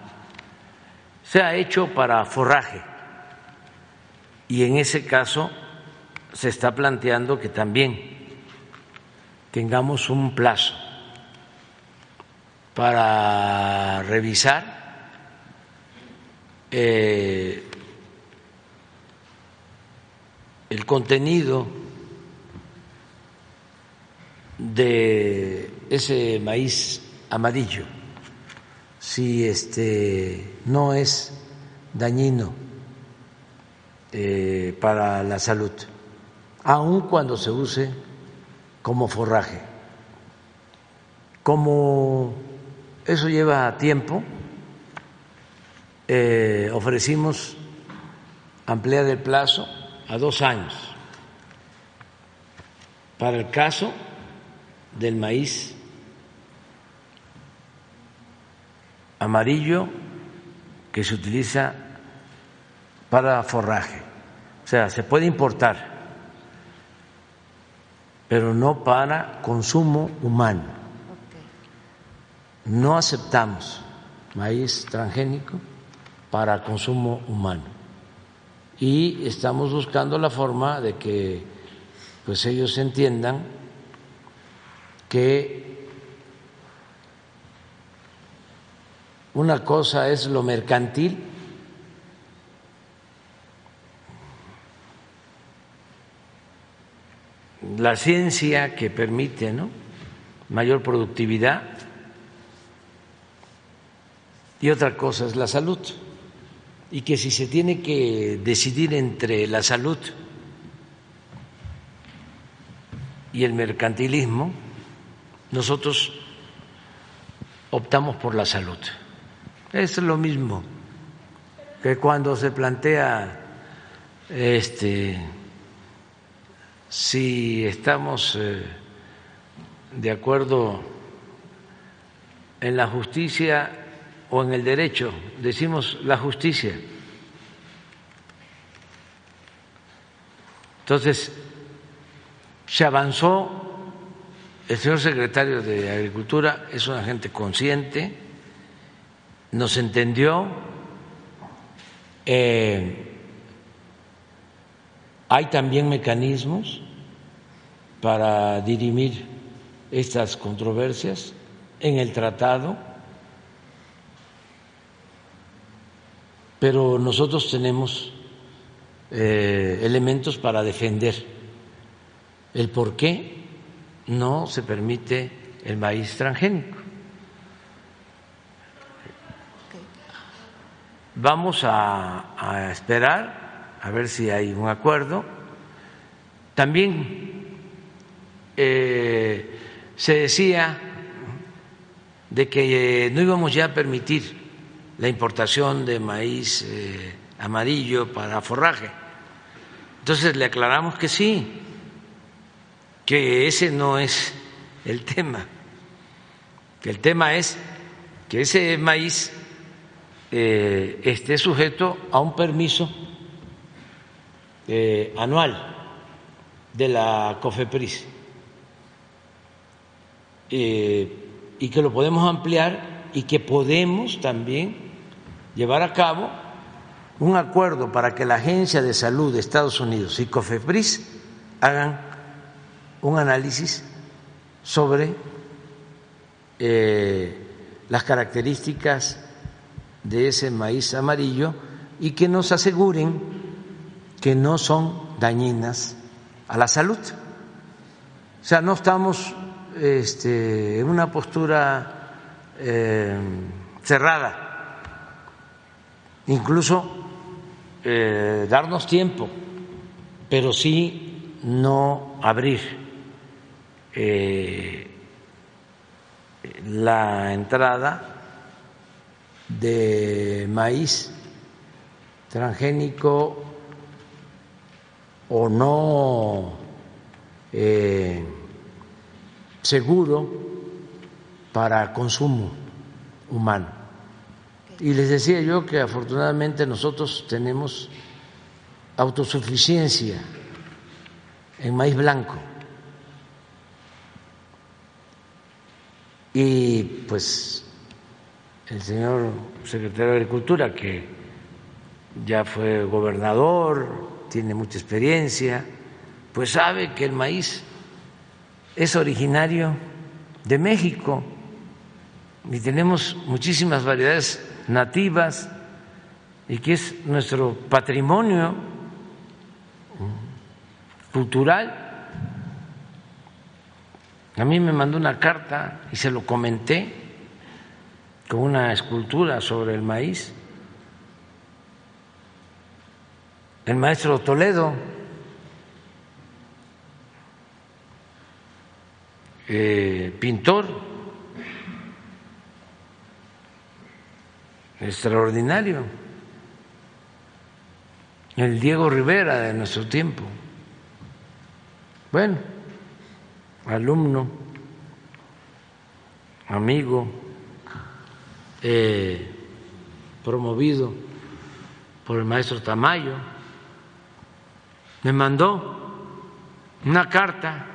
Se ha hecho para forraje y en ese caso se está planteando que también tengamos un plazo para revisar eh, el contenido de ese maíz amarillo, si este no es dañino eh, para la salud, aun cuando se use como forraje. Como eso lleva tiempo, eh, ofrecimos ampliar el plazo a dos años para el caso del maíz amarillo que se utiliza para forraje. O sea, se puede importar, pero no para consumo humano. No aceptamos maíz transgénico para consumo humano. Y estamos buscando la forma de que pues ellos entiendan que una cosa es lo mercantil la ciencia que permite ¿no? mayor productividad y otra cosa es la salud y que si se tiene que decidir entre la salud y el mercantilismo, nosotros optamos por la salud. Es lo mismo que cuando se plantea este si estamos eh, de acuerdo en la justicia o en el derecho, decimos la justicia. Entonces, se avanzó, el señor secretario de Agricultura es una gente consciente, nos entendió, eh, hay también mecanismos para dirimir estas controversias en el tratado pero nosotros tenemos eh, elementos para defender el por qué no se permite el maíz transgénico. Vamos a, esperar a ver si hay un acuerdo. También eh, se decía de que no íbamos ya a permitir la importación de maíz eh, amarillo para forraje. Entonces le aclaramos que sí, que ese no es el tema, que el tema es que ese maíz eh, esté sujeto a un permiso eh, anual de la COFEPRIS. Y que lo podemos ampliar y que podemos también llevar a cabo un acuerdo para que la Agencia de Salud de Estados Unidos y COFEPRIS hagan un análisis sobre eh, las características de ese maíz amarillo y que nos aseguren que no son dañinas a la salud. O sea, no estamos este, en una postura eh, cerrada incluso eh, darnos tiempo, pero sí no abrir eh, la entrada de maíz transgénico o no eh, seguro para consumo humano. Y les decía yo que afortunadamente nosotros tenemos autosuficiencia en maíz blanco. Y pues el señor secretario de Agricultura, que ya fue gobernador, tiene mucha experiencia, pues sabe que el maíz es originario de México y tenemos muchísimas variedades nativas y que es nuestro patrimonio cultural. A mí me mandó una carta y se lo comenté con una escultura sobre el maíz. El maestro Toledo, eh, pintor extraordinario, el Diego Rivera de nuestro tiempo. Bueno, alumno, amigo, eh, promovido por el maestro Tamayo, me mandó una carta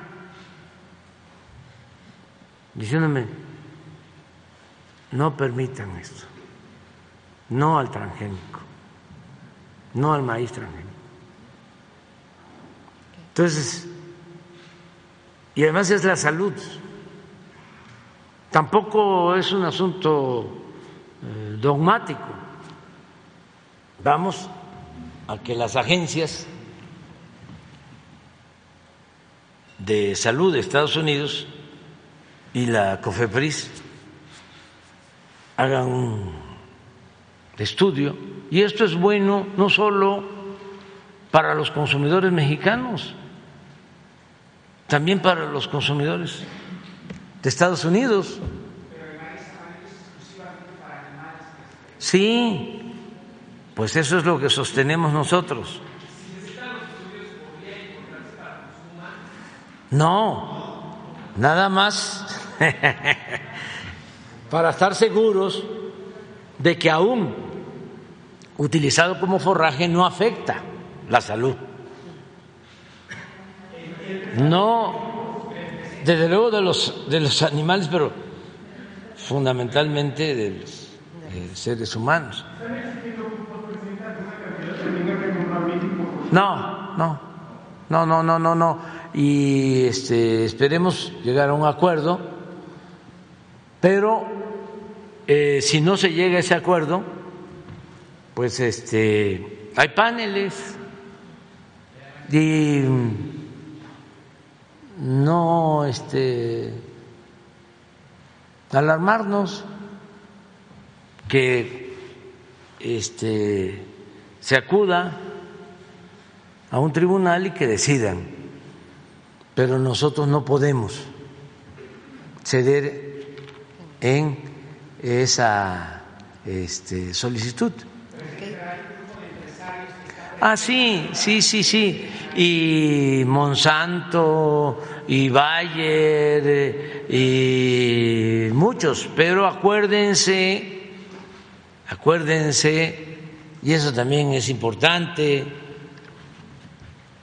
diciéndome, no permitan esto, no al transgénico, no al maíz transgénico. Entonces, y además es la salud. Tampoco es un asunto eh, dogmático. Vamos a que las agencias de salud de Estados Unidos y la COFEPRIS hagan un estudio y esto es bueno no solo para los consumidores mexicanos, también para los consumidores de Estados Unidos. Sí, pues eso es lo que sostenemos nosotros. No, nada más para estar seguros de que aún utilizado como forraje no afecta la salud. No, desde luego de los, de los animales, pero fundamentalmente de los seres humanos. No, no, no, no, no, no, no. Y este, esperemos llegar a un acuerdo, pero eh, si no se llega a ese acuerdo, pues este, hay paneles y no este, alarmarnos que este, se acuda a un tribunal y que decidan, pero nosotros no podemos ceder en esa este, solicitud. Ah, sí, sí, sí, sí. Y Monsanto, y Bayer, y muchos. Pero acuérdense, acuérdense, y eso también es importante,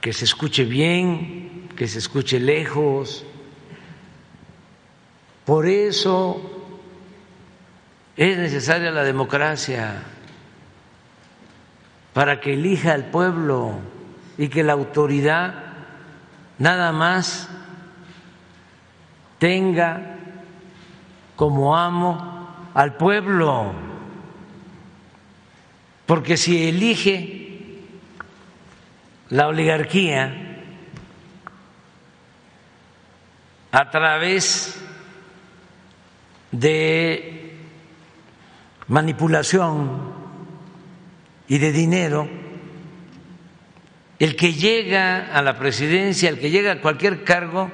que se escuche bien, que se escuche lejos. Por eso es necesaria la democracia para que elija al pueblo y que la autoridad nada más tenga como amo al pueblo. Porque si elige la oligarquía a través de manipulación y de dinero, el que llega a la presidencia, el que llega a cualquier cargo,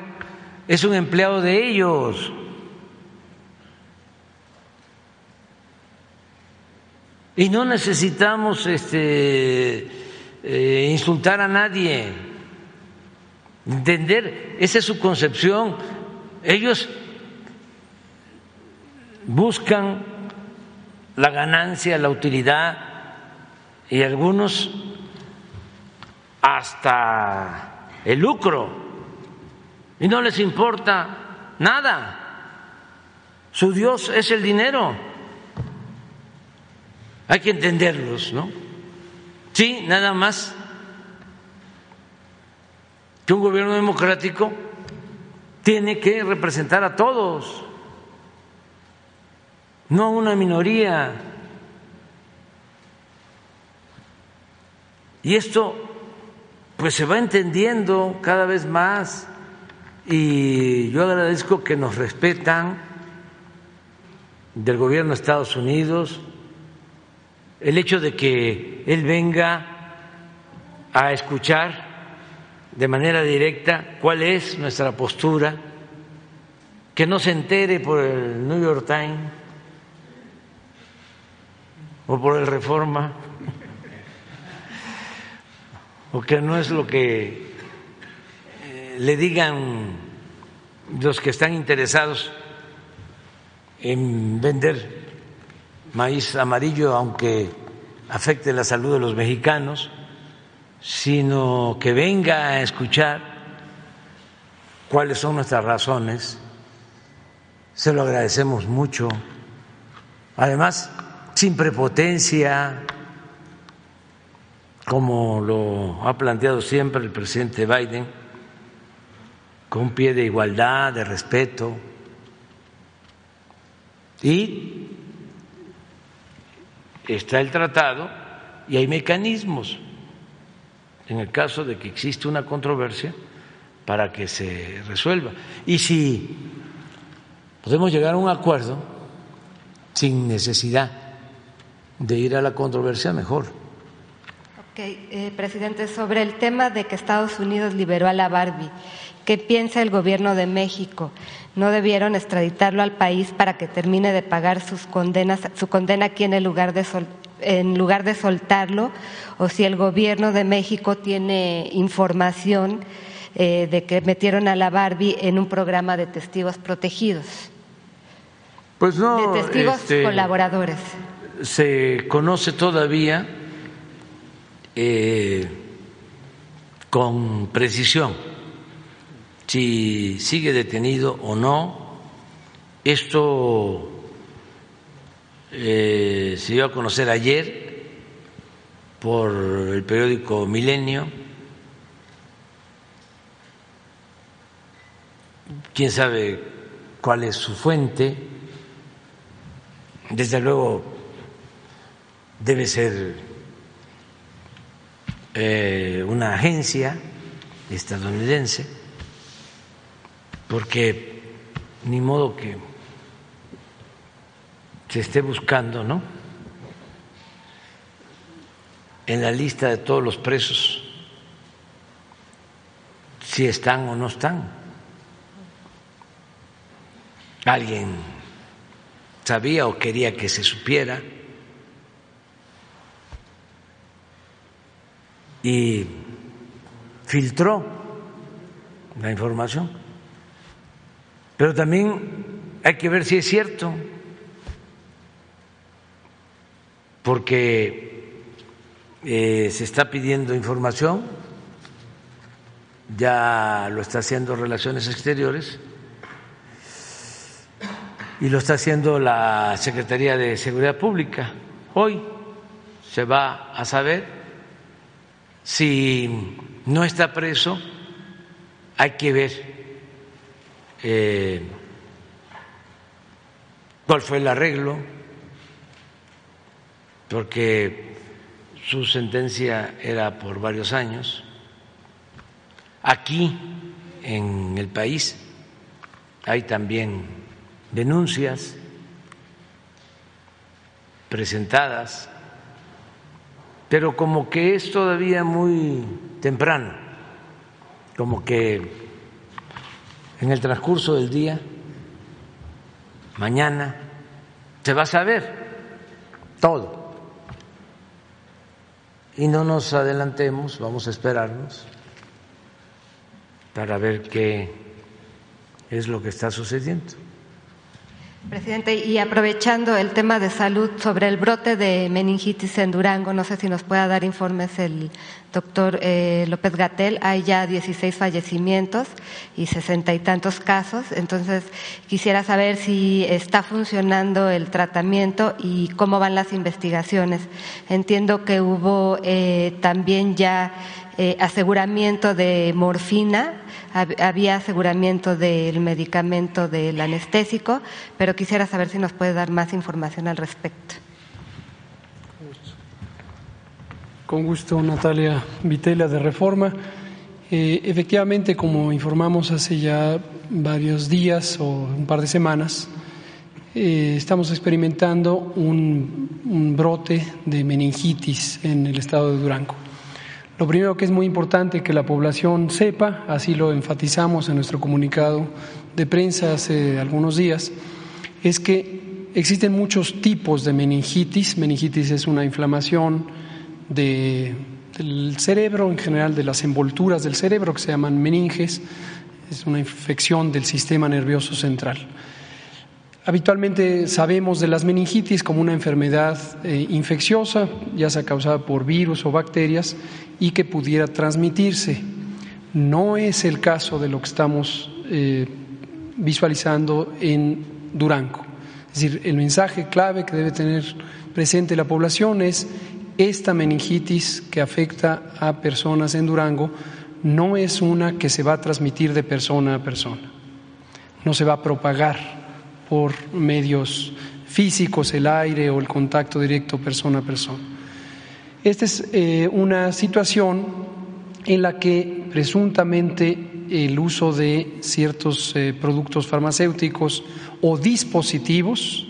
es un empleado de ellos. Y no necesitamos este, eh, insultar a nadie, entender, esa es su concepción. Ellos buscan la ganancia, la utilidad y algunos hasta el lucro y no les importa nada. Su Dios es el dinero. Hay que entenderlos, ¿no? Sí, nada más que un gobierno democrático tiene que representar a todos, no a una minoría. Y esto pues se va entendiendo cada vez más. Y yo agradezco que nos respetan del gobierno de Estados Unidos, el hecho de que él venga a escuchar de manera directa cuál es nuestra postura, que no se entere por el New York Times o por el Reforma, o que no es lo que eh, le digan los que están interesados en vender maíz amarillo, aunque afecte la salud de los mexicanos, sino que venga a escuchar cuáles son nuestras razones. Se lo agradecemos mucho. Además, sin prepotencia, como lo ha planteado siempre el presidente Biden, con pie de igualdad, de respeto. Y está el tratado y hay mecanismos en el caso de que existe una controversia para que se resuelva. Y si podemos llegar a un acuerdo sin necesidad de ir a la controversia, mejor. Eh, presidente, sobre el tema de que Estados Unidos liberó a la Barbie, ¿qué piensa el gobierno de México? ¿No debieron extraditarlo al país para que termine de pagar sus condenas, su condena aquí en el lugar de en lugar de soltarlo? ¿O si el gobierno de México tiene información eh, de que metieron a la Barbie en un programa de testigos protegidos? Pues no. De testigos este, colaboradores. Se conoce todavía eh, con precisión si sigue detenido o no. Esto eh, se dio a conocer ayer por el periódico Milenio. Quién sabe cuál es su fuente. Desde luego debe ser eh, una agencia estadounidense, porque ni modo que se esté buscando, ¿no? En la lista de todos los presos, si están o no están. Alguien sabía o quería que se supiera y filtró la información. Pero también hay que ver si es cierto, porque eh, se está pidiendo información, ya lo está haciendo Relaciones Exteriores y lo está haciendo la Secretaría de Seguridad Pública. Hoy se va a saber si no está preso, hay que ver eh, cuál fue el arreglo, porque su sentencia era por varios años. Aquí, en el país, hay también denuncias presentadas pero como que es todavía muy temprano, como que en el transcurso del día, mañana, se va a saber todo. Y no nos adelantemos, vamos a esperarnos para ver qué es lo que está sucediendo. Presidente, y aprovechando el tema de salud sobre el brote de meningitis en Durango, no sé si nos pueda dar informes el doctor eh, López Gatel. Hay ya 16 fallecimientos y sesenta y tantos casos. Entonces, quisiera saber si está funcionando el tratamiento y cómo van las investigaciones. Entiendo que hubo eh, también ya eh, aseguramiento de morfina había aseguramiento del medicamento del anestésico, pero quisiera saber si nos puede dar más información al respecto. Con gusto, Natalia Vitela de Reforma. Eh, efectivamente, como informamos hace ya varios días o un par de semanas, eh, estamos experimentando un brote de meningitis en el estado de Durango. Lo primero que es muy importante que la población sepa, así lo enfatizamos en nuestro comunicado de prensa hace algunos días, es que existen muchos tipos de meningitis. Meningitis es una inflamación del cerebro, en general de las envolturas del cerebro que se llaman meninges, es una infección del sistema nervioso central. Habitualmente sabemos de las meningitis como una enfermedad eh, infecciosa, ya sea causada por virus o bacterias, y que pudiera transmitirse. No es el caso de lo que estamos eh, visualizando en Durango. Es decir, el mensaje clave que debe tener presente la población es esta meningitis que afecta a personas en Durango no es una que se va a transmitir de persona a persona, no se va a propagar por medios físicos, el aire o el contacto directo persona a persona. Esta es eh, una situación en la que presuntamente el uso de ciertos eh, productos farmacéuticos o dispositivos,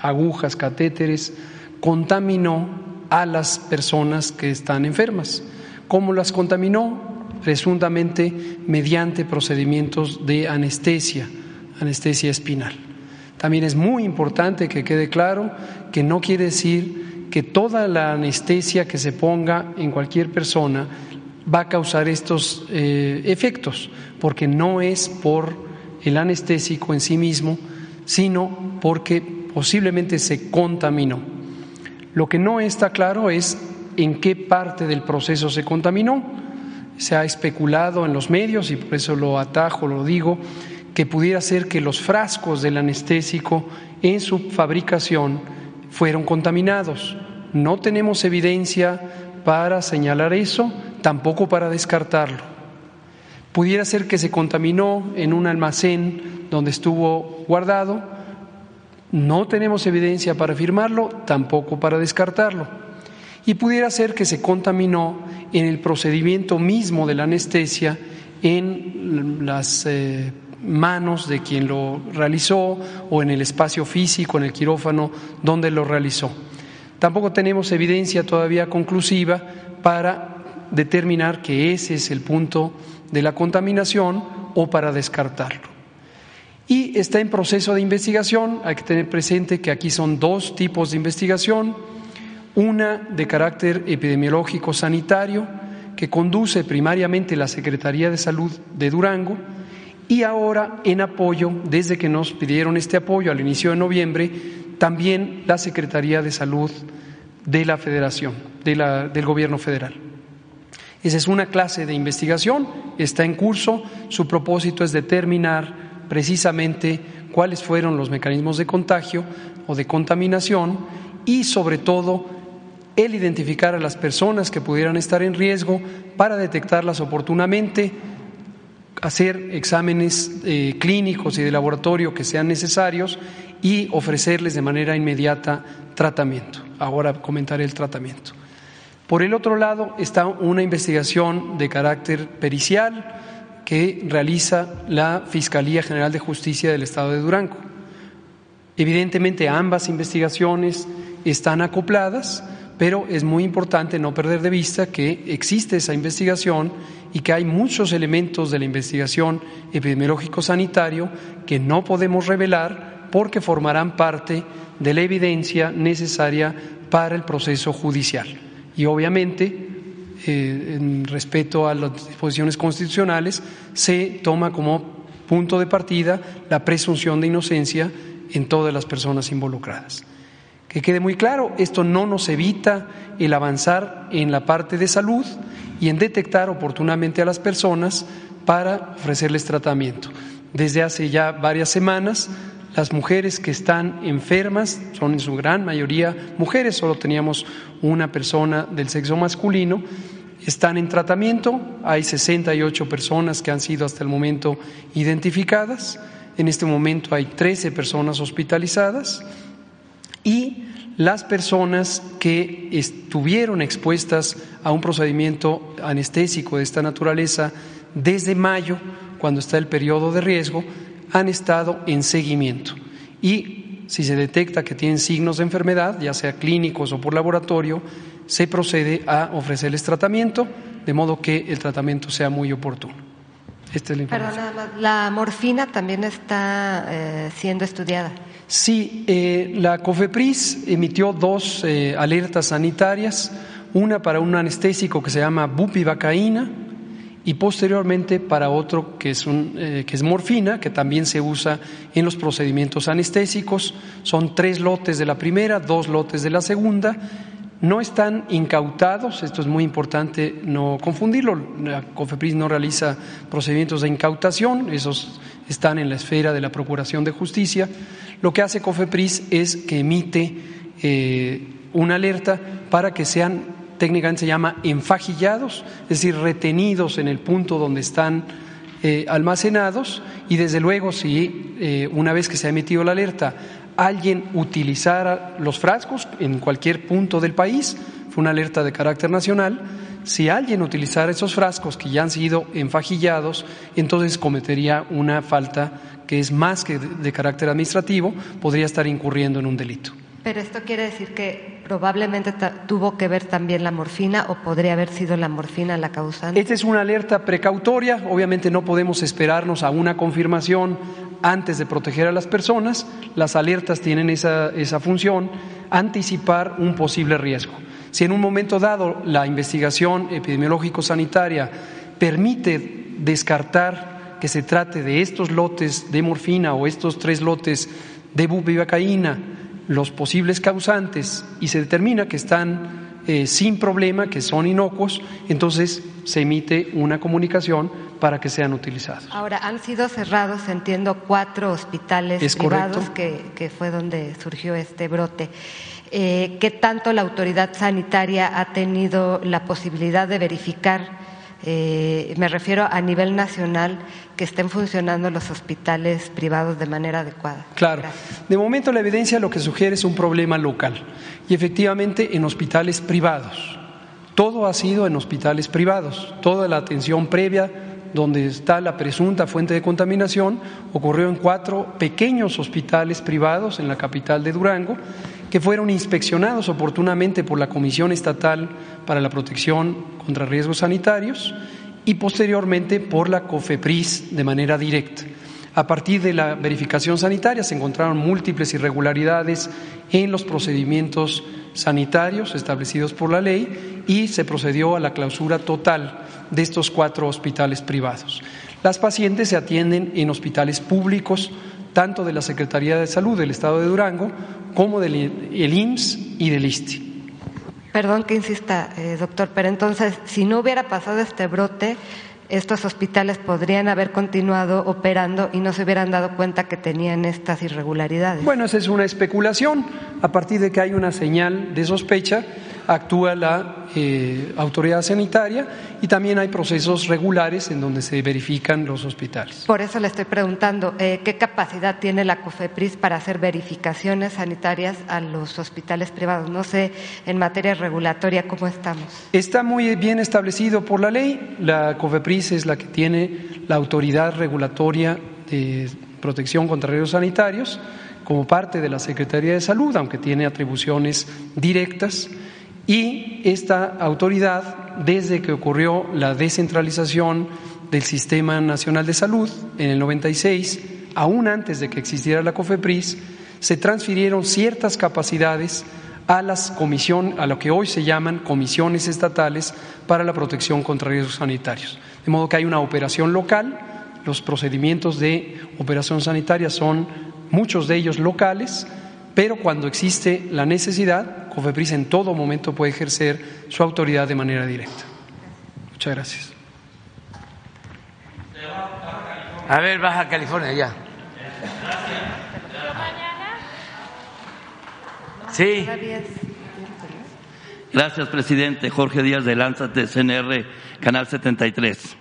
agujas, catéteres, contaminó a las personas que están enfermas. ¿Cómo las contaminó? Presuntamente mediante procedimientos de anestesia, anestesia espinal. También es muy importante que quede claro que no quiere decir que toda la anestesia que se ponga en cualquier persona va a causar estos eh, efectos, porque no es por el anestésico en sí mismo, sino porque posiblemente se contaminó. Lo que no está claro es en qué parte del proceso se contaminó. Se ha especulado en los medios y por eso lo atajo, lo digo, que pudiera ser que los frascos del anestésico en su fabricación fueron contaminados. No tenemos evidencia para señalar eso, tampoco para descartarlo. Pudiera ser que se contaminó en un almacén donde estuvo guardado, no tenemos evidencia para afirmarlo, tampoco para descartarlo. Y pudiera ser que se contaminó en el procedimiento mismo de la anestesia en las eh, manos de quien lo realizó o en el espacio físico, en el quirófano donde lo realizó. Tampoco tenemos evidencia todavía conclusiva para determinar que ese es el punto de la contaminación o para descartarlo. Y está en proceso de investigación, hay que tener presente que aquí son dos tipos de investigación, una de carácter epidemiológico sanitario, que conduce primariamente la Secretaría de Salud de Durango, y ahora en apoyo, desde que nos pidieron este apoyo al inicio de noviembre, también la Secretaría de Salud de la Federación, del Gobierno Federal. Esa es una clase de investigación, está en curso, su propósito es determinar precisamente cuáles fueron los mecanismos de contagio o de contaminación y sobre todo el identificar a las personas que pudieran estar en riesgo para detectarlas oportunamente, hacer exámenes eh, clínicos y de laboratorio que sean necesarios y ofrecerles de manera inmediata tratamiento. Ahora comentaré el tratamiento. Por el otro lado está una investigación de carácter pericial que realiza la Fiscalía General de Justicia del Estado de Durango. Evidentemente ambas investigaciones están acopladas, pero es muy importante no perder de vista que existe esa investigación y que hay muchos elementos de la investigación epidemiológico-sanitario que no podemos revelar porque formarán parte de la evidencia necesaria para el proceso judicial. Y obviamente, eh, en respeto a las disposiciones constitucionales, se toma como punto de partida la presunción de inocencia en todas las personas involucradas. Que quede muy claro, esto no nos evita el avanzar en la parte de salud y en detectar oportunamente a las personas para ofrecerles tratamiento. Desde hace ya varias semanas, las mujeres que están enfermas son en su gran mayoría mujeres, solo teníamos una persona del sexo masculino, están en tratamiento, hay 68 personas que han sido hasta el momento identificadas, en este momento hay 13 personas hospitalizadas y las personas que estuvieron expuestas a un procedimiento anestésico de esta naturaleza desde mayo, cuando está el periodo de riesgo, han estado en seguimiento. Y si se detecta que tienen signos de enfermedad, ya sea clínicos o por laboratorio, se procede a ofrecerles tratamiento, de modo que el tratamiento sea muy oportuno. Esta es la información. la morfina también está eh, siendo estudiada. Sí, eh, la COFEPRIS emitió dos eh, alertas sanitarias, una para un anestésico que se llama bupivacaína y posteriormente para otro que es, eh, que es morfina, que también se usa en los procedimientos anestésicos. Son tres lotes de la primera, dos lotes de la segunda. No están incautados, esto es muy importante no confundirlo. La COFEPRIS no realiza procedimientos de incautación, esos están en la esfera de la Procuración de Justicia. Lo que hace COFEPRIS es que emite eh, una alerta para que sean, técnicamente se llama enfajillados, es decir, retenidos en el punto donde están eh, almacenados y desde luego si eh, una vez que se ha emitido la alerta alguien utilizara los frascos en cualquier punto del país, fue una alerta de carácter nacional, si alguien utilizara esos frascos que ya han sido enfajillados, entonces cometería una falta que es más que de carácter administrativo, podría estar incurriendo en un delito. Pero esto quiere decir que probablemente tuvo que ver también la morfina o podría haber sido la morfina la causante. Esta es una alerta precautoria, obviamente no podemos esperarnos a una confirmación antes de proteger a las personas, las alertas tienen esa, esa función, anticipar un posible riesgo. Si en un momento dado la investigación epidemiológico-sanitaria permite descartar que se trate de estos lotes de morfina o estos tres lotes de bupivacaína, los posibles causantes, y se determina que están eh, sin problema, que son inocuos, entonces se emite una comunicación para que sean utilizados. Ahora, han sido cerrados, entiendo, cuatro hospitales privados, que, que, fue donde surgió este brote. Eh, qué tanto la autoridad sanitaria ha tenido la posibilidad de verificar, eh, me refiero a nivel nacional, que estén funcionando los hospitales privados de manera adecuada. Claro. De momento la evidencia lo que sugiere es un problema local y efectivamente en hospitales privados. Todo ha sido en hospitales privados, toda la atención previa donde está la presunta fuente de contaminación, ocurrió en cuatro pequeños hospitales privados en la capital de Durango que fueron inspeccionados oportunamente por la Comisión Estatal para la Protección contra Riesgos Sanitarios y posteriormente por la COFEPRIS de manera directa. A partir de la verificación sanitaria se encontraron múltiples irregularidades en los procedimientos sanitarios establecidos por la ley y se procedió a la clausura total de estos cuatro hospitales privados. Las pacientes se atienden en hospitales públicos tanto de la Secretaría de Salud del Estado de Durango como del IMSS y del ISTI. Perdón que insista, eh, doctor, pero entonces, si no hubiera pasado este brote, estos hospitales podrían haber continuado operando y no se hubieran dado cuenta que tenían estas irregularidades. Bueno, esa es una especulación. A partir de que hay una señal de sospecha, actúa la eh, autoridad sanitaria y también hay procesos regulares en donde se verifican los hospitales. Por eso le estoy preguntando, eh, ¿qué capacidad tiene la COFEPRIS para hacer verificaciones sanitarias a los hospitales privados? No sé, en materia regulatoria, ¿cómo estamos? Está muy bien establecido por la ley. La COFEPRIS es la que tiene la autoridad regulatoria de protección contra riesgos sanitarios como parte de la Secretaría de Salud, aunque tiene atribuciones directas Y esta autoridad, desde que ocurrió la descentralización del Sistema Nacional de Salud en el 96, aún antes de que existiera la COFEPRIS, se transfirieron ciertas capacidades a las comisión, a lo que hoy se llaman comisiones estatales para la protección contra riesgos sanitarios. De modo que hay una operación local, los procedimientos de operación sanitaria son muchos de ellos locales, pero cuando existe la necesidad, COFEPRIS en todo momento puede ejercer su autoridad de manera directa. Muchas gracias. A ver, Baja California, ya. Sí. Gracias, presidente. Jorge Díaz de Lánzate, CNR, Canal 73.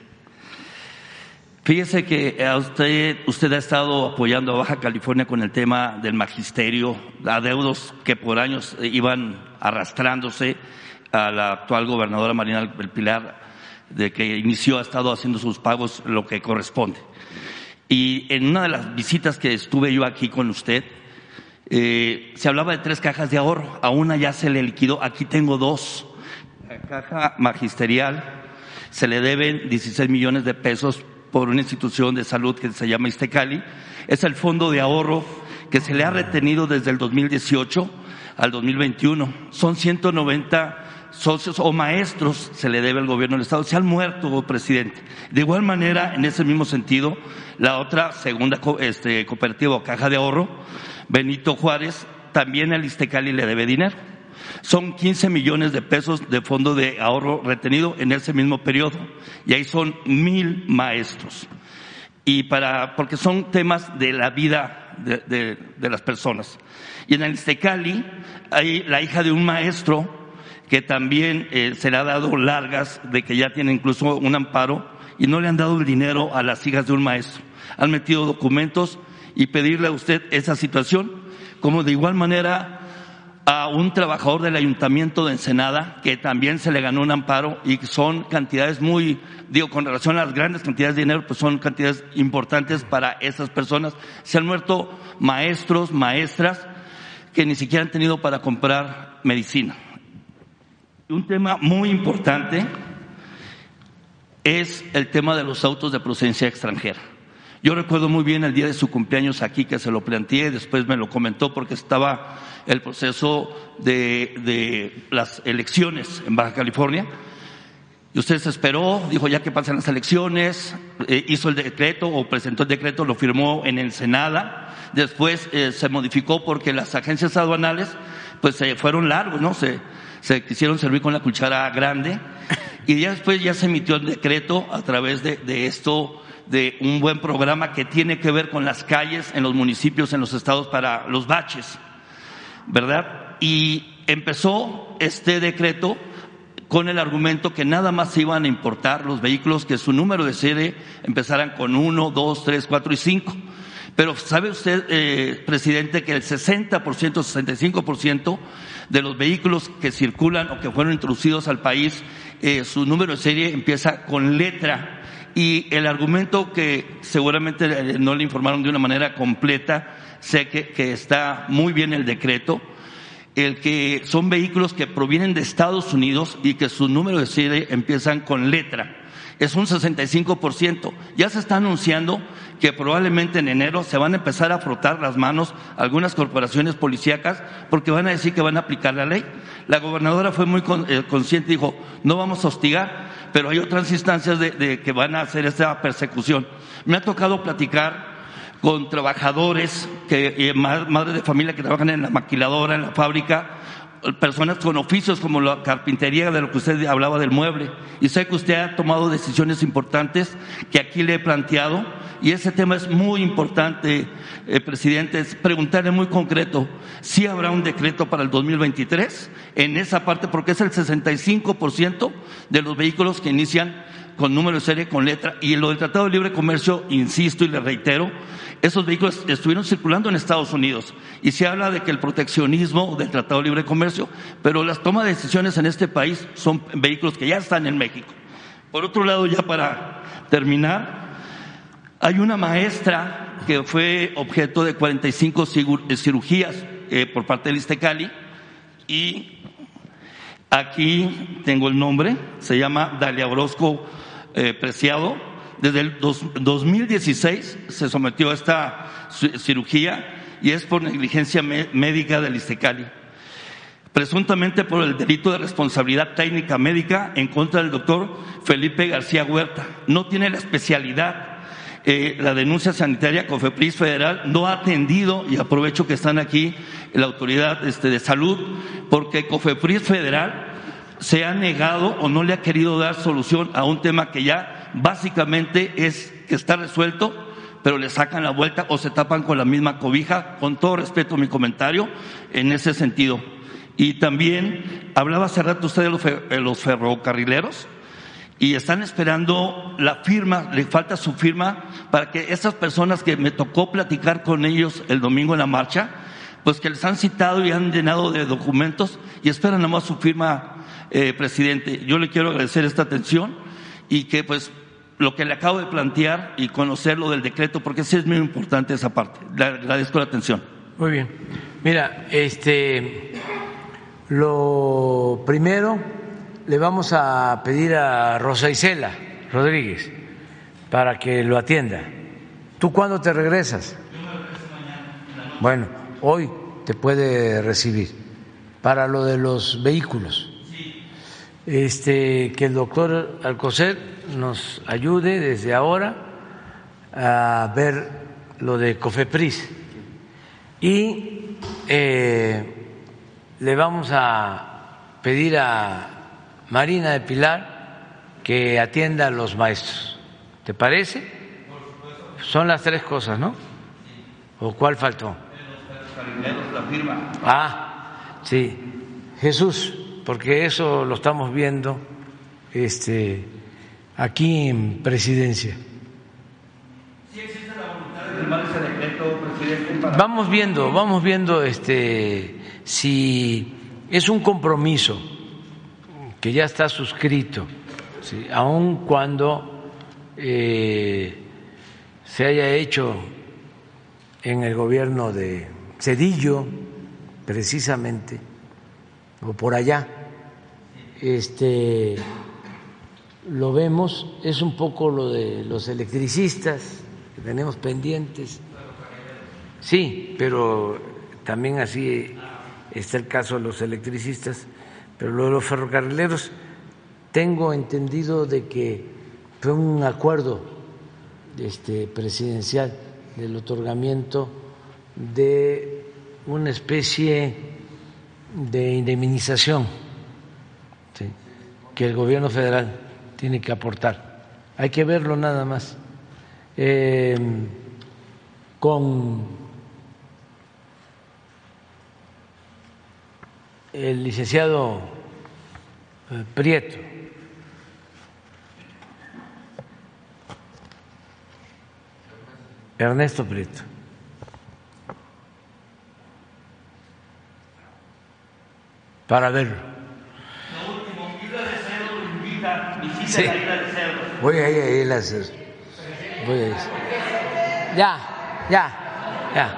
Fíjese que a usted, usted ha estado apoyando a Baja California con el tema del magisterio, adeudos que por años iban arrastrándose a la actual gobernadora Marina del Pilar, de que inició, ha estado haciendo sus pagos lo que corresponde. Y en una de las visitas que estuve yo aquí con usted, eh, se hablaba de tres cajas de ahorro, a una ya se le liquidó, aquí tengo dos. Caja magisterial se le deben 16 millones de pesos por una institución de salud que se llama Istecali. Es el fondo de ahorro que se le ha retenido desde el 2018 al 2021. Son 190 socios o maestros se le debe al gobierno del Estado. Se han muerto, presidente. De igual manera, en ese mismo sentido, la otra segunda este, cooperativa o caja de ahorro Benito Juárez, también al Istecali le debe dinero. Son 15 millones de pesos de fondo de ahorro retenido en ese mismo periodo. Y ahí son mil maestros. Y para, porque son temas de la vida de, las personas. Y en el Istecali hay la hija de un maestro que también eh, se le ha dado largas de que ya tiene incluso un amparo y no le han dado el dinero a las hijas de un maestro. Han metido documentos y pedirle a usted esa situación, como de igual manera a un trabajador del ayuntamiento de Ensenada que también se le ganó un amparo y son cantidades muy, digo, con relación a las grandes cantidades de dinero, pues son cantidades importantes para esas personas. Se han muerto maestros, maestras que ni siquiera han tenido para comprar medicina. Un tema muy importante es el tema de los autos de procedencia extranjera. Yo recuerdo muy bien el día de su cumpleaños aquí que se lo planteé, después me lo comentó porque estaba el proceso de, las elecciones en Baja California. Y usted se esperó, dijo ya que pasan las elecciones, eh, hizo el decreto o presentó el decreto, lo firmó en Ensenada. Después eh, se modificó porque las agencias aduanales pues se fueron largos, ¿no? Se, se quisieron servir con la cuchara grande. Y ya después ya se emitió el decreto a través de, de esto de un buen programa que tiene que ver con las calles en los municipios, en los estados para los baches, ¿verdad? Y empezó este decreto con el argumento que nada más iban a importar los vehículos que su número de serie empezaran con uno, dos, tres, cuatro y cinco. Pero sabe usted, eh, presidente, que el 60%, 65% de los vehículos que circulan o que fueron introducidos al país, eh, su número de serie empieza con letra y el argumento que seguramente eh, no le informaron de una manera completa, sé que, está muy bien el decreto, el que son vehículos que provienen de Estados Unidos y que su número de serie empiezan con letra. Es un 65%. Ya se está anunciando que probablemente en enero se van a empezar a frotar las manos algunas corporaciones policíacas porque van a decir que van a aplicar la ley. La gobernadora fue muy eh, consciente y dijo, no vamos a hostigar, pero hay otras instancias de, que van a hacer esta persecución. Me ha tocado platicar con trabajadores, que, eh, madres de familia que trabajan en la maquiladora, en la fábrica, personas con oficios como la carpintería, de lo que usted hablaba del mueble. Y sé que usted ha tomado decisiones importantes que aquí le he planteado. Y ese tema es muy importante, eh, presidente. Es preguntarle muy concreto si habrá un decreto para el 2023 en esa parte, porque es el 65% de los vehículos que inician con número de serie, con letra. Y lo del Tratado de Libre Comercio, insisto y le reitero, esos vehículos estuvieron circulando en Estados Unidos y se habla de que el proteccionismo del Tratado de Libre Comercio, pero las tomas de decisiones en este país son vehículos que ya están en México. Por otro lado, ya para terminar, hay una maestra que fue objeto de 45 cirugías eh, por parte del Istecali y Aquí tengo el nombre, se llama Dalia Orozco eh, Preciado. Desde el dos- 2016 se sometió a esta ci- cirugía y es por negligencia médica del Istecali presuntamente por el delito de responsabilidad técnica médica en contra del doctor Felipe García Huerta. No tiene la especialidad. Eh, la denuncia sanitaria COFEPRIS Federal no ha atendido, y aprovecho que están aquí la autoridad este, de salud, porque COFEPRIS Federal se ha negado o no le ha querido dar solución a un tema que ya básicamente es que está resuelto, pero le sacan la vuelta o se tapan con la misma cobija. Con todo respeto mi comentario en ese sentido. Y también hablaba hace rato usted de los, fe- de los ferrocarrileros y están esperando la firma, le falta su firma para que esas personas que me tocó platicar con ellos el domingo en la marcha, pues que les han citado y han llenado de documentos y esperan nada más su firma, eh, presidente. Yo le quiero agradecer esta atención y que pues lo que le acabo de plantear y conocer lo del decreto, porque sí es muy importante esa parte. Le agradezco la atención. Muy bien. Mira, este, lo primero le vamos a pedir a Rosa Isela Rodríguez para que lo atienda. ¿Tú cuándo te regresas? Bueno, hoy te puede recibir para lo de los vehículos. Este, que el doctor Alcocer nos ayude desde ahora a ver lo de Cofepris y eh, le vamos a pedir a Marina de Pilar que atienda a los maestros. ¿Te parece? Son las tres cosas, ¿no? ¿O cuál faltó? Ah, sí, Jesús, porque eso lo estamos viendo este, aquí en presidencia. Vamos viendo, vamos viendo este si es un compromiso que ya está suscrito, ¿sí? aun cuando eh, se haya hecho en el gobierno de Cedillo, precisamente, o por allá, este lo vemos, es un poco lo de los electricistas que tenemos pendientes. Sí, pero también así está el caso de los electricistas, pero lo de los ferrocarrileros, tengo entendido de que fue un acuerdo este, presidencial del otorgamiento de una especie de indemnización que el gobierno federal tiene que aportar. Hay que verlo nada más. Eh, con el licenciado eh, Prieto. Ernesto Prieto. Para verlo. Sí. Voy a ir a ir a hacer. Voy a ir. Ya, ya, ya.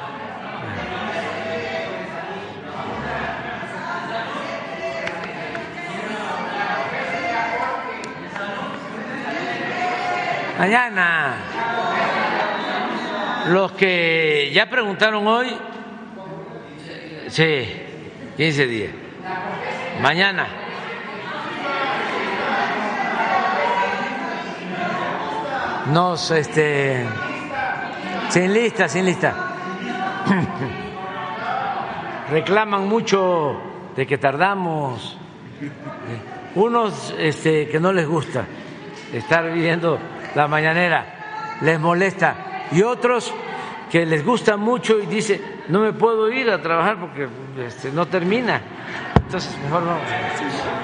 Mañana. Los que ya preguntaron hoy, sí, 15 días. Mañana. Nos, este, sin lista, sin lista. Reclaman mucho de que tardamos. Unos este, que no les gusta estar viendo la mañanera, les molesta. Y otros que les gusta mucho y dice, no me puedo ir a trabajar porque este, no termina. Entonces, mejor no.